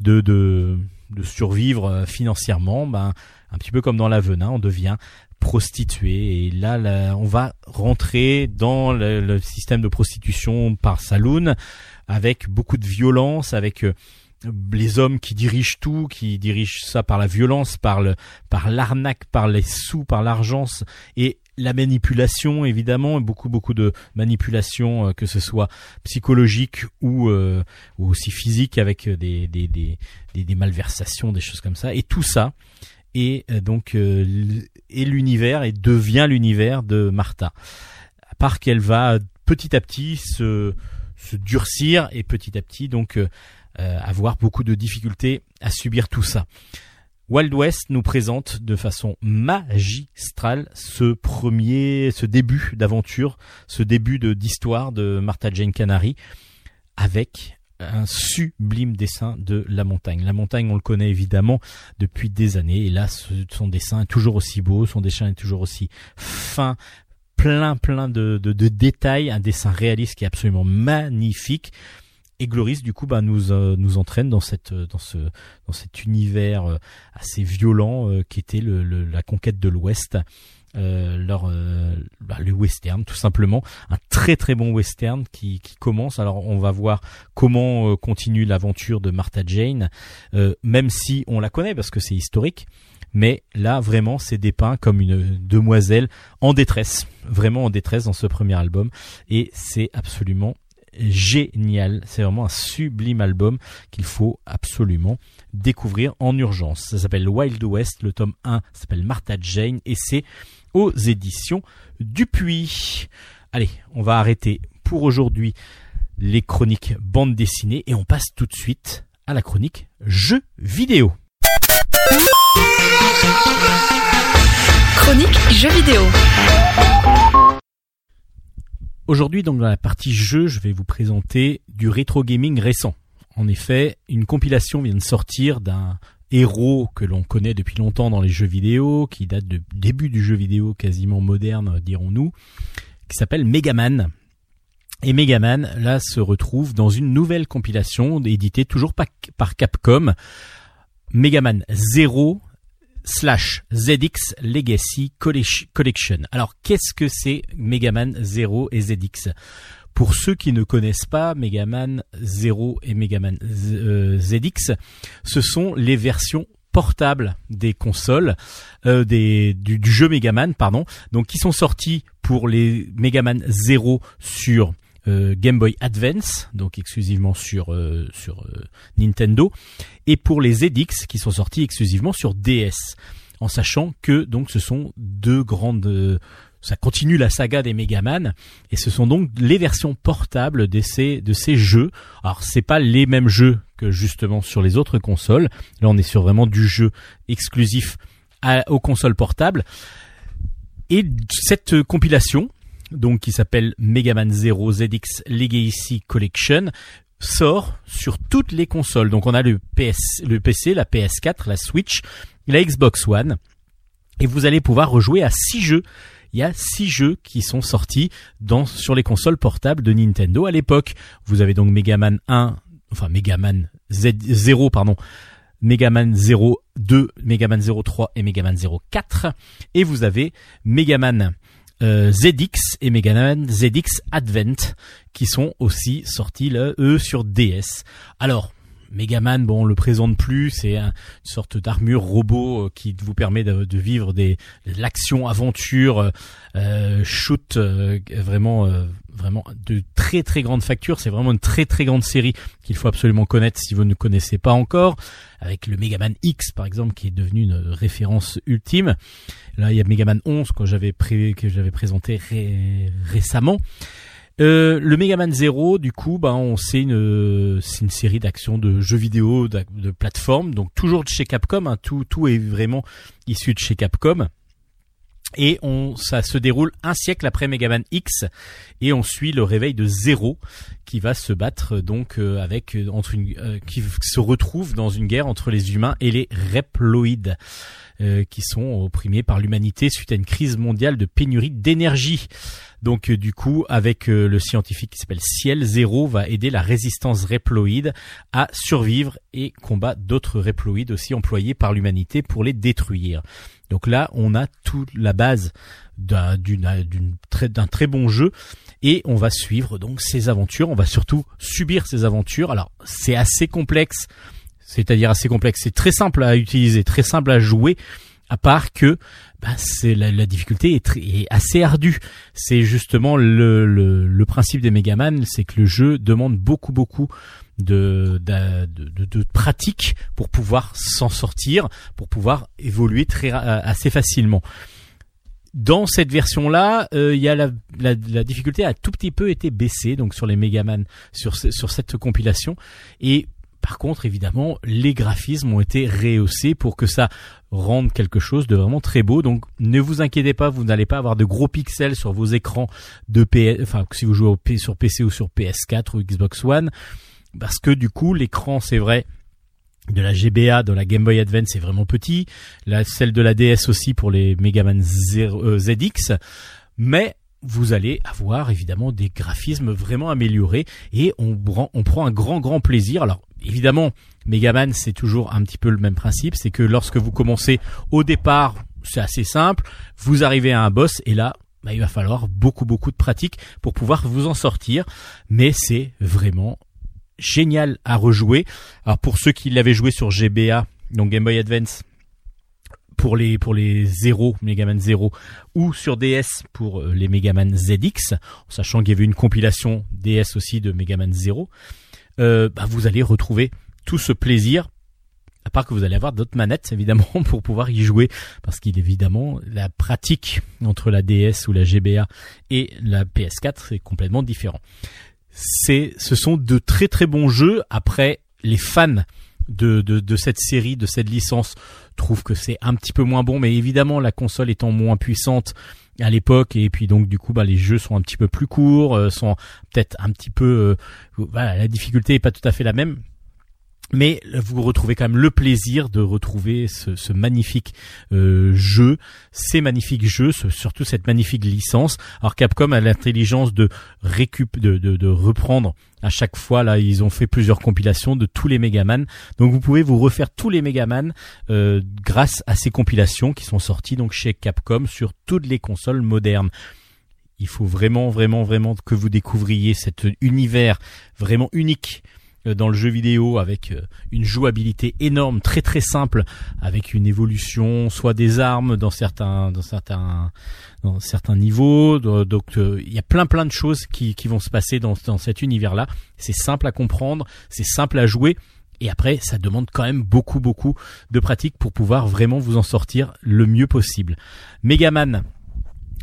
de, de de survivre euh, financièrement, ben un petit peu comme dans la venin, on devient prostituée et là, on va rentrer dans le, le système de prostitution par saloon avec beaucoup de violence, avec euh, les hommes qui dirigent tout, qui dirigent ça par la violence, par le, par l'arnaque, par les sous, par l'argent et la manipulation évidemment, beaucoup beaucoup de manipulation, euh, que ce soit psychologique ou, euh, ou aussi physique avec des, des, des, des, malversations, des choses comme ça. Et tout ça est euh, donc euh, l- est l'univers et devient l'univers de Martha. À part qu'elle va petit à petit se, se durcir et petit à petit donc euh, euh, avoir beaucoup de difficultés à subir tout ça. Wild West nous présente de façon magistrale ce premier, ce début d'aventure, ce début de d'histoire de Martha Jane Canary avec un sublime dessin de La Montagne. La Montagne, on le connaît évidemment depuis des années et là, son dessin est toujours aussi beau, son dessin est toujours aussi fin, plein plein de, de, de détails, un dessin réaliste qui est absolument magnifique. Et Gloris, du coup, bah, nous euh, nous entraîne dans cette euh, dans ce dans cet univers euh, assez violent euh, qui était le, le- la conquête de l'Ouest, euh, leur bah, le western tout simplement, un très très bon western qui qui commence. Alors on va voir comment euh, continue l'aventure de Martha Jane, même si on la connaît parce que c'est historique. Mais là, vraiment, c'est dépeint comme une demoiselle en détresse, vraiment en détresse dans ce premier album, et c'est absolument génial. C'est vraiment un sublime album qu'il faut absolument découvrir en urgence. Ça s'appelle Wild West, le tome 1 s'appelle Martha Jane et c'est aux éditions Dupuis. Allez, on va arrêter pour aujourd'hui les chroniques bande dessinée et on passe tout de suite à la chronique jeux vidéo. Chronique jeux vidéo. Aujourd'hui, dans la partie jeu, je vais vous présenter du rétro gaming récent. En effet, une compilation vient de sortir d'un héros que l'on connaît depuis longtemps dans les jeux vidéo, qui date du début du jeu vidéo quasiment moderne, dirons-nous, qui s'appelle Megaman. Et Megaman, là, se retrouve dans une nouvelle compilation éditée toujours par, Capcom, Megaman 0 slash ZX Legacy Collec- Collection. Alors, qu'est-ce que c'est Megaman 0 et ZX Pour ceux qui ne connaissent pas Megaman 0 et Megaman Z- euh, ZX, ce sont les versions portables des consoles euh, du, jeu Megaman, pardon, donc qui sont sortis pour les Megaman 0 sur Game Boy Advance, donc exclusivement sur euh, sur euh, Nintendo, et pour les ZX qui sont sortis exclusivement sur DS, en sachant que donc ce sont deux grandes euh, ça continue la saga des Megaman et ce sont donc les versions portables de ces de ces jeux. Alors c'est pas les mêmes jeux que justement sur les autres consoles. Là on est sur vraiment du jeu exclusif à- aux consoles portables. Et cette euh, compilation, donc qui s'appelle Megaman 0 ZX Legacy Collection, sort sur toutes les consoles. Donc on a le PC, la PS4, la Switch, la Xbox One. et vous allez pouvoir rejouer à six jeux. Il y a six jeux qui sont sortis sur les consoles portables de Nintendo à l'époque. Vous avez donc Mega Man 1, enfin Mega Man Z0, pardon, Mega Man 02, Mega Man 03 et Mega Man 04. Et vous avez Mega Man euh, ZX et Mega Man ZX Advent qui sont aussi sortis là, eux sur DS. Alors, Megaman, bon, on le présente plus, c'est un- une sorte d'armure robot euh, qui vous permet de, vivre des l'action aventure euh, shoot euh, vraiment euh, vraiment de très très grande facture, c'est vraiment une très très grande série qu'il faut absolument connaître si vous ne connaissez pas encore avec le Megaman X par exemple qui est devenu une référence ultime. Là, il y a Megaman 11 que j'avais que j'avais présenté ré- récemment. Euh, le Mega Man Zero, du coup, bah, on une, c'est une série d'actions de jeux vidéo, de, plateforme, donc toujours de chez Capcom. hein, tout, tout est vraiment issu de chez Capcom. Et on, ça se déroule un siècle après Mega Man X, et on suit le réveil de Zero, qui va se battre donc euh, avec euh, entre une, euh, qui se retrouve dans une guerre entre les humains et les Reploïdes, euh, qui sont opprimés par l'humanité suite à une crise mondiale de pénurie d'énergie. Donc euh, du coup, avec euh, le scientifique qui s'appelle Ciel, Zero va aider la résistance Reploïde à survivre et combat d'autres Reploïdes aussi employés par l'humanité pour les détruire. Donc là, on a toute la base d'un très- d'un très bon jeu et on va suivre donc ces aventures. On va surtout subir ces aventures. Alors c'est assez complexe, c'est-à-dire assez complexe. C'est très simple à utiliser, très simple à jouer, à part que bah, c'est la, la difficulté est, très- est assez ardue. C'est justement le, le, le principe des Megaman, c'est que le jeu demande beaucoup beaucoup de, de, de, de pratique pour pouvoir s'en sortir, pour pouvoir évoluer très ra- assez facilement. Dans cette version-là, euh, il y a la, la, la difficulté a tout petit peu été baissée, donc sur les Megaman, sur sur cette compilation. Et par contre, évidemment, les graphismes ont été rehaussés pour que ça rende quelque chose de vraiment très beau. Donc, ne vous inquiétez pas, vous n'allez pas avoir de gros pixels sur vos écrans de PS, enfin, si vous jouez sur PC ou sur PS4 ou Xbox One, parce que du coup, l'écran, c'est vrai, de la GBA, de la Game Boy Advance, c'est vraiment petit. Celle de la DS aussi pour les Mega Man Zero- euh, ZX. Mais vous allez avoir évidemment des graphismes vraiment améliorés et on, prend- on prend un grand grand plaisir. Alors évidemment, Megaman c'est toujours un petit peu le même principe, c'est que lorsque vous commencez au départ, c'est assez simple, vous arrivez à un boss et là, bah, il va falloir beaucoup beaucoup de pratique pour pouvoir vous en sortir, mais c'est vraiment génial à rejouer. Alors pour ceux qui l'avaient joué sur GBA, donc Game Boy Advance, pour les pour les 0, Megaman 0 ou sur DS pour euh, les Megaman ZX, sachant qu'il y avait une compilation DS aussi de Megaman 0, euh, bah, vous allez retrouver tout ce plaisir. À part que vous allez avoir d'autres manettes évidemment pour pouvoir y jouer, parce qu'il évidemment la pratique entre la DS ou la GBA et la PS4 c'est complètement différent. C'est, ce sont de très très bons jeux. Après, les fans de, de, de cette série, de cette licence, trouvent que c'est un petit peu moins bon, mais évidemment la console étant moins puissante à l'époque et puis donc du coup bah les jeux sont un petit peu plus courts, euh, sont peut-être un petit peu euh, voilà, la difficulté est pas tout à fait la même. Mais vous retrouvez quand même le plaisir de retrouver ce, magnifique euh, jeu, ces magnifiques jeux, surtout cette magnifique licence. Alors Capcom a l'intelligence de reprendre à chaque fois. Là, ils ont fait plusieurs compilations de tous les Megaman. Donc vous pouvez vous refaire tous les Megaman euh, grâce à ces compilations qui sont sorties donc chez Capcom sur toutes les consoles modernes. Il faut vraiment, vraiment, vraiment que vous découvriez cet univers vraiment unique dans le jeu vidéo avec euh, une jouabilité énorme, très très simple, avec une évolution soit des armes dans certains dans certains dans certains niveaux. Do- Donc euh, il y a plein plein de choses qui, qui vont se passer dans, dans cet univers-là. C'est simple à comprendre, c'est simple à jouer. Et après, ça demande quand même beaucoup, beaucoup de pratique pour pouvoir vraiment vous en sortir le mieux possible. Megaman,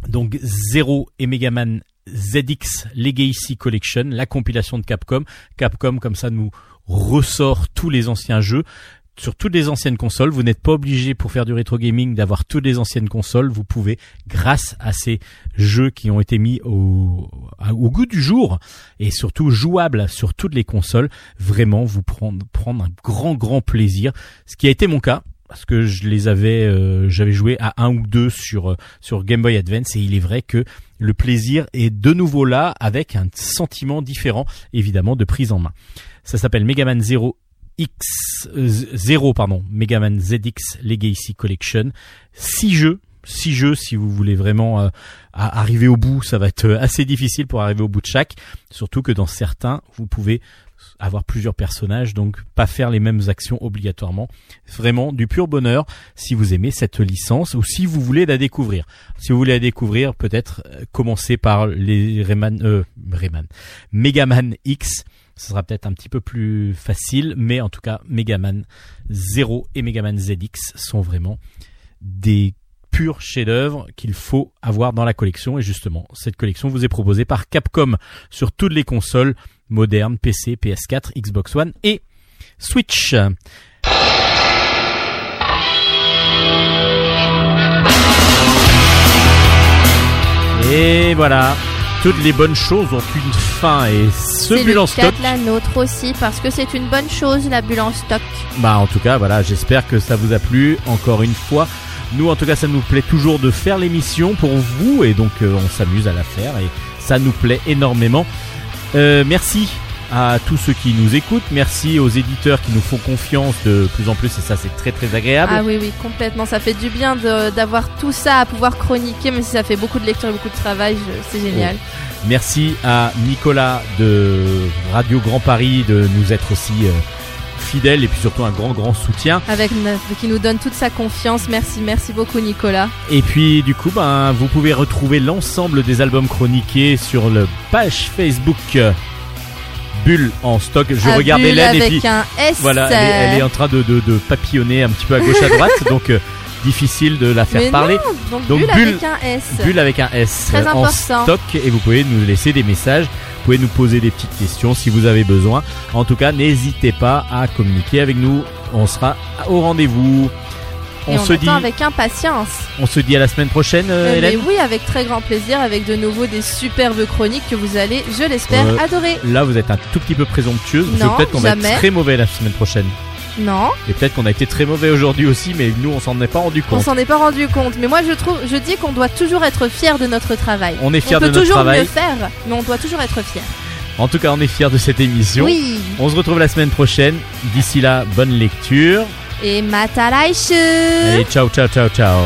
donc Zero et Megaman ZX Legacy Collection, la compilation de Capcom. Capcom, comme ça, nous ressort tous les anciens jeux sur toutes les anciennes consoles. Vous n'êtes pas obligé pour faire du rétro gaming d'avoir toutes les anciennes consoles. Vous pouvez, grâce à ces jeux qui ont été mis au, au goût du jour et surtout jouables sur toutes les consoles, vraiment vous prendre, prendre un grand grand plaisir. Ce qui a été mon cas parce que je les avais, euh, j'avais joué à un ou deux sur euh, sur Game Boy Advance et il est vrai que le plaisir est de nouveau là avec un sentiment différent, évidemment, de prise en main. Ça s'appelle Megaman 0 X euh, 0 pardon, Megaman ZX Legacy Collection. Six jeux, six jeux si vous voulez vraiment euh, arriver au bout, ça va être euh, assez difficile pour arriver au bout de chaque, surtout que dans certains, vous pouvez avoir plusieurs personnages, donc pas faire les mêmes actions obligatoirement. Vraiment du pur bonheur si vous aimez cette licence ou si vous voulez la découvrir. Si vous voulez la découvrir, peut-être euh, commencer par les Rayman, euh, Rayman, Megaman X. Ce sera peut-être un petit peu plus facile, mais en tout cas, Megaman 0 et Megaman ZX sont vraiment des purs chefs-d'œuvre qu'il faut avoir dans la collection. Et justement, cette collection vous est proposée par Capcom sur toutes les consoles modernes, PC, PS4, Xbox One et Switch. Et voilà, toutes les bonnes choses ont une fin et ce bulle le en stock. la nôtre aussi parce que c'est une bonne chose la bulle en stock. Bah en tout cas voilà, j'espère que ça vous a plu encore une fois. Nous en tout cas ça nous plaît toujours de faire l'émission pour vous et donc euh, on s'amuse à la faire et ça nous plaît énormément. Euh, merci à tous ceux qui nous écoutent, merci aux éditeurs qui nous font confiance de plus en plus et ça c'est très très agréable. Ah oui, oui, complètement. Ça fait du bien d'avoir tout ça à pouvoir chroniquer, même si ça fait beaucoup de lecture et beaucoup de travail. C'est génial. Merci à Nicolas de Radio Grand Paris de nous être aussi euh, fidèle et puis surtout un grand grand soutien. Avec qui nous donne toute sa confiance. Merci, merci beaucoup Nicolas. Et puis du coup, ben, vous pouvez retrouver l'ensemble des albums chroniqués sur le page Facebook Bulle en stock. Je À regarde Bulle Hélène et avec puis un S. voilà, elle est, elle est en train de, de, de papillonner un petit peu à gauche à droite, donc euh, difficile de la faire Mais parler. non, donc, Donc, Bulle, Bulle- avec un S. Bulle avec un S Très euh, en important. stock et vous pouvez nous laisser des messages. Vous pouvez nous poser des petites questions si vous avez besoin. En tout cas, n'hésitez pas à communiquer avec nous. On sera au rendez-vous. On, se dit, avec impatience. on se dit à la semaine prochaine, euh, Euh, mais Hélène. oui, avec très grand plaisir, avec de nouveau des superbes chroniques que vous allez, je l'espère, Euh, adorer. Là, vous êtes un tout petit peu présomptueuse. parce que Non, peut-être qu'on va être très mauvais la semaine prochaine. Non, Et peut-être qu'on a été très mauvais aujourd'hui aussi, mais nous, on s'en est pas rendu on compte. s'en est pas rendu compte. Mais moi, je trouve, je dis qu'on doit toujours être fier de notre travail. On est fiers on de peut notre toujours travail. mieux faire, mais on doit toujours être fier. En tout cas, on est fiers de cette émission. Oui. On se retrouve la semaine prochaine. D'ici là, bonne lecture. Et matalaishu. Allez, ciao, ciao, ciao, ciao.